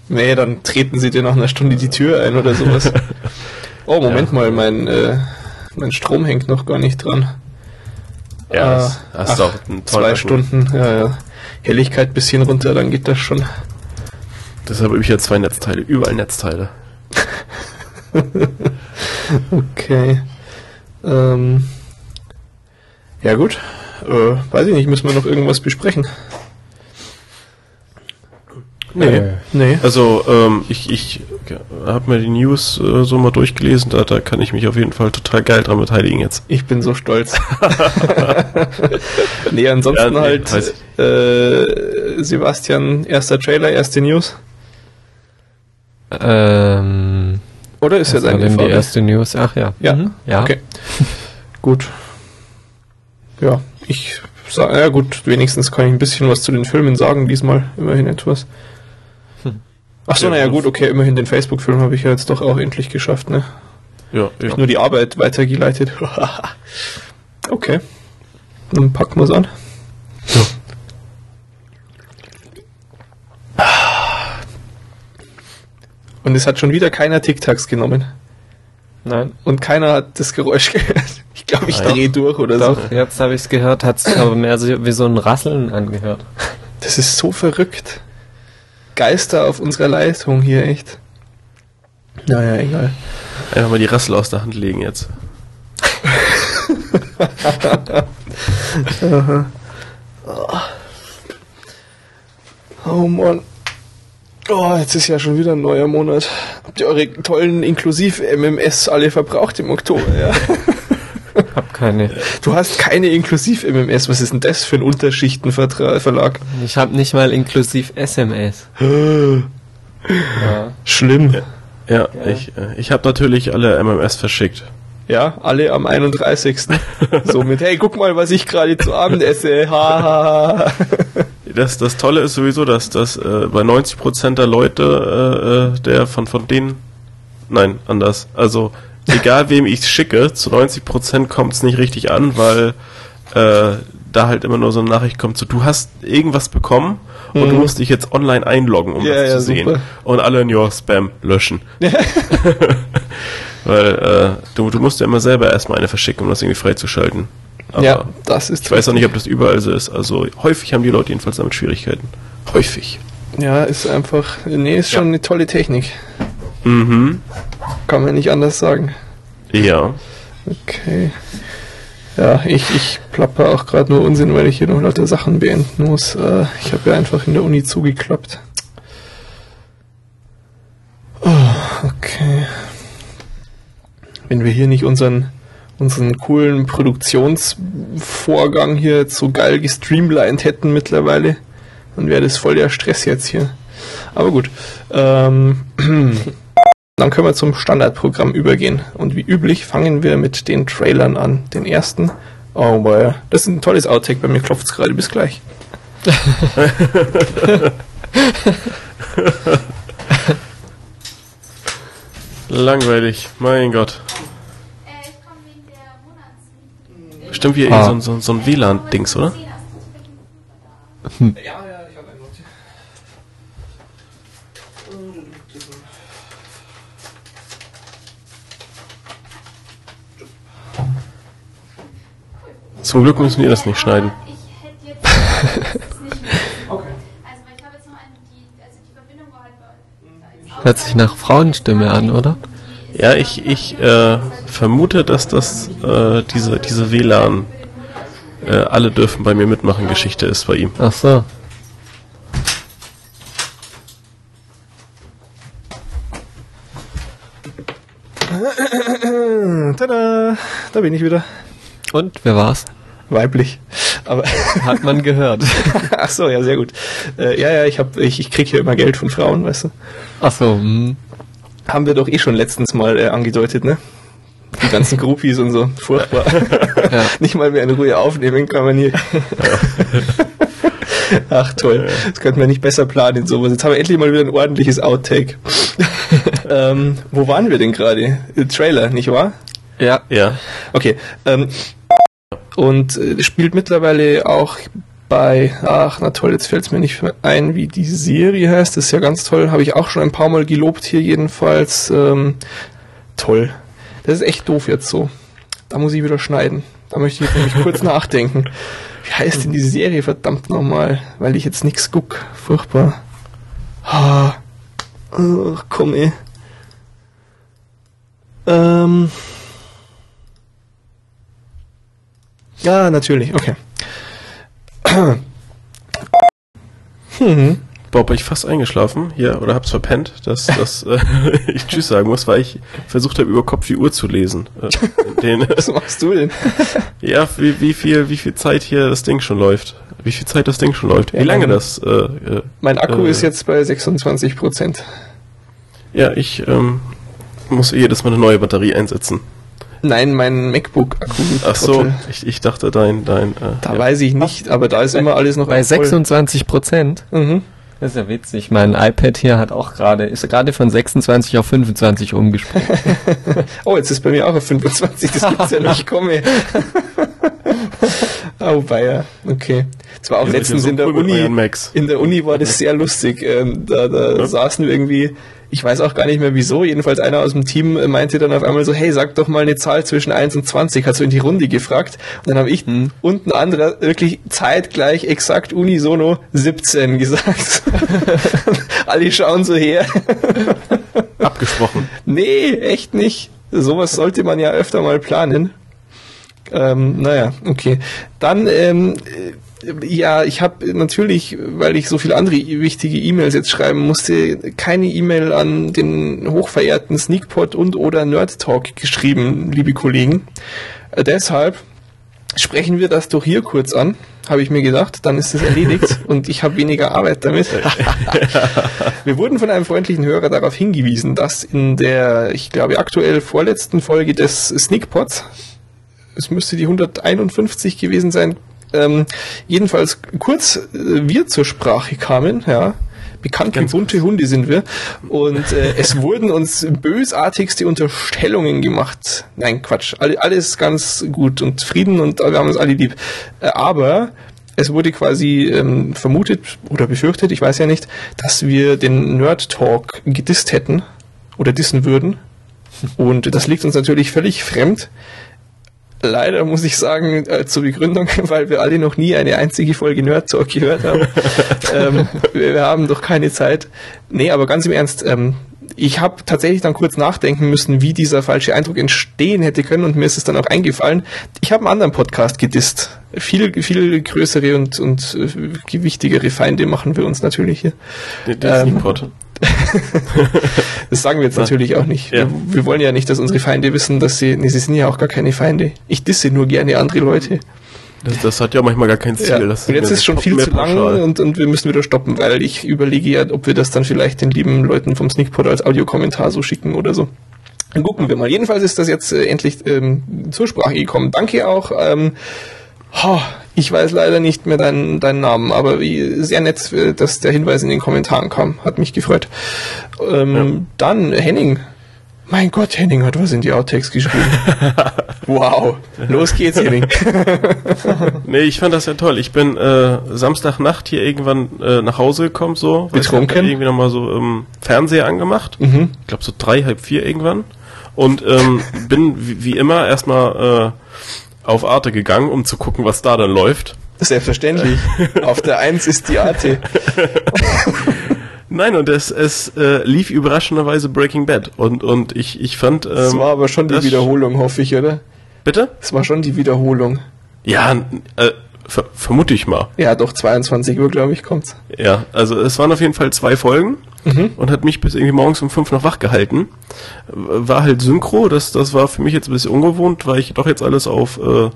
Nee, dann treten sie dir nach einer Stunde die Tür ein oder sowas. (laughs) Oh, Moment Ja. mal, mein, äh, mein Strom hängt noch gar nicht dran. Ja, das hast ach, du auch einen Zwei Akku. Stunden, ja, ja. Helligkeit bisschen runter, dann geht das schon. Deshalb habe ich ja zwei Netzteile, überall Netzteile. (laughs) Okay. Ähm, ja gut. Äh, weiß ich nicht, müssen wir noch irgendwas besprechen? Nee. Äh, Nee. Also, ähm, ich, ich habe mir die News äh, so mal durchgelesen, da, da kann ich mich auf jeden Fall total geil dran beteiligen jetzt. Ich bin so stolz. (laughs) nee, ansonsten Ja, nee, halt äh, Sebastian, erster Trailer, erste News. ähm, Oder ist ja war deine denn die erste News? Ach ja. Ja, Mhm. ja. okay. gut. Ja, ich sag, ja gut, wenigstens kann ich ein bisschen was zu den Filmen sagen, diesmal immerhin etwas. Hm. Ach so, Ja, naja gut. okay, immerhin den Facebook-Film habe ich ja jetzt doch auch endlich geschafft, ne? Ja, Ich ja. nur die Arbeit weitergeleitet. (laughs) okay. Dann packen wir es an. Und es hat schon wieder keiner TikToks genommen. Nein. Und keiner hat das Geräusch (laughs) gehört. Ich glaube, ich ja. drehe durch oder so. Doch, jetzt habe ich es gehört, hat es aber mehr so, wie so ein Rasseln angehört. Das ist so verrückt. Geister auf unserer Leitung hier, echt. Naja, egal. Einfach mal die Rassel aus der Hand legen jetzt. (laughs) Oh Mann. Oh, jetzt ist ja schon wieder ein neuer Monat. Habt ihr eure tollen Inklusiv-MMS alle verbraucht im Oktober, ja? (laughs) Hab keine. Du hast keine Inklusiv-MMS. Was ist denn das für ein Unterschichtenverlag? Ich habe nicht mal inklusiv SMS. (gasps) Ja. Schlimm. Ja, ich, äh, ich habe natürlich alle MMS verschickt. Ja, alle am 31. so mit, hey, guck mal, was ich gerade zu Abend esse. Ha, ha, ha. Das, das Tolle ist sowieso, dass das äh, bei 90% der Leute, äh, äh, der von, von denen, nein, anders, also egal wem ich schicke, zu 90% kommt es nicht richtig an, weil äh, da halt immer nur so eine Nachricht kommt, so du hast irgendwas bekommen und du Mhm. musst dich jetzt online einloggen, um Ja, das ja, zu sehen. super. Und alle in your Spam löschen. (laughs) weil äh, du, du musst ja immer selber erstmal eine verschicken, um das irgendwie freizuschalten. Aber Ja, das ist ich weiß auch nicht, ob das überall so ist. Also häufig haben die Leute jedenfalls damit Schwierigkeiten. Häufig. Ja, ist einfach, nee, ist schon Ja. eine tolle Technik. Mhm. Kann man nicht anders sagen. Ja. Okay. Ja, ich, ich plapper auch gerade nur Unsinn, weil ich hier noch lauter Sachen beenden muss. Äh, ich habe ja einfach in der Uni zugeklappt. Oh, okay. Wenn wir hier nicht unseren, unseren coolen Produktionsvorgang hier so geil gestreamlined hätten mittlerweile, dann wäre das voll der Stress jetzt hier. Aber gut. Ähm, (clears throat) dann können wir zum Standardprogramm übergehen. Und wie üblich fangen wir mit den Trailern an. Den ersten. Oh boy, das ist ein tolles Outtake. Bei mir klopft es gerade. Bis gleich. (laughs) Langweilig, mein Gott. Stimmt wie Ah. so, so, so ein WLAN-Dings, oder? Ja, ja, ich habe einen Not. Zum Glück müssen wir das nicht schneiden. Ich hätte jetzt das nicht mehr. Okay. (laughs) Also, weil ich habe jetzt noch eine, die, also die Verbindung war halt bei. Hört sich nach Frauenstimme an, oder? Ja, ich, ich äh, vermute, dass das äh, diese, diese WLAN äh, alle dürfen bei mir mitmachen Geschichte ist bei ihm. Ach so. Tada! Da bin ich wieder. Und, wer war's? Weiblich. Aber (laughs) Hat man gehört. ach so, ja, sehr gut. Äh, ja, ja, ich hab, ich, ich krieg hier immer Geld von Frauen, weißt du. Ach so, hm. Haben wir doch eh schon letztens mal äh, angedeutet, ne? Die ganzen Groupies und so. Furchtbar. Ja. (laughs) Nicht mal mehr in Ruhe aufnehmen kann man hier. Ach toll. Das könnten wir nicht besser planen, sowas. Jetzt haben wir endlich mal wieder ein ordentliches Outtake. (laughs) ähm, wo waren wir denn gerade? Trailer, nicht wahr? Ja. Ja. Okay. Ähm, und äh, spielt mittlerweile auch bei, ach na toll, jetzt fällt es mir nicht ein, wie die Serie heißt. Das ist ja ganz toll. Habe ich auch schon ein paar Mal gelobt hier jedenfalls. Ähm, toll. Das ist echt doof jetzt so. Da muss ich wieder schneiden. Da möchte ich jetzt nämlich kurz (laughs) nachdenken. Wie heißt denn die Serie verdammt nochmal? Weil ich jetzt nichts guck. Furchtbar. Ah. Ach, komm ey. Ähm. Ja, natürlich, okay. Hm. Bob, bin ich fast eingeschlafen hier oder hab's verpennt, dass, dass äh, (laughs) ich Tschüss sagen muss, weil ich versucht habe, über Kopf die Uhr zu lesen. Äh, den, (laughs) Was machst du denn? (laughs) ja, wie, wie viel, wie viel Zeit hier das Ding schon läuft. Wie viel Zeit das Ding schon läuft. Wie Ja, lange mein- das? Äh, äh, Mein Akku Äh. ist jetzt bei 26 Prozent. ja, ich ähm, muss jedes Mal eine neue Batterie einsetzen. Nein, mein MacBook-Akku. Ach so, ich, ich dachte dein, dein. Äh, Da ja. weiß ich nicht, aber da ist immer alles noch Bei voll. 26 Prozent. Mhm. Das ist ja witzig. Mein iPad hier hat auch gerade, ist gerade von 26 auf 25 umgesprungen. (laughs) Oh, jetzt ist bei mir auch auf 25, das gibt's ja (laughs) nicht, komm ey. Oh, Bayer, okay. Das war auch letztens ja so in der cool Uni. In der Uni war das (laughs) sehr lustig. Ähm, da da Ja. saßen wir irgendwie, ich weiß auch gar nicht mehr wieso, jedenfalls einer aus dem Team äh, meinte dann auf einmal so, hey, sag doch mal eine Zahl zwischen 1 und 20, hat so in die Runde gefragt. Und dann habe ich Hm. und ein anderer wirklich zeitgleich exakt unisono 17 (laughs) gesagt. (laughs) Alle schauen so her. Abgesprochen. Nee, echt nicht. Sowas sollte man ja öfter mal planen. Ähm, naja, okay. Dann, ähm, äh, ja, ich habe natürlich, weil ich so viele andere wichtige E-Mails jetzt schreiben musste, keine E-Mail an den hochverehrten Sneakpot und oder Nerd Talk geschrieben, liebe Kollegen. Äh, deshalb sprechen wir das doch hier kurz an, habe ich mir gedacht. Dann ist es erledigt (laughs) und ich habe weniger Arbeit damit. (laughs) wir wurden von einem freundlichen Hörer darauf hingewiesen, dass in der, ich glaube, aktuell vorletzten Folge des Sneakpots, es müsste die 151 gewesen sein, ähm, jedenfalls kurz äh, wir zur Sprache kamen, ja. Bekannt Ganz wie bunte Hunde sind wir. Und äh, es wurden uns bösartigste Unterstellungen gemacht. Nein, Quatsch. Alle, alles ganz gut und Frieden und wir haben uns alle lieb. Äh, aber es wurde quasi ähm, vermutet oder befürchtet, ich weiß ja nicht, dass wir den Nerd Talk gedisst hätten oder dissen würden. Und das liegt uns natürlich völlig fremd. Leider muss ich sagen, äh, zur Begründung, (laughs) weil wir alle noch nie eine einzige Folge Nerd Talk gehört haben. (laughs) ähm, wir, wir haben doch keine Zeit. Nee, aber ganz im Ernst, ähm, ich habe tatsächlich dann kurz nachdenken müssen, wie dieser falsche Eindruck entstehen hätte können und mir ist es dann auch eingefallen. Ich habe einen anderen Podcast gedisst. Viel, viel größere und, und äh, gewichtigere Feinde machen wir uns natürlich hier. Der Disney-Pod. (laughs) Das sagen wir jetzt natürlich auch nicht. Ja. Wir, wir wollen ja nicht, dass unsere Feinde wissen, dass sie, nee, sie sind ja auch gar keine Feinde. Ich disse nur gerne andere Leute. Das, das hat ja manchmal gar kein Ziel. Ja. Das Und jetzt ist schon viel zu lang und, und wir müssen wieder stoppen, weil ich überlege ja, ob wir das dann vielleicht den lieben Leuten vom Sneakpot als Audiokommentar so schicken oder so. Dann gucken wir mal. Jedenfalls ist das jetzt äh, endlich ähm, zur Sprache gekommen. Danke auch. Ähm, ha, ich weiß leider nicht mehr deinen, deinen Namen, aber wie, sehr nett, äh, dass der Hinweis in den Kommentaren kam. Hat mich gefreut. Ähm, Dann Henning. Mein Gott, Henning hat was in die Outtakes geschrieben. (laughs) wow. Los geht's, Henning. (laughs) Nee, ich fand das ja toll. Ich bin äh, Samstagnacht hier irgendwann äh, nach Hause gekommen, so. weil ich hab Betrunken? Irgendwie nochmal so ähm, Fernseher angemacht. Mhm. Ich glaube so drei, halb vier irgendwann. Und ähm, bin wie, wie immer erstmal äh, auf Arte gegangen, um zu gucken, was da dann läuft. Selbstverständlich. (laughs) Auf der Eins ist die Arte. (laughs) Nein, und es, es äh, lief überraschenderweise Breaking Bad. Und, und ich, ich fand. Ähm, Das war aber schon die Wiederholung, hoffe ich, oder? Bitte? Es war schon die Wiederholung. Ja, äh, ver vermute ich mal. Ja, doch, 22 Uhr, glaube ich, kommt's. Ja, also es waren auf jeden Fall zwei Folgen und hat mich bis irgendwie morgens um fünf noch wach gehalten. War halt Synchro, das, das war für mich jetzt ein bisschen ungewohnt, weil ich doch jetzt alles auf äh,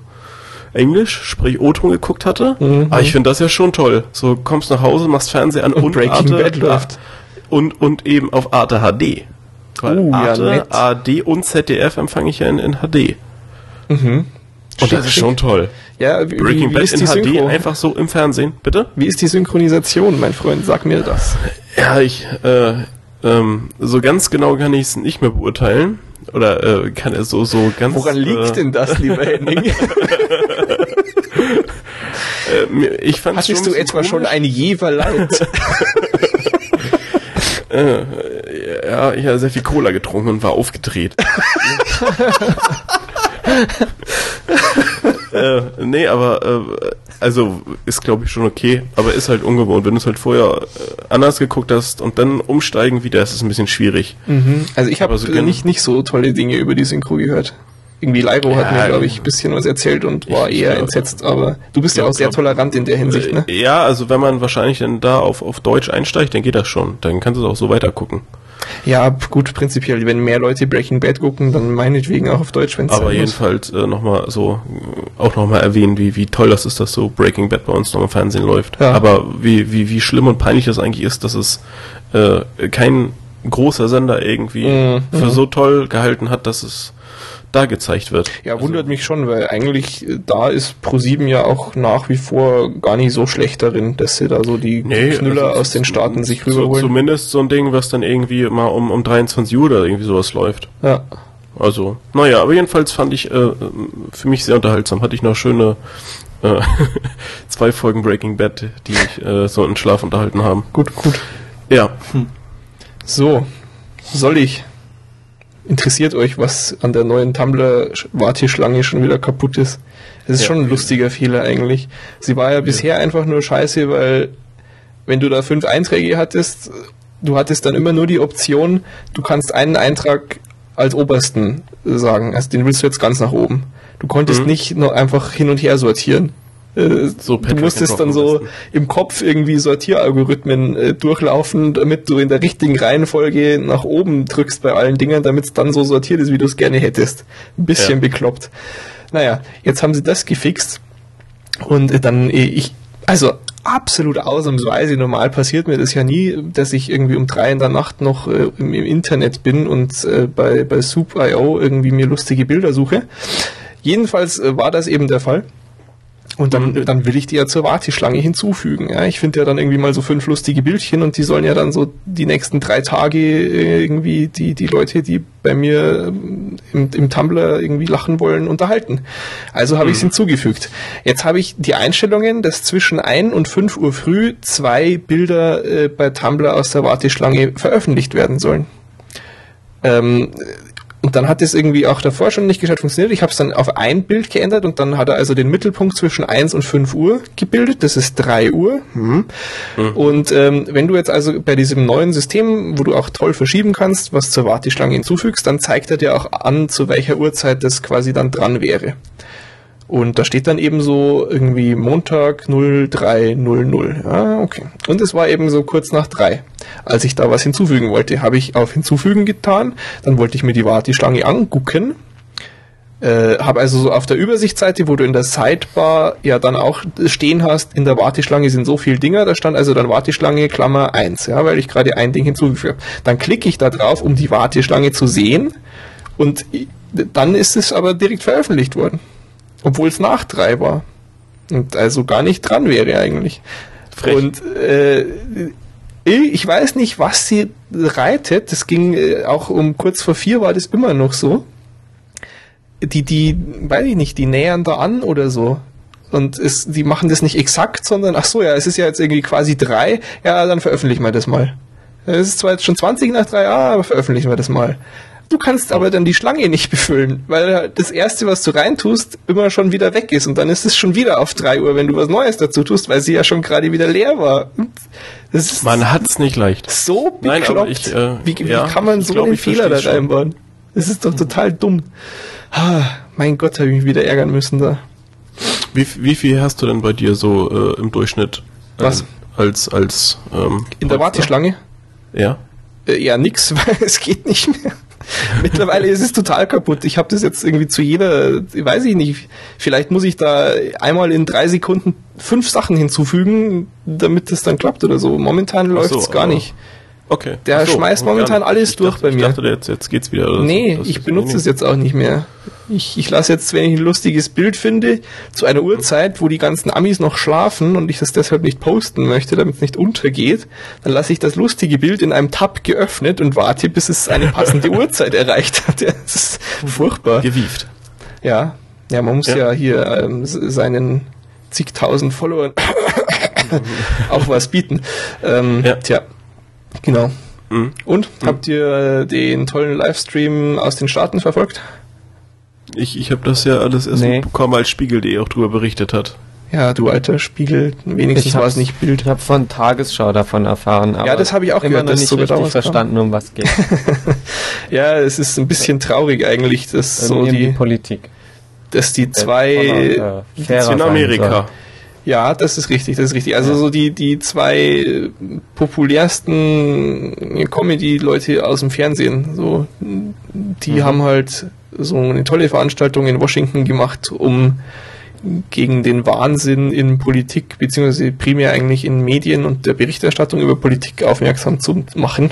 Englisch, sprich O-Ton geguckt hatte. Aber ich finde das ja schon toll. So kommst nach Hause, machst Fernseher an (laughs) und, Breaking Arte, Bad läuft. Und, und eben auf Arte HD. Weil ja, Arte, nett. AD und ZDF empfange ich ja in, in HD. Und das ist schon toll. Ja, wie, Breaking wie, wie Bad ist in die HD Synchro? einfach so im Fernsehen. Bitte? Wie ist die Synchronisation, mein Freund? Sag mir das. Ja, ich, äh, ähm, so ganz genau kann ich es nicht mehr beurteilen. Oder äh, kann es so, so ganz. Woran liegt äh, denn das, lieber (laughs) Henning? Äh, ich fand's Hattest du etwa schon komisch. ein Jeverleid? (laughs) Ja, ich habe sehr viel Cola getrunken und war aufgedreht. (laughs) äh, nee, aber äh, also ist glaube ich schon okay, aber ist halt ungewohnt. Wenn du es halt vorher äh, anders geguckt hast und dann umsteigen wieder, ist es ein bisschen schwierig. Also ich habe so nicht, nicht so tolle Dinge über die Synchro gehört. Irgendwie hat Ja, mir, glaube ich, ein bisschen was erzählt und war eher ja. entsetzt, aber du bist ja Ja, auch sehr glaub- tolerant in der Hinsicht, ne? Äh, Ja, also wenn man wahrscheinlich dann da auf, auf Deutsch einsteigt, dann geht das schon. Dann kannst du es auch so weiter gucken. Ja, gut, prinzipiell, wenn mehr Leute Breaking Bad gucken, dann meinetwegen auch auf Deutsch, wenn es Aber jedenfalls äh, nochmal so, auch nochmal erwähnen, wie, wie toll das ist, dass so Breaking Bad bei uns noch im Fernsehen läuft. Ja. Aber wie, wie, wie schlimm und peinlich das eigentlich ist, dass es äh, kein großer Sender irgendwie Mhm. für so toll gehalten hat, dass es da gezeigt wird. Ja, wundert mich schon, weil eigentlich äh, da ist Pro7 ja auch nach wie vor gar nicht so schlecht darin, dass sie da so die Knüller also aus den Staaten sich so, rüberholen. Zumindest so ein Ding, was dann irgendwie mal um, um 23 Uhr oder irgendwie sowas läuft. ja. Also, naja, aber jedenfalls fand ich äh, für mich sehr unterhaltsam. Hatte ich noch schöne äh, (laughs) zwei Folgen Breaking Bad, die mich äh, so in Schlaf unterhalten haben. Gut, gut. Ja, So, soll ich? Interessiert euch, was an der neuen Tumblr-Warteschlange schon wieder kaputt ist? Es ist Ja. schon ein lustiger Fehler eigentlich. Sie war ja bisher einfach nur scheiße, weil wenn du da fünf Einträge hattest, du hattest dann immer nur die Option, du kannst einen Eintrag als obersten sagen, also den willst du jetzt ganz nach oben. Du konntest Mhm. nicht nur einfach hin und her sortieren. Äh, So du musstest dann so im Kopf irgendwie Sortieralgorithmen äh, durchlaufen, damit du in der richtigen Reihenfolge nach oben drückst bei allen Dingen, damit es dann so sortiert ist, wie du es gerne hättest. Ein bisschen Ja. bekloppt. Naja, jetzt haben sie das gefixt und äh, dann äh, ich, also absolut ausnahmsweise, normal passiert mir das ja nie, dass ich irgendwie um drei in der Nacht noch äh, im, im Internet bin und äh, bei, bei Soup.io irgendwie mir lustige Bilder suche. Jedenfalls war das eben der Fall. Und dann, dann will ich die ja zur Warteschlange hinzufügen. Ja, ich finde ja dann irgendwie mal so fünf lustige Bildchen und die sollen ja dann so die nächsten drei Tage äh, irgendwie die, die Leute, die bei mir ähm, im, im Tumblr irgendwie lachen wollen, unterhalten. Also habe ich es hinzugefügt. Jetzt habe ich die Einstellungen, dass zwischen 1 und 5 Uhr früh zwei Bilder äh, bei Tumblr aus der Warteschlange veröffentlicht werden sollen. Ähm, Und dann hat es irgendwie auch davor schon nicht gescheit funktioniert. Ich habe es dann auf ein Bild geändert und dann hat er also den Mittelpunkt zwischen 1 und 5 Uhr gebildet. Das ist 3 Uhr. Mhm. Und ähm, wenn du jetzt also bei diesem neuen System, wo du auch toll verschieben kannst, was zur Warteschlange hinzufügst, dann zeigt er dir auch an, zu welcher Uhrzeit das quasi dann dran wäre. Und da steht dann eben so irgendwie Montag 0300. Ah, okay. Und es war eben so kurz nach drei. Als ich da was hinzufügen wollte, habe ich auf Hinzufügen getan. Dann wollte ich mir die Warteschlange angucken. Äh, habe also so auf der Übersichtsseite, wo du in der Sidebar ja dann auch stehen hast, in der Warteschlange sind so viele Dinger, da stand also dann Warteschlange Klammer 1, ja, weil ich gerade ein Ding hinzugefügt habe. Dann klicke ich da drauf, um die Warteschlange zu sehen und dann ist es aber direkt veröffentlicht worden. Obwohl es nach drei war. Und also gar nicht dran wäre eigentlich. Frech. Und äh, ich weiß nicht, was sie reitet. Das ging äh, auch um kurz vor vier war das immer noch so. Die, die, weiß ich nicht, die nähern da an oder so. Und es, die machen das nicht exakt, sondern, ach so, ja, es ist ja jetzt irgendwie quasi drei. Ja, dann veröffentlichen wir das mal. Es ist zwar jetzt schon 20 nach drei, ah, aber veröffentlichen wir das mal. Du kannst aber dann die Schlange nicht befüllen, weil das erste, was du reintust, immer schon wieder weg ist und dann ist es schon wieder auf drei Uhr, wenn du was Neues dazu tust, weil sie ja schon gerade wieder leer war. Man hat's nicht leicht. so bekloppt. Nein, ich, äh, wie, wie ja, kann man so glaub, einen Fehler da reinbauen? Das ist doch total dumm. Ah, mein Gott, habe ich mich wieder ärgern müssen da. Wie, wie viel hast du denn bei dir so äh, im Durchschnitt? äh, Was? Als, als, ähm, In der? Warteschlange? Ja. Äh, ja, nix, (laughs) weil es geht nicht mehr. (laughs) Mittlerweile ist es total kaputt. Ich habe das jetzt irgendwie zu jeder, weiß ich nicht, vielleicht muss ich da einmal in drei Sekunden fünf Sachen hinzufügen, damit das dann klappt oder so. Momentan läuft so, es gar aber- nicht. Okay. Der so, schmeißt momentan alles Ich durch dachte, bei mir. Ich dachte, jetzt, jetzt geht's wieder. oder so. Nee, Das ich benutze es jetzt auch nicht mehr. Ich, ich lasse jetzt, wenn ich ein lustiges Bild finde, zu einer Uhrzeit, wo die ganzen Amis noch schlafen und ich das deshalb nicht posten möchte, damit es nicht untergeht, dann lasse ich das lustige Bild in einem Tab geöffnet und warte, bis es eine passende (laughs) Uhrzeit erreicht hat. (laughs) Das ist furchtbar. Gewieft. Ja, ja, man muss ja, Ja. hier ähm, seinen zigtausend Followern (laughs) auch was bieten. Ähm, Ja. Tja, genau. Mhm. Und, habt ihr äh, den tollen Livestream aus den Staaten verfolgt? Ich, ich habe das ja alles erst Nee. mitbekommen, als Spiegel.de auch drüber berichtet hat. Ja, du alter Spiegel, wenigstens war es nicht Bild. Ich habe von Tagesschau davon erfahren, aber das habe ich auch immer gehört, noch dass nicht da richtig kam. verstanden, um was geht. (laughs) Ja, es ist ein bisschen traurig eigentlich, dass so die die, Politik. dass die Äh, zwei, fairer sein in Amerika. Ja, das ist richtig, das ist richtig. Also so die, die zwei äh, populärsten Comedy-Leute aus dem Fernsehen, so, die Mhm. haben halt so eine tolle Veranstaltung in Washington gemacht, um gegen den Wahnsinn in Politik, beziehungsweise primär eigentlich in Medien und der Berichterstattung über Politik aufmerksam zu machen.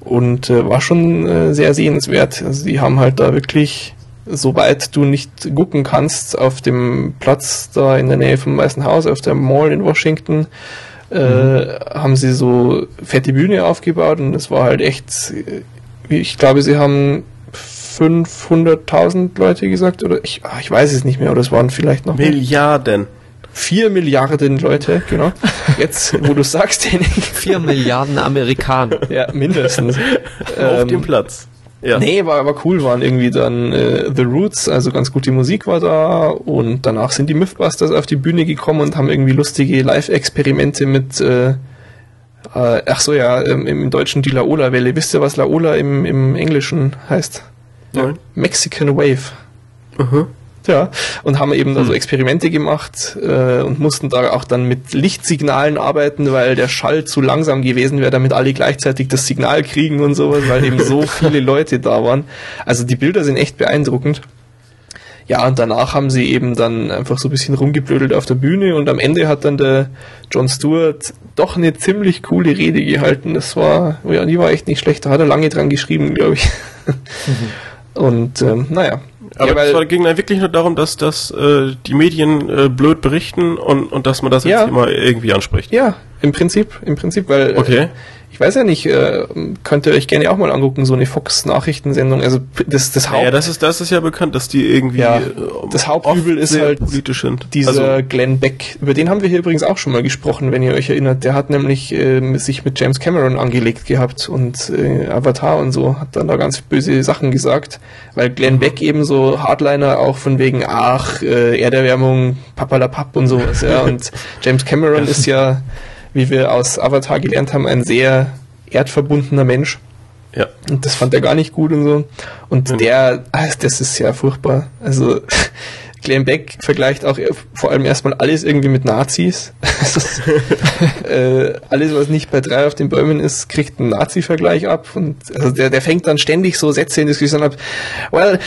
Und äh, war schon äh, sehr sehenswert. Also die haben halt da wirklich, soweit du nicht gucken kannst, auf dem Platz da in der Nähe vom Weißen Haus, auf der Mall in Washington, äh, haben sie so fette Bühne aufgebaut und es war halt echt, äh, ich glaube, sie haben 500.000 Leute gesagt, oder ich, ah, ich weiß es nicht mehr, oder es waren vielleicht noch mehr. Milliarden. 4 Milliarden Leute, genau. Jetzt, wo du sagst, Henning, (laughs) Vier Milliarden Amerikaner. ja, mindestens. Auf Ähm, dem Platz. Ja. Nee, war aber cool, waren irgendwie dann äh, The Roots, also ganz gute Musik war da und danach sind die Mythbusters auf die Bühne gekommen und haben irgendwie lustige Live-Experimente mit, äh, äh, ach so ja, ähm, im Deutschen die Laola-Welle. Wisst ihr, was Laola im, im Englischen heißt? Nein. Mexican Wave. Mhm. Ja, und haben eben da so Experimente gemacht äh, und mussten da auch dann mit Lichtsignalen arbeiten, weil der Schall zu langsam gewesen wäre, damit alle gleichzeitig das Signal kriegen und sowas, weil eben so (laughs) viele Leute da waren. Also die Bilder sind echt beeindruckend. Ja, und danach haben sie eben dann einfach so ein bisschen rumgeblödelt auf der Bühne und am Ende hat dann der John Stewart doch eine ziemlich coole Rede gehalten. Das war, ja, die war echt nicht schlecht. Da hat er lange dran geschrieben, glaube ich. (laughs) Und ähm, naja. Aber ja, es ging dann wirklich nur darum, dass, dass äh, die Medien äh, blöd berichten und, und dass man das Ja. jetzt immer irgendwie anspricht. Ja, im Prinzip, im Prinzip, weil Okay. äh, weiß ja nicht, äh, könnt ihr euch gerne auch mal angucken, so eine Fox-Nachrichtensendung. Also das, das Haupt, Ja, das ist, das ist ja bekannt, dass die irgendwie Ja, äh, das Hauptübel ist halt politisch sind. dieser Also, Glenn Beck, über den haben wir hier übrigens auch schon mal gesprochen, wenn ihr euch erinnert. Der hat nämlich äh, sich mit James Cameron angelegt gehabt und äh, Avatar und so, hat dann da ganz böse Sachen gesagt, weil Glenn Beck eben so Hardliner auch von wegen, ach, äh, Erderwärmung, papalapap und sowas, ja. (laughs) Und James Cameron ist ja, wie wir aus Avatar gelernt haben, ein sehr erdverbundener Mensch. ja. Und das fand er gar nicht gut und so. Und Mhm. der, ah, das ist ja furchtbar. Also, Glenn Beck vergleicht auch vor allem erstmal alles irgendwie mit Nazis. (laughs) (laughs) äh, alles, was nicht bei drei auf den Bäumen ist, kriegt einen Nazi-Vergleich ab. Und also der, der fängt dann ständig so Sätze in Diskussion ab. Well,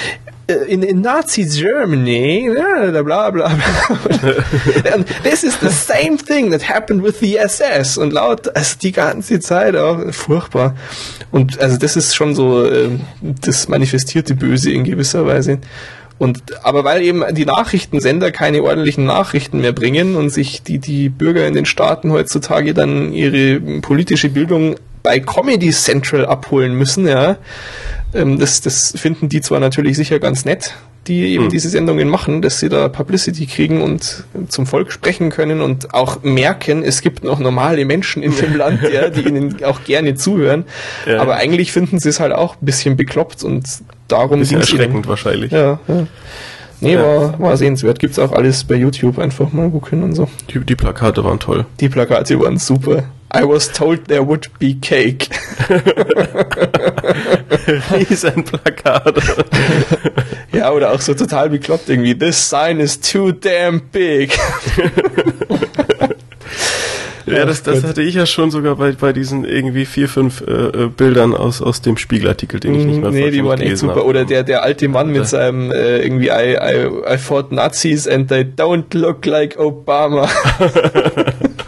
äh, in, in Nazi Germany, bla bla bla. (laughs) And this is the same thing that happened with the SS. Und laut, also die ganze Zeit auch furchtbar. Und also das ist schon so ähm, das manifestierte Böse in gewisser Weise. Und aber weil eben die Nachrichtensender keine ordentlichen Nachrichten mehr bringen und sich die, die Bürger in den Staaten heutzutage dann ihre politische Bildung bei Comedy Central abholen müssen, ja, ähm, das, das finden die zwar natürlich sicher ganz nett, die eben Hm. diese Sendungen machen, dass sie da Publicity kriegen und zum Volk sprechen können und auch merken, es gibt noch normale Menschen in dem Land, ja, die (laughs) ihnen auch gerne zuhören. Ja. Aber eigentlich finden sie es halt auch ein bisschen bekloppt und darum Bisschen ging's ihnen. erschreckend wahrscheinlich. Ja, ja. Nee, Ja. War, war sehenswert. Gibt's auch alles bei YouTube einfach mal gucken und so. Die, die Plakate waren toll. Die Plakate waren super. I was told there would be cake. (laughs) Riesen Plakat. ja, oder auch so total bekloppt irgendwie. This sign is too damn big. Ja, das, das hatte ich ja schon sogar bei, bei diesen irgendwie vier, fünf äh, äh, Bildern aus, aus dem Spiegelartikel, den ich nicht mehr Mm, nee, die waren echt super. habe. Oder der, der alte Mann mit seinem äh, irgendwie I, I, I fought Nazis and they don't look like Obama. (laughs)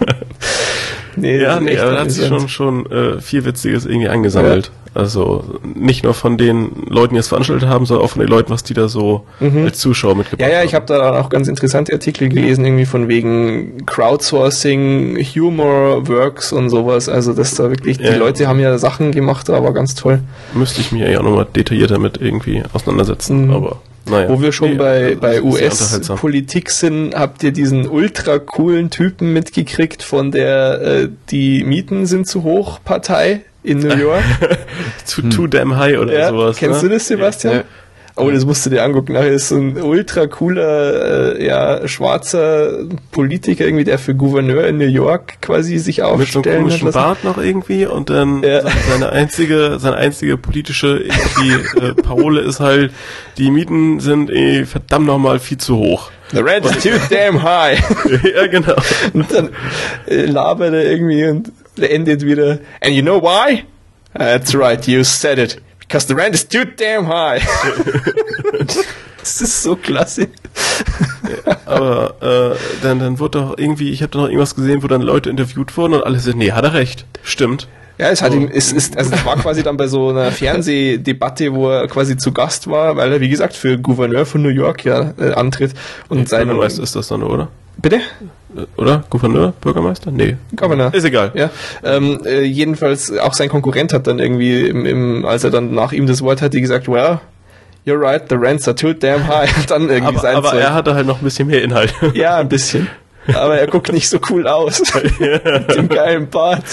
nee, Ja, nee, aber da hat sich schon, schon äh, viel Witziges irgendwie angesammelt. Also nicht nur von den Leuten, die es veranstaltet haben, sondern auch von den Leuten, was die da so als Zuschauer mitgebracht Mhm. Ja, ja, haben. ich habe da auch ganz interessante Artikel gelesen, irgendwie von wegen Crowdsourcing, Humor Works und sowas. Also, dass da wirklich, die Ja. Leute haben ja Sachen gemacht, aber ganz toll. Müsste ich mich ja auch nochmal detaillierter mit irgendwie auseinandersetzen, Mhm. aber naja. Wo wir schon Nee, bei, das bei. US-Politik sind, habt ihr diesen ultra coolen Typen mitgekriegt von der äh, Die Mieten sind zu hoch Partei in New York. (laughs) Zu Too Damn High oder ja, sowas. kennst ne? du das, Sebastian? Ja. Oh, das musst du dir angucken. Nachher ist so ein ultra cooler, äh, ja, schwarzer Politiker irgendwie, der für Gouverneur in New York quasi sich Mit so einem komischen. Bart noch irgendwie und dann Ja. seine- seine einzige, seine einzige politische irgendwie, äh, Parole ist halt, die Mieten sind eh verdammt nochmal viel zu hoch. The rent is too damn high. (laughs) ja, genau. Und dann äh, labert er irgendwie und endet wieder. And you know why? That's right, you said it. Because the rent is too damn high. (laughs) das ist so klasse. Aber äh, dann, dann wurde doch irgendwie, ich habe da noch irgendwas gesehen, wo dann Leute interviewt wurden und alle sind, nee, hat er recht. Stimmt. Ja, es hat ihm, es ist, also es war quasi dann bei so einer Fernsehdebatte, wo er quasi zu Gast war, weil er, wie gesagt, für Gouverneur von New York ja äh, antritt und sein Bürgermeister ist das dann, oder? Bitte? Äh, Oder? Gouverneur? Bürgermeister? Nee. Governor. Ist egal. Ja, ähm, äh, jedenfalls auch sein Konkurrent hat dann irgendwie, im, im, als er dann nach ihm das Wort hatte, gesagt, well, you're right, the rents are too damn high. (laughs) Dann irgendwie Aber, sein aber Zeug. er hatte halt noch ein bisschen mehr Inhalt. (laughs) Ja, ein bisschen. Aber er guckt nicht so cool aus. (laughs) Mit dem geilen Bart.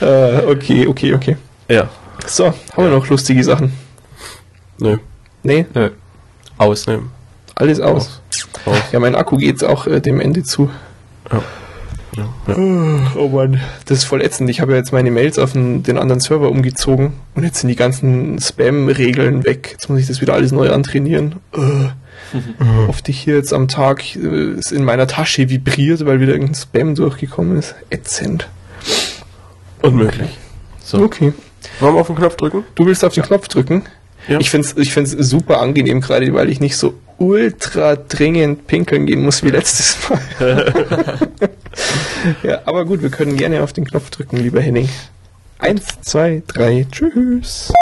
äh, okay, okay, okay. ja. So, haben wir noch lustige Sachen? Nö. Nee, Nö. Aus. Nö. Alles aus. Aus. Ja, mein Akku geht auch äh, dem Ende zu. Ja. Ja. Ja. Oh Mann, das ist voll ätzend. Ich habe ja jetzt meine Mails auf den, den anderen Server umgezogen und jetzt sind die ganzen Spam-Regeln weg. Jetzt muss ich das wieder alles neu antrainieren. Äh. Oft ich hier jetzt am Tag äh, es in meiner Tasche vibriert, weil wieder irgendein Spam durchgekommen ist. Ätzend. Unmöglich. So. Okay. Wollen wir auf den Knopf drücken? Du willst auf den Knopf drücken? Ja. Ich find's, ich find's super angenehm gerade, weil ich nicht so ultra dringend pinkeln gehen muss wie letztes Mal. (laughs) ja, aber gut, wir können gerne auf den Knopf drücken, lieber Henning. Eins, zwei, drei, tschüss.